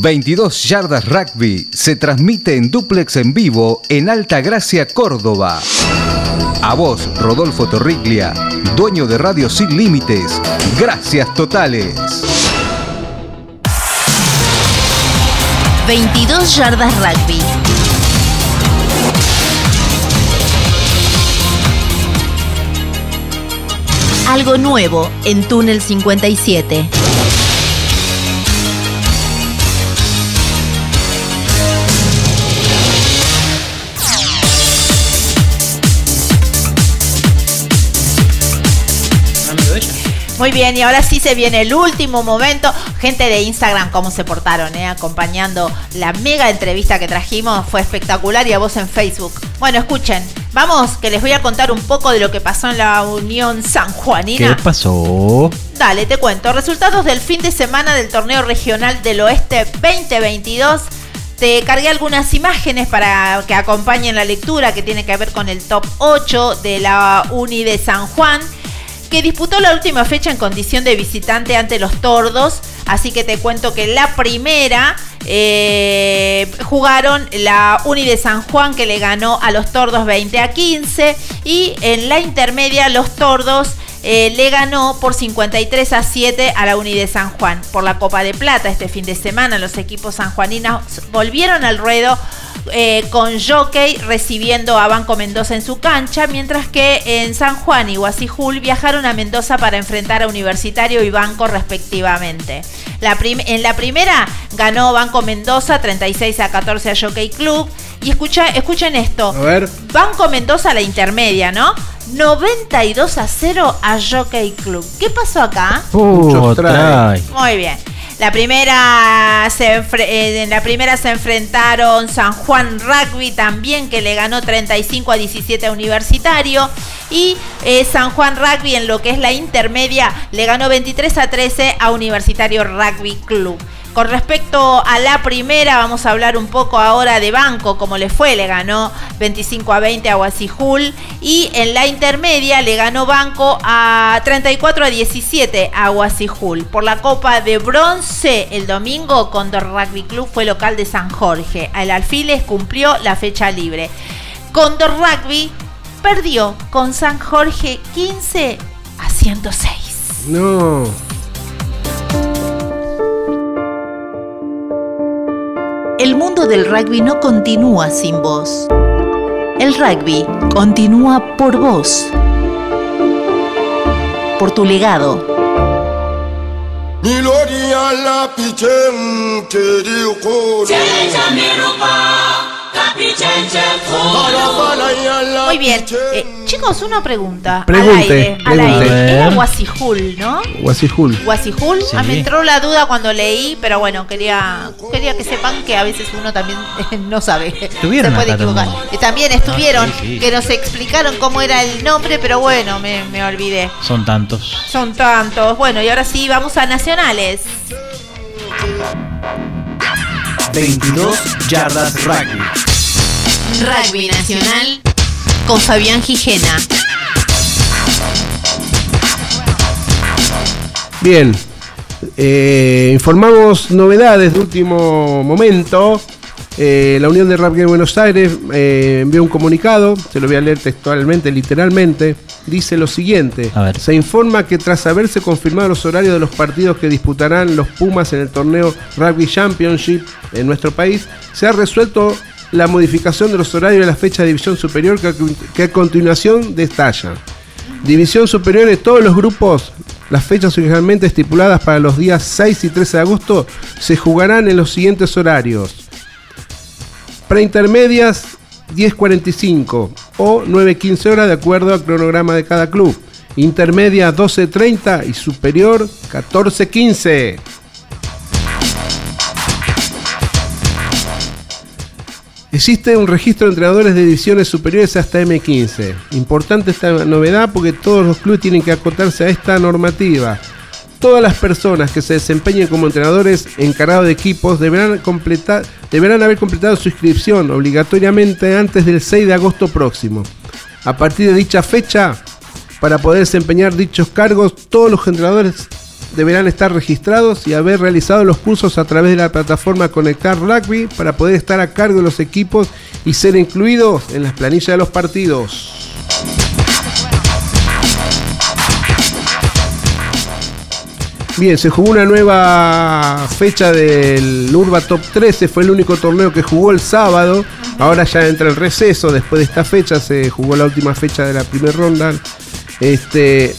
K: 22 Yardas Rugby se transmite en duplex en vivo en Alta Gracia, Córdoba. A vos, Rodolfo Torriglia, dueño de Radio Sin Límites. Gracias totales.
B: 22 yardas rugby. Algo nuevo en Túnel 57.
D: Muy bien, y ahora sí se viene el último momento. Gente de Instagram, cómo se portaron, eh? acompañando la mega entrevista que trajimos. Fue espectacular y a vos en Facebook. Bueno, escuchen, vamos, que les voy a contar un poco de lo que pasó en la Unión San Juanina.
G: ¿Qué pasó?
D: Dale, te cuento. Resultados del fin de semana del torneo regional del oeste 2022. Te cargué algunas imágenes para que acompañen la lectura que tiene que ver con el top 8 de la Uni de San Juan que disputó la última fecha en condición de visitante ante los Tordos. Así que te cuento que la primera eh, jugaron la Uni de San Juan que le ganó a los Tordos 20 a 15 y en la intermedia los Tordos eh, le ganó por 53 a 7 a la Uni de San Juan. Por la Copa de Plata este fin de semana los equipos sanjuaninos volvieron al ruedo eh, con Jockey recibiendo a Banco Mendoza en su cancha, mientras que en San Juan y Guasijul viajaron a Mendoza para enfrentar a Universitario y Banco respectivamente. en la primera ganó Banco Mendoza 36 a 14 a Jockey Club. Y escucha, escuchen esto. Banco Mendoza la intermedia, ¿no? 92 a 0 a Jockey Club. ¿Qué pasó acá? Muy bien. La primera se eh, en la primera se enfrentaron San Juan Rugby también que le ganó 35 a 17 a Universitario y eh, San Juan Rugby en lo que es la intermedia le ganó 23 a 13 a Universitario Rugby Club. Con respecto a la primera, vamos a hablar un poco ahora de Banco, como le fue, le ganó 25 a 20 a Guasijul y en la intermedia le ganó Banco a 34 a 17 a Guasijul. Por la Copa de Bronce el domingo, Condor Rugby Club fue local de San Jorge. El Alfiles cumplió la fecha libre. Condor Rugby perdió con San Jorge 15 a 106.
F: No.
B: El mundo del rugby no continúa sin vos. El rugby continúa por vos. Por tu legado.
D: Muy bien. Eh, chicos, una pregunta.
F: Pregunte,
D: al aire. Al
F: pregunte.
D: aire. Era Guasijul, ¿no?
F: Guasijul.
D: Guasijul.
F: Sí.
D: Ah, me entró la duda cuando leí, pero bueno, quería quería que sepan que a veces uno también (laughs) no sabe.
G: Estuvieron
D: Se puede equivocar.
G: también.
D: Eh, También estuvieron,
G: Ah, sí, sí.
D: que nos explicaron cómo era el nombre, pero bueno, me, me olvidé.
G: Son tantos.
D: Son tantos. Bueno, y ahora sí, vamos a nacionales.
A: 22 yardas rugby.
B: Rugby Nacional con Fabián Gijena.
F: Bien. Eh, informamos novedades de último momento. Eh, la Unión de Rugby de Buenos Aires eh, envió un comunicado, se lo voy a leer textualmente, literalmente. Dice lo siguiente: Se informa que tras haberse confirmado los horarios de los partidos que disputarán los Pumas en el torneo Rugby Championship en nuestro país, se ha resuelto la modificación de los horarios de la fecha de división superior que a, continuación detalla. División superior de todos los grupos, las fechas originalmente estipuladas para los días 6 y 13 de agosto se jugarán en los siguientes horarios. Preintermedias 10.45 o 9.15 horas de acuerdo al cronograma de cada club. Intermedia 12.30 y superior 14.15. Existe un registro de entrenadores de divisiones superiores hasta M15. Importante esta novedad porque todos los clubes tienen que acotarse a esta normativa. Todas las personas que se desempeñen como entrenadores encargados de equipos deberán, deberán haber completado su inscripción obligatoriamente antes del 6 de agosto próximo. A partir de dicha fecha, para poder desempeñar dichos cargos, todos los entrenadores deberán estar registrados y haber realizado los cursos a través de la plataforma Conectar Rugby para poder estar a cargo de los equipos y ser incluidos en las planillas de los partidos. Bien, se jugó una nueva fecha del Urba Top 13, fue el único torneo que jugó el sábado. Ahora ya entra el receso, después de esta fecha se jugó la última fecha de la primera ronda. Este,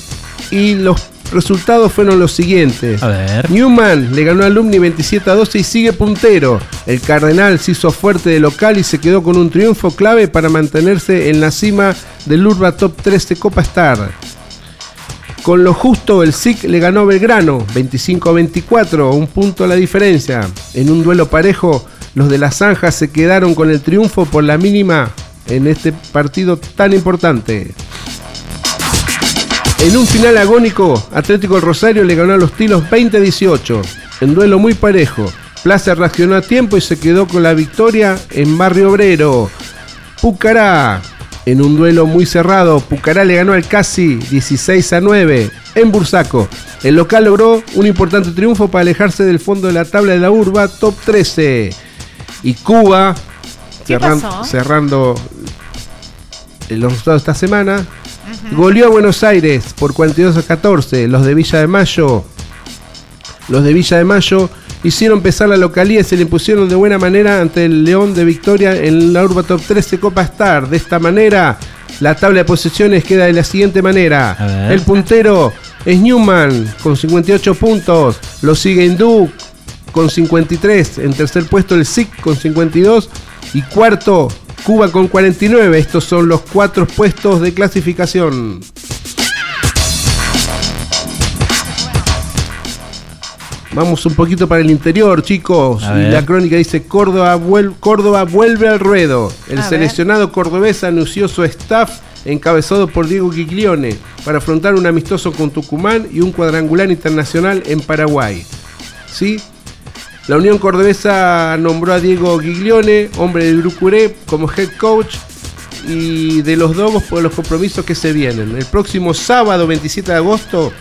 F: y los resultados fueron los siguientes.
G: A ver.
F: Newman le ganó al Alumni 27 a 12 y sigue puntero. El Cardenal se hizo fuerte de local y se quedó con un triunfo clave para mantenerse en la cima del Urba Top 13 Copa Star. Con lo justo, el SIC le ganó a Belgrano 25 a 24, un punto a la diferencia. En un duelo parejo, los de la Zanja se quedaron con el triunfo por la mínima en este partido tan importante. En un final agónico, Atlético del Rosario le ganó a los Tilos 20 a 18. En duelo muy parejo. Plaza reaccionó a tiempo y se quedó con la victoria en Barrio Obrero. Pucará. En un duelo muy cerrado, Pucará le ganó al Casi 16 a 9 en Bursaco. El local logró un importante triunfo para alejarse del fondo de la tabla de la urba top 13. Y Cuba, cerrando los resultados de esta semana, goleó a Buenos Aires por 42 a 14. Los de Villa de Mayo los de Villa de Mayo hicieron pesar la localía y se le impusieron de buena manera ante el León de Victoria en la Urba Top 13 Copa Star. De esta manera, la tabla de posiciones queda de la siguiente manera. El puntero es Newman con 58 puntos. Lo sigue Hindú con 53. En tercer puesto el SIC con 52. Y cuarto, Cuba con 49. Estos son los cuatro puestos de clasificación. Vamos un poquito para el interior, chicos. Y la crónica dice Córdoba, vuel- Córdoba vuelve al ruedo. El
D: A ver.
F: seleccionado cordobés anunció su staff encabezado por Diego Giglione para afrontar un amistoso con Tucumán y un cuadrangular internacional en Paraguay. ¿Sí? La Unión Cordobesa nombró a Diego Giglione, hombre del Grucuré, como head coach y de los Dobos por los compromisos que se vienen. El próximo sábado 27 de agosto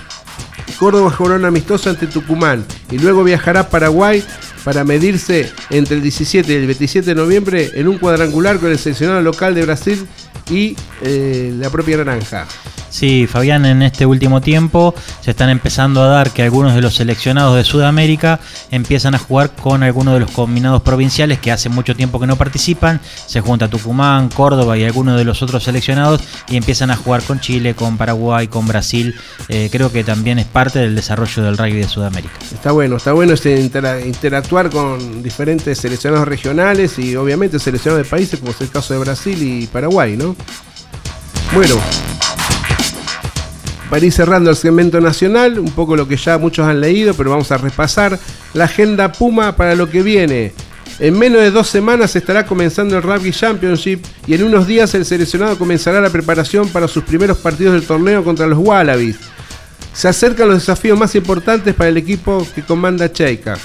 F: Córdoba jugará un amistoso ante Tucumán y luego viajará a Paraguay para medirse entre el 17 y el 27 de noviembre en un cuadrangular con el seleccionado local de Brasil y eh, la propia Naranja.
G: Sí, Fabián, en este último tiempo se están empezando a dar que algunos de los seleccionados de Sudamérica empiezan a jugar con algunos de los combinados provinciales que hace mucho tiempo que no participan. Se junta Tucumán, Córdoba y algunos de los otros seleccionados y empiezan a jugar con Chile, con Paraguay, con Brasil. Eh, creo que también es parte del desarrollo del rugby de Sudamérica.
F: Está bueno, está bueno este intera- interactuar con diferentes seleccionados regionales y obviamente seleccionados de países como es el caso de Brasil y Paraguay, ¿no? Bueno, para ir cerrando el segmento nacional, un poco lo que ya muchos han leído, pero vamos a repasar la agenda Puma para lo que viene. En menos de dos semanas estará comenzando el Rugby Championship y en unos días el seleccionado comenzará la preparación para sus primeros partidos del torneo contra los Wallabies. Se acercan los desafíos más importantes para el equipo que comanda Cheika.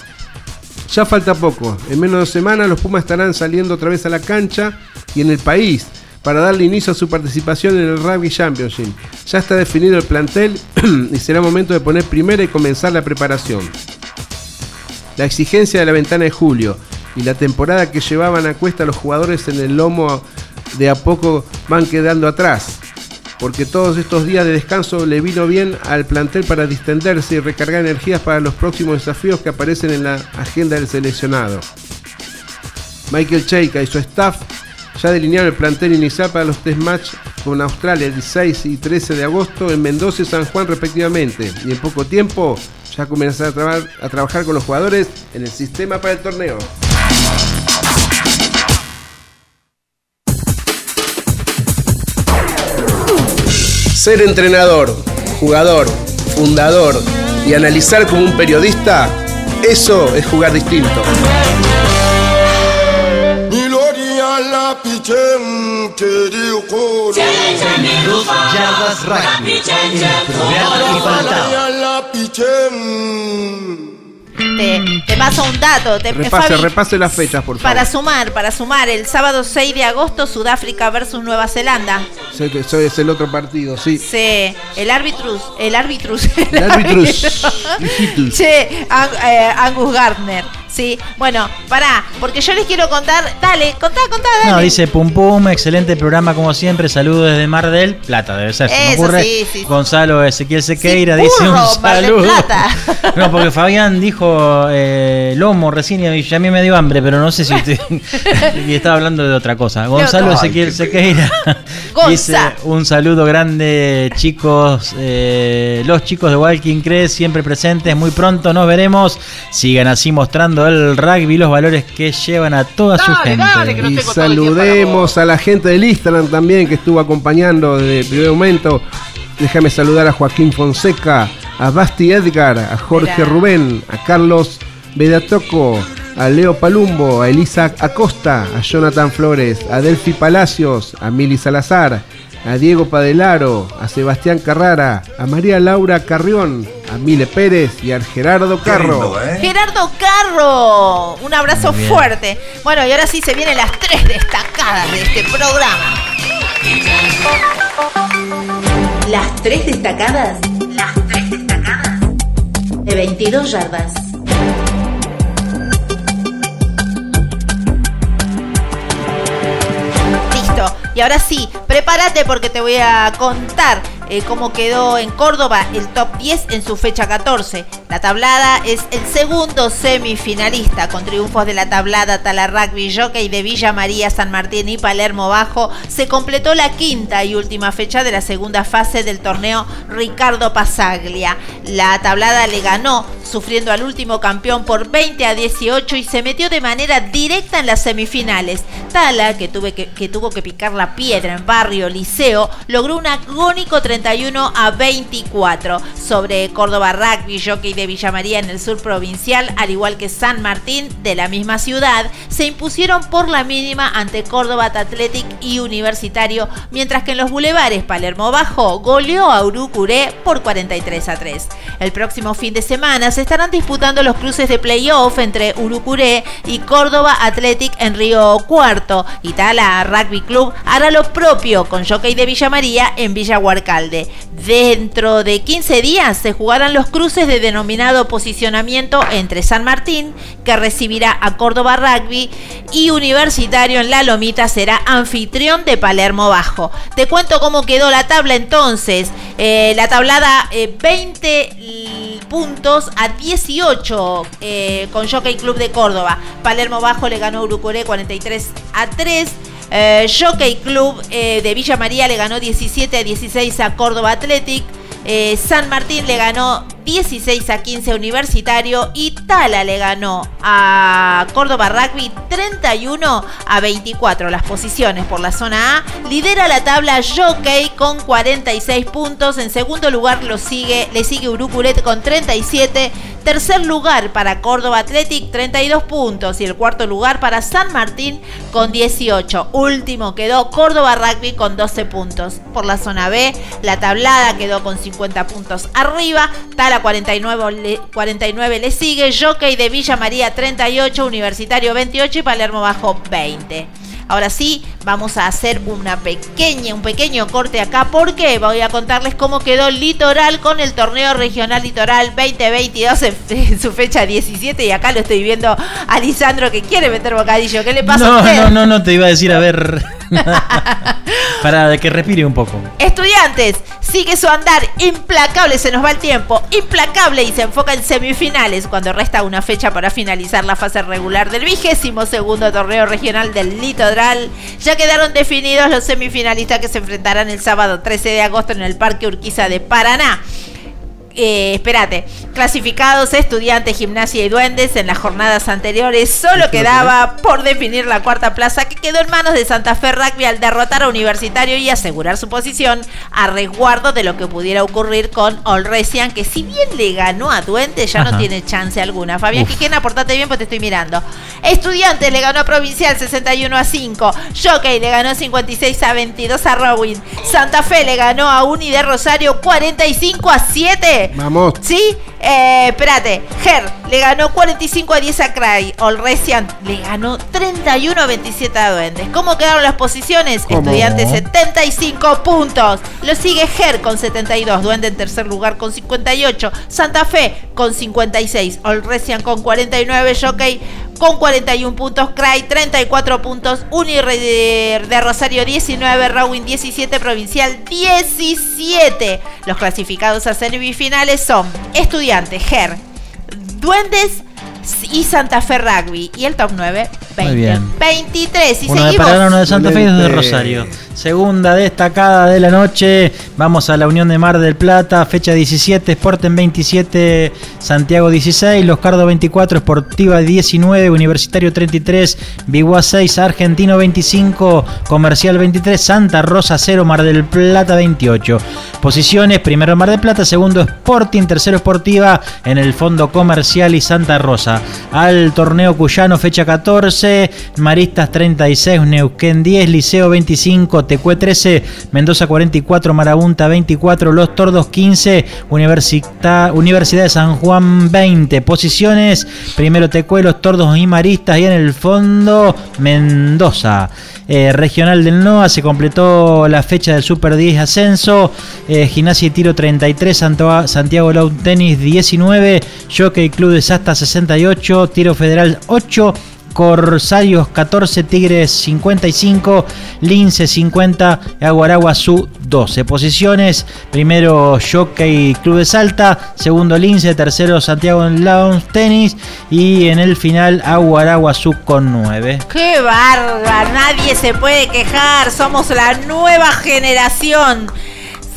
F: Ya falta poco, en menos de dos semanas los Pumas estarán saliendo otra vez a la cancha y en el país para darle inicio a su participación en el Rugby Championship. Ya está definido el plantel (clears throat) y será momento de poner primera y comenzar la preparación. La exigencia de la ventana de julio y la temporada que llevaban a cuesta los jugadores en el lomo de a poco van quedando atrás. Porque todos estos días de descanso le vino bien al plantel para distenderse y recargar energías para los próximos desafíos que aparecen en la agenda del seleccionado. Michael Cheika y su staff ya delinearon el plantel inicial para los test match con Australia el 16 y 13 de agosto en Mendoza y San Juan respectivamente. Y en poco tiempo ya comenzará a trabajar con los jugadores en el sistema para el torneo. Ser entrenador, jugador, fundador y analizar como un periodista, eso es jugar distinto.
E: Yardas Rugby, el programa que faltaba.
D: Te, te paso un dato. Te,
F: Repase,
D: Fabi,
F: repase las fechas, por favor.
D: Para sumar, para sumar, el sábado 6 de agosto, Sudáfrica versus Nueva Zelanda.
F: Sé que eso es el otro partido, sí.
D: Sí, el arbitrus, el arbitrus.
F: El. (laughs) Hijitus.
D: Che, eh, Angus Gardner. Sí, bueno, pará, porque yo les quiero contar. Dale, contá, contá, dale.
G: No, dice Pum Pum, excelente programa como siempre. Saludos desde Mar del Plata, debe ser. se me
D: Eso,
G: ocurre.
D: sí, sí.
G: Gonzalo Ezequiel Sequeira
D: Sí,
G: dice un
D: Mar del
G: saludo.
D: Plata. (laughs)
G: No, porque Fabián dijo eh, lomo recién y a mí me dio hambre, pero no sé si usted. (laughs) y estaba hablando de otra cosa. Gonzalo Ezequiel Sequeira (laughs)
D: Gonza.
G: dice un saludo grande, chicos. eh, los chicos de Walking Crest siempre presentes. Muy pronto nos veremos. Sigan así mostrando el rugby y los valores que llevan a toda su gente.
F: Y saludemos a la gente del Instagram también que estuvo acompañando desde el primer momento. Déjame saludar a Joaquín Fonseca, a Basti Edgar, a Jorge
D: Mirá.
F: Rubén, a Carlos Bedatoco, a Leo Palumbo, a Elisa Acosta, a Jonathan Flores, a Delphi Palacios, a Mili Salazar, a Diego Padelaro, a Sebastián Carrara, a María Laura Carrión, a Mile Pérez y a Gerardo Carro.
D: Gerardo Carro, un abrazo fuerte. Bueno, y ahora sí se vienen las tres destacadas de este programa.
B: Las tres destacadas. Las tres destacadas. De 22 yardas.
D: Y ahora sí, prepárate porque te voy a contar eh, cómo quedó en Córdoba el top 10 en su fecha 14. La tablada es el segundo semifinalista con triunfos de la tablada Tala Rugby Jockey de Villa María, San Martín y Palermo Bajo. Se completó la quinta y última fecha de la segunda fase del torneo Ricardo Pasaglia. La tablada le ganó sufriendo al último campeón por 20 a 18 y se metió de manera directa en las semifinales. Tala, que, tuve que, que tuvo que picar la piedra en barrio Liceo, logró un agónico 31 a 24 sobre Córdoba Rugby, Jockey de Villa María en el sur provincial, al igual que San Martín de la misma ciudad, se impusieron por la mínima ante Córdoba Athletic y Universitario, mientras que en los bulevares Palermo Bajo goleó a Urucuré por 43 a 3. El próximo fin de semana se estarán disputando los cruces de playoff entre Urucuré y Córdoba Athletic en Río Cuarto. Itala Rugby Club hará lo propio con Jockey de Villa María en Villa Dentro de 15 días se jugarán los cruces de denominado posicionamiento entre San Martín, que recibirá a Córdoba Rugby, y Universitario en La Lomita será anfitrión de Palermo Bajo. Te cuento cómo quedó la tabla entonces. Eh, la tablada eh, 20 l- puntos a 18 eh, con Jockey Club de Córdoba. Palermo Bajo le ganó a Urucuré 43 a 3. Eh, Jockey Club eh, de Villa María le ganó 17 a 16 a Córdoba Athletic. Eh, San Martín le ganó 16 a 15 a Universitario y Tala le ganó a Córdoba Rugby 31 a 24 las posiciones por la zona A. Lidera la tabla Jockey con 46 puntos. En segundo lugar lo sigue, le sigue Urucuret con 37. Tercer lugar para Córdoba Athletic 32 puntos y el cuarto lugar para San Martín con 18. Último quedó Córdoba Rugby con 12 puntos. Por la zona B, la tablada quedó con 50 puntos arriba. Tala 49 le, 49 le sigue. Jockey de Villa María 38, Universitario 28 y Palermo Bajo 20. Ahora sí, vamos a hacer una pequeña, un pequeño corte acá porque voy a contarles cómo quedó Litoral con el torneo regional Litoral 2022 en, en su fecha 17 y acá lo estoy viendo a Lisandro que quiere meter bocadillo. ¿Qué le pasa a
G: No,
D: usted?
G: no, no, no, te iba a decir, a ver. (laughs) Para que respire un poco.
D: Estudiantes, sigue su andar implacable, se nos va el tiempo, implacable y se enfoca en semifinales cuando resta una fecha para finalizar la fase regular del vigésimo segundo torneo regional del Litoral. Ya quedaron definidos los semifinalistas que se enfrentarán el sábado 13 de agosto en el Parque Urquiza de Paraná. Eh, espérate, clasificados estudiantes, gimnasia y duendes en las jornadas anteriores, solo quedaba por definir la cuarta plaza que quedó en manos de Santa Fe Rugby al derrotar a Universitario y asegurar su posición a resguardo de lo que pudiera ocurrir con Olresian, que si bien le ganó a Duendes ya no tiene chance alguna. Fabián. Quijena, portate bien, pues te estoy mirando. Estudiantes le ganó a Provincial 61 a 5. Jockey le ganó 56 a 22 a Rowing. Santa Fe le ganó a Uni de Rosario 45 a 7.
F: Vamos.
D: ¿Sí? Eh, espérate. Ger le ganó 45 a 10 a Cray. Olresian le ganó 31 a 27 a Duendes. ¿Cómo quedaron las posiciones?
F: ¿Cómo?
D: Estudiantes 75 puntos. Lo sigue Ger con 72. Duende en tercer lugar con 58. Santa Fe con 56. Olresian con 49. Jockey con 41 puntos. Cray 34 puntos. Unirre de, Rosario 19. Rawin 17. Provincial 17. Los clasificados a semifinales son Estudiantes, Ger, Duendes y Santa Fe Rugby. Y el top 9, 20.
G: Muy bien.
D: 23. Y
G: Uno de
D: seguimos.
G: Paraná, uno de Santa Fe y dos de. Rosario. Segunda destacada de la noche. Vamos a la Unión de Mar del Plata, fecha 17, Sporten 27, Santiago 16, Los Cardo 24, Sportiva 19, Universitario 33, Biguá 6, Argentino 25, Comercial 23, Santa Rosa 0, Mar del Plata 28. Posiciones, primero Mar del Plata, segundo Sporting, tercero Sportiva, en el fondo Comercial y Santa Rosa. Al torneo Cuyano, fecha 14, Maristas 36, Neuquén 10, Liceo 25, Tecue 13, Mendoza 44, Marabunta 24, Los Tordos 15, Universita- Universidad de San Juan 20. Posiciones, primero Tecue, Los Tordos y Maristas y en el fondo Mendoza. Eh, regional del NOA se completó la fecha del Super 10 Ascenso, eh, Gimnasia y Tiro 33, Santo- Santiago Lawn Tennis 19, Jockey Club de Sasta 68, Tiro Federal 8, Corsarios 14, Tigres 55, Lince 50, Aguaraguazú 12. Posiciones, primero Jockey Club de Salta, segundo Lince, tercero Santiago Lounge Tennis y en el final Aguaraguazú con 9.
D: ¡Qué bárbaro! Nadie se puede quejar. Somos la nueva generación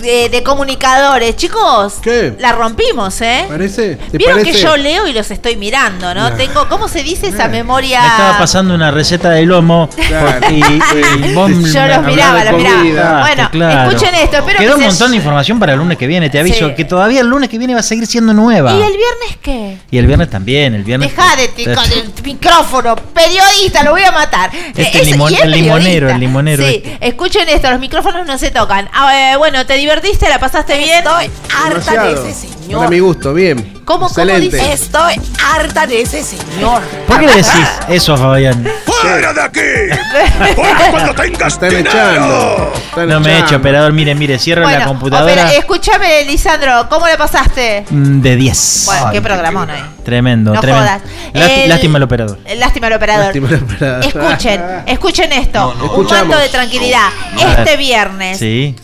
D: de, de comunicadores. Chicos,
F: ¿Qué?
D: la rompimos, ¿eh?
F: ¿Parece? ¿Te
D: Vieron
F: parece?
D: que yo leo y los estoy mirando, ¿no?
G: Nah.
D: Tengo, ¿cómo se dice esa memoria?
G: Me estaba pasando una receta de lomo
F: Claro.
G: y, y vos
D: Yo los miraba, los miraba. Bueno,
G: Claro.
D: escuchen esto. Espero
G: Quedó
D: que
G: un
D: se-
G: montón de información para el lunes que viene. Te aviso
D: Sí.
G: que todavía el lunes que viene va a seguir siendo nueva.
D: ¿Y el viernes qué?
G: Y el viernes también. El viernes.
D: Deja de ti- con el micrófono, periodista, lo voy a matar.
G: Este
D: Eh,
G: el limon-
D: es
G: el limonero, el limonero
D: Sí,
G: este.
D: escuchen esto, los micrófonos no se tocan. Ah, eh, bueno, ¿te divertiste? ¿La pasaste bien? Estoy
F: Demasiado. Para mi gusto, bien.
D: ¿Cómo, cómo
F: Excelente.
D: dice?
O: Estoy harta de ese señor.
G: ¿Por qué le decís eso, Fabián?
P: ¡Fuera de aquí! Porque cuando tengas
F: Están
P: dinero.
F: echando. Están
G: No me
F: echando.
G: eche, operador. Mire, mire, cierra la computadora
D: opera- escúchame, Lisandro, ¿cómo la pasaste?
G: mm, de 10.
D: Bueno, qué programón ahí.
G: Tremendo,
D: No
G: tremendo.
D: jodas.
G: Lásti-
D: El-
G: Lástima el operador.
D: Lástima el operador.
F: Lástima el operador.
D: Escuchen, escuchen esto. Un
F: Escuchamos.
D: manto de tranquilidad. Este viernes,
G: Sí.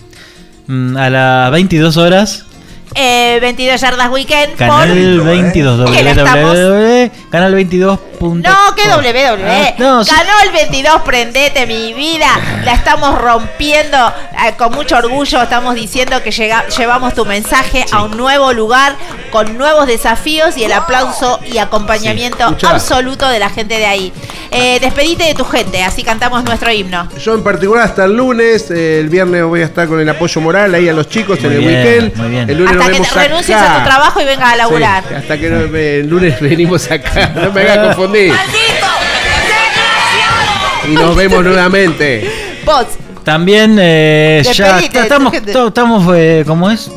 G: Mm, A las 22 horas,
D: eh, 22 yardas weekend.
G: canal
D: por-
G: 22
D: ¿Qué le estamos?
G: www, canal 22.
D: No, que www.
G: Ah, no,
D: el 22, prendete mi vida. La estamos rompiendo eh, con mucho orgullo. Estamos diciendo que llega- llevamos tu mensaje a un nuevo lugar con nuevos desafíos y el aplauso y acompañamiento absoluto de la gente de ahí. Eh, despedite de tu gente, así cantamos nuestro himno.
F: Yo en particular hasta el lunes, eh, el viernes voy a estar con el apoyo moral ahí a los chicos
G: Muy
F: en el weekend.
G: muy bien.
F: El lunes
D: Hasta que te renuncies
F: acá.
D: a tu trabajo y vengas a laburar.
F: Sí, hasta que no- el lunes venimos acá. No me hagas confundir. Y nos vemos nuevamente.
D: Vos,
G: También eh, ya
D: tu
G: estamos,
D: gente.
G: to- estamos eh, ¿cómo es?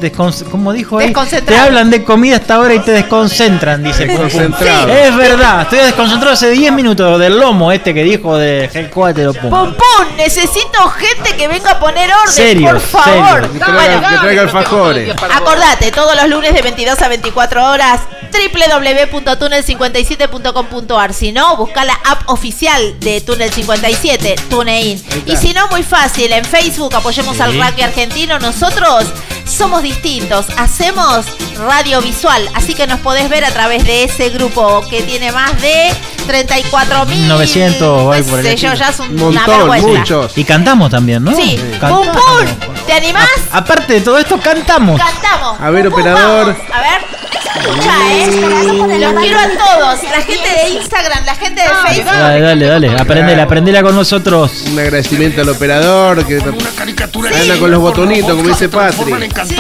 G: Como dijo ahí, te hablan de comida hasta ahora y te desconcentran, dice. Es verdad, estoy desconcentrado hace 10 minutos del lomo este que dijo de G4 Pum.
D: Pum Pum, necesito gente que venga a poner orden,
G: Serio,
D: por favor.
G: serio.
F: Que traiga, que traiga alfajores.
D: Acordate, todos los lunes de 22 a 24 horas, www.tunnel57.com.ar. Si no, busca la app oficial de Tunnel 57, TuneIn. Y si no, muy fácil, en Facebook apoyemos
G: Sí.
D: al rugby argentino. Nosotros somos distintos, hacemos radio visual, así que nos podés ver a través de ese grupo que tiene más de 34.000.
G: 900 o algo por el
D: qué sé yo,
G: estilo.
D: ya es un-
F: Un
D: una
F: montón,
D: vergüenza.
F: muchos.
G: Y cantamos también, ¿no?
D: Sí,
G: Cantamos.
D: ¡Pum Pum! ¿Te animás?
G: Aparte de todo esto, cantamos.
D: Cantamos.
F: A ver,
D: Pum, pum,
F: operador.
D: vamos. A ver. Escucha, ¿eh? Los quiero a todos. La gente de Instagram, la gente de Facebook.
G: Dale, dale, dale. Aprendela, aprendela con nosotros.
F: Un agradecimiento al operador que anda con los botonitos, como dice Patri.
D: Sí.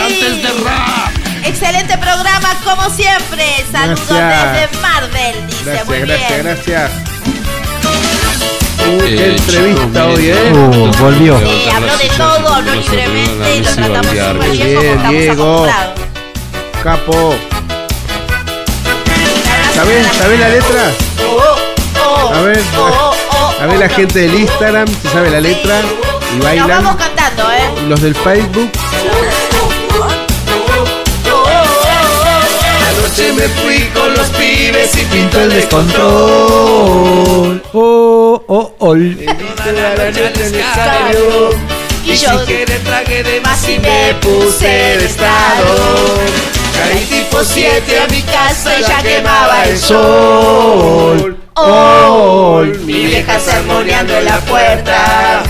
D: Excelente programa, como siempre. Saludos
F: Gracias.
D: desde Marvel, dice muy
F: Gracias,
D: bien.
F: gracias, gracias. Uh, qué
M: Eh,
F: entrevista hoy, ¿eh?
G: Uh, volvió.
D: Sí, habló de todo, habló libremente y lo tratamos súper bien como
F: Diego. capo. ¿Sabés, ¿Sabés la letra? A ver, a ver la gente del Instagram si sabe la letra y
Q: Nos
F: bailan.
Q: vamos cantando, ¿eh?
F: Los del Facebook.
D: Anoche me fui con los pibes y pinto el
G: descontrol. Oh, oh, oh.
D: Y yo que le tragué de más y me puse de estado. Caí tipo 7 a mi casa y ya quemaba el sol. Oh, mi vieja sermoneando en la puerta.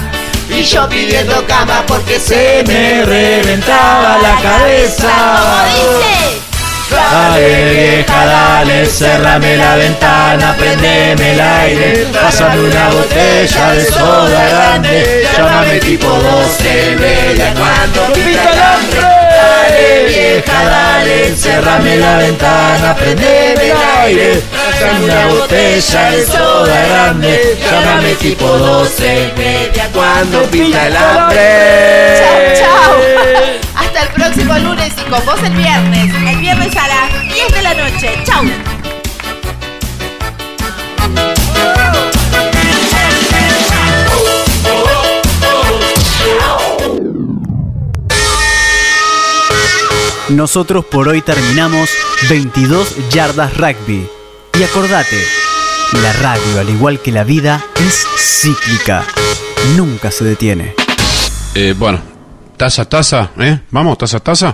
D: Y yo pidiendo cama porque se me reventaba la cabeza.
G: Dale vieja, dale, cerrame la ventana, prendeme el aire, pásame una botella de soda grande, llámame tipo 12 media cuando pita el hambre. Dale vieja, dale, cerrame la ventana, prendeme el aire, pásame una botella de soda grande, llámame tipo 12 media cuando pita el hambre.
Q: Chao, chao. (laughs) Hasta el próximo lunes con vos el viernes. El viernes a las 10 de la noche. Chau.
A: Nosotros por hoy terminamos 22 yardas rugby. Y acordate, la radio, al igual que la vida, es cíclica. Nunca se detiene.
R: Eh, bueno, taza, taza, ¿eh? Vamos, taza, taza.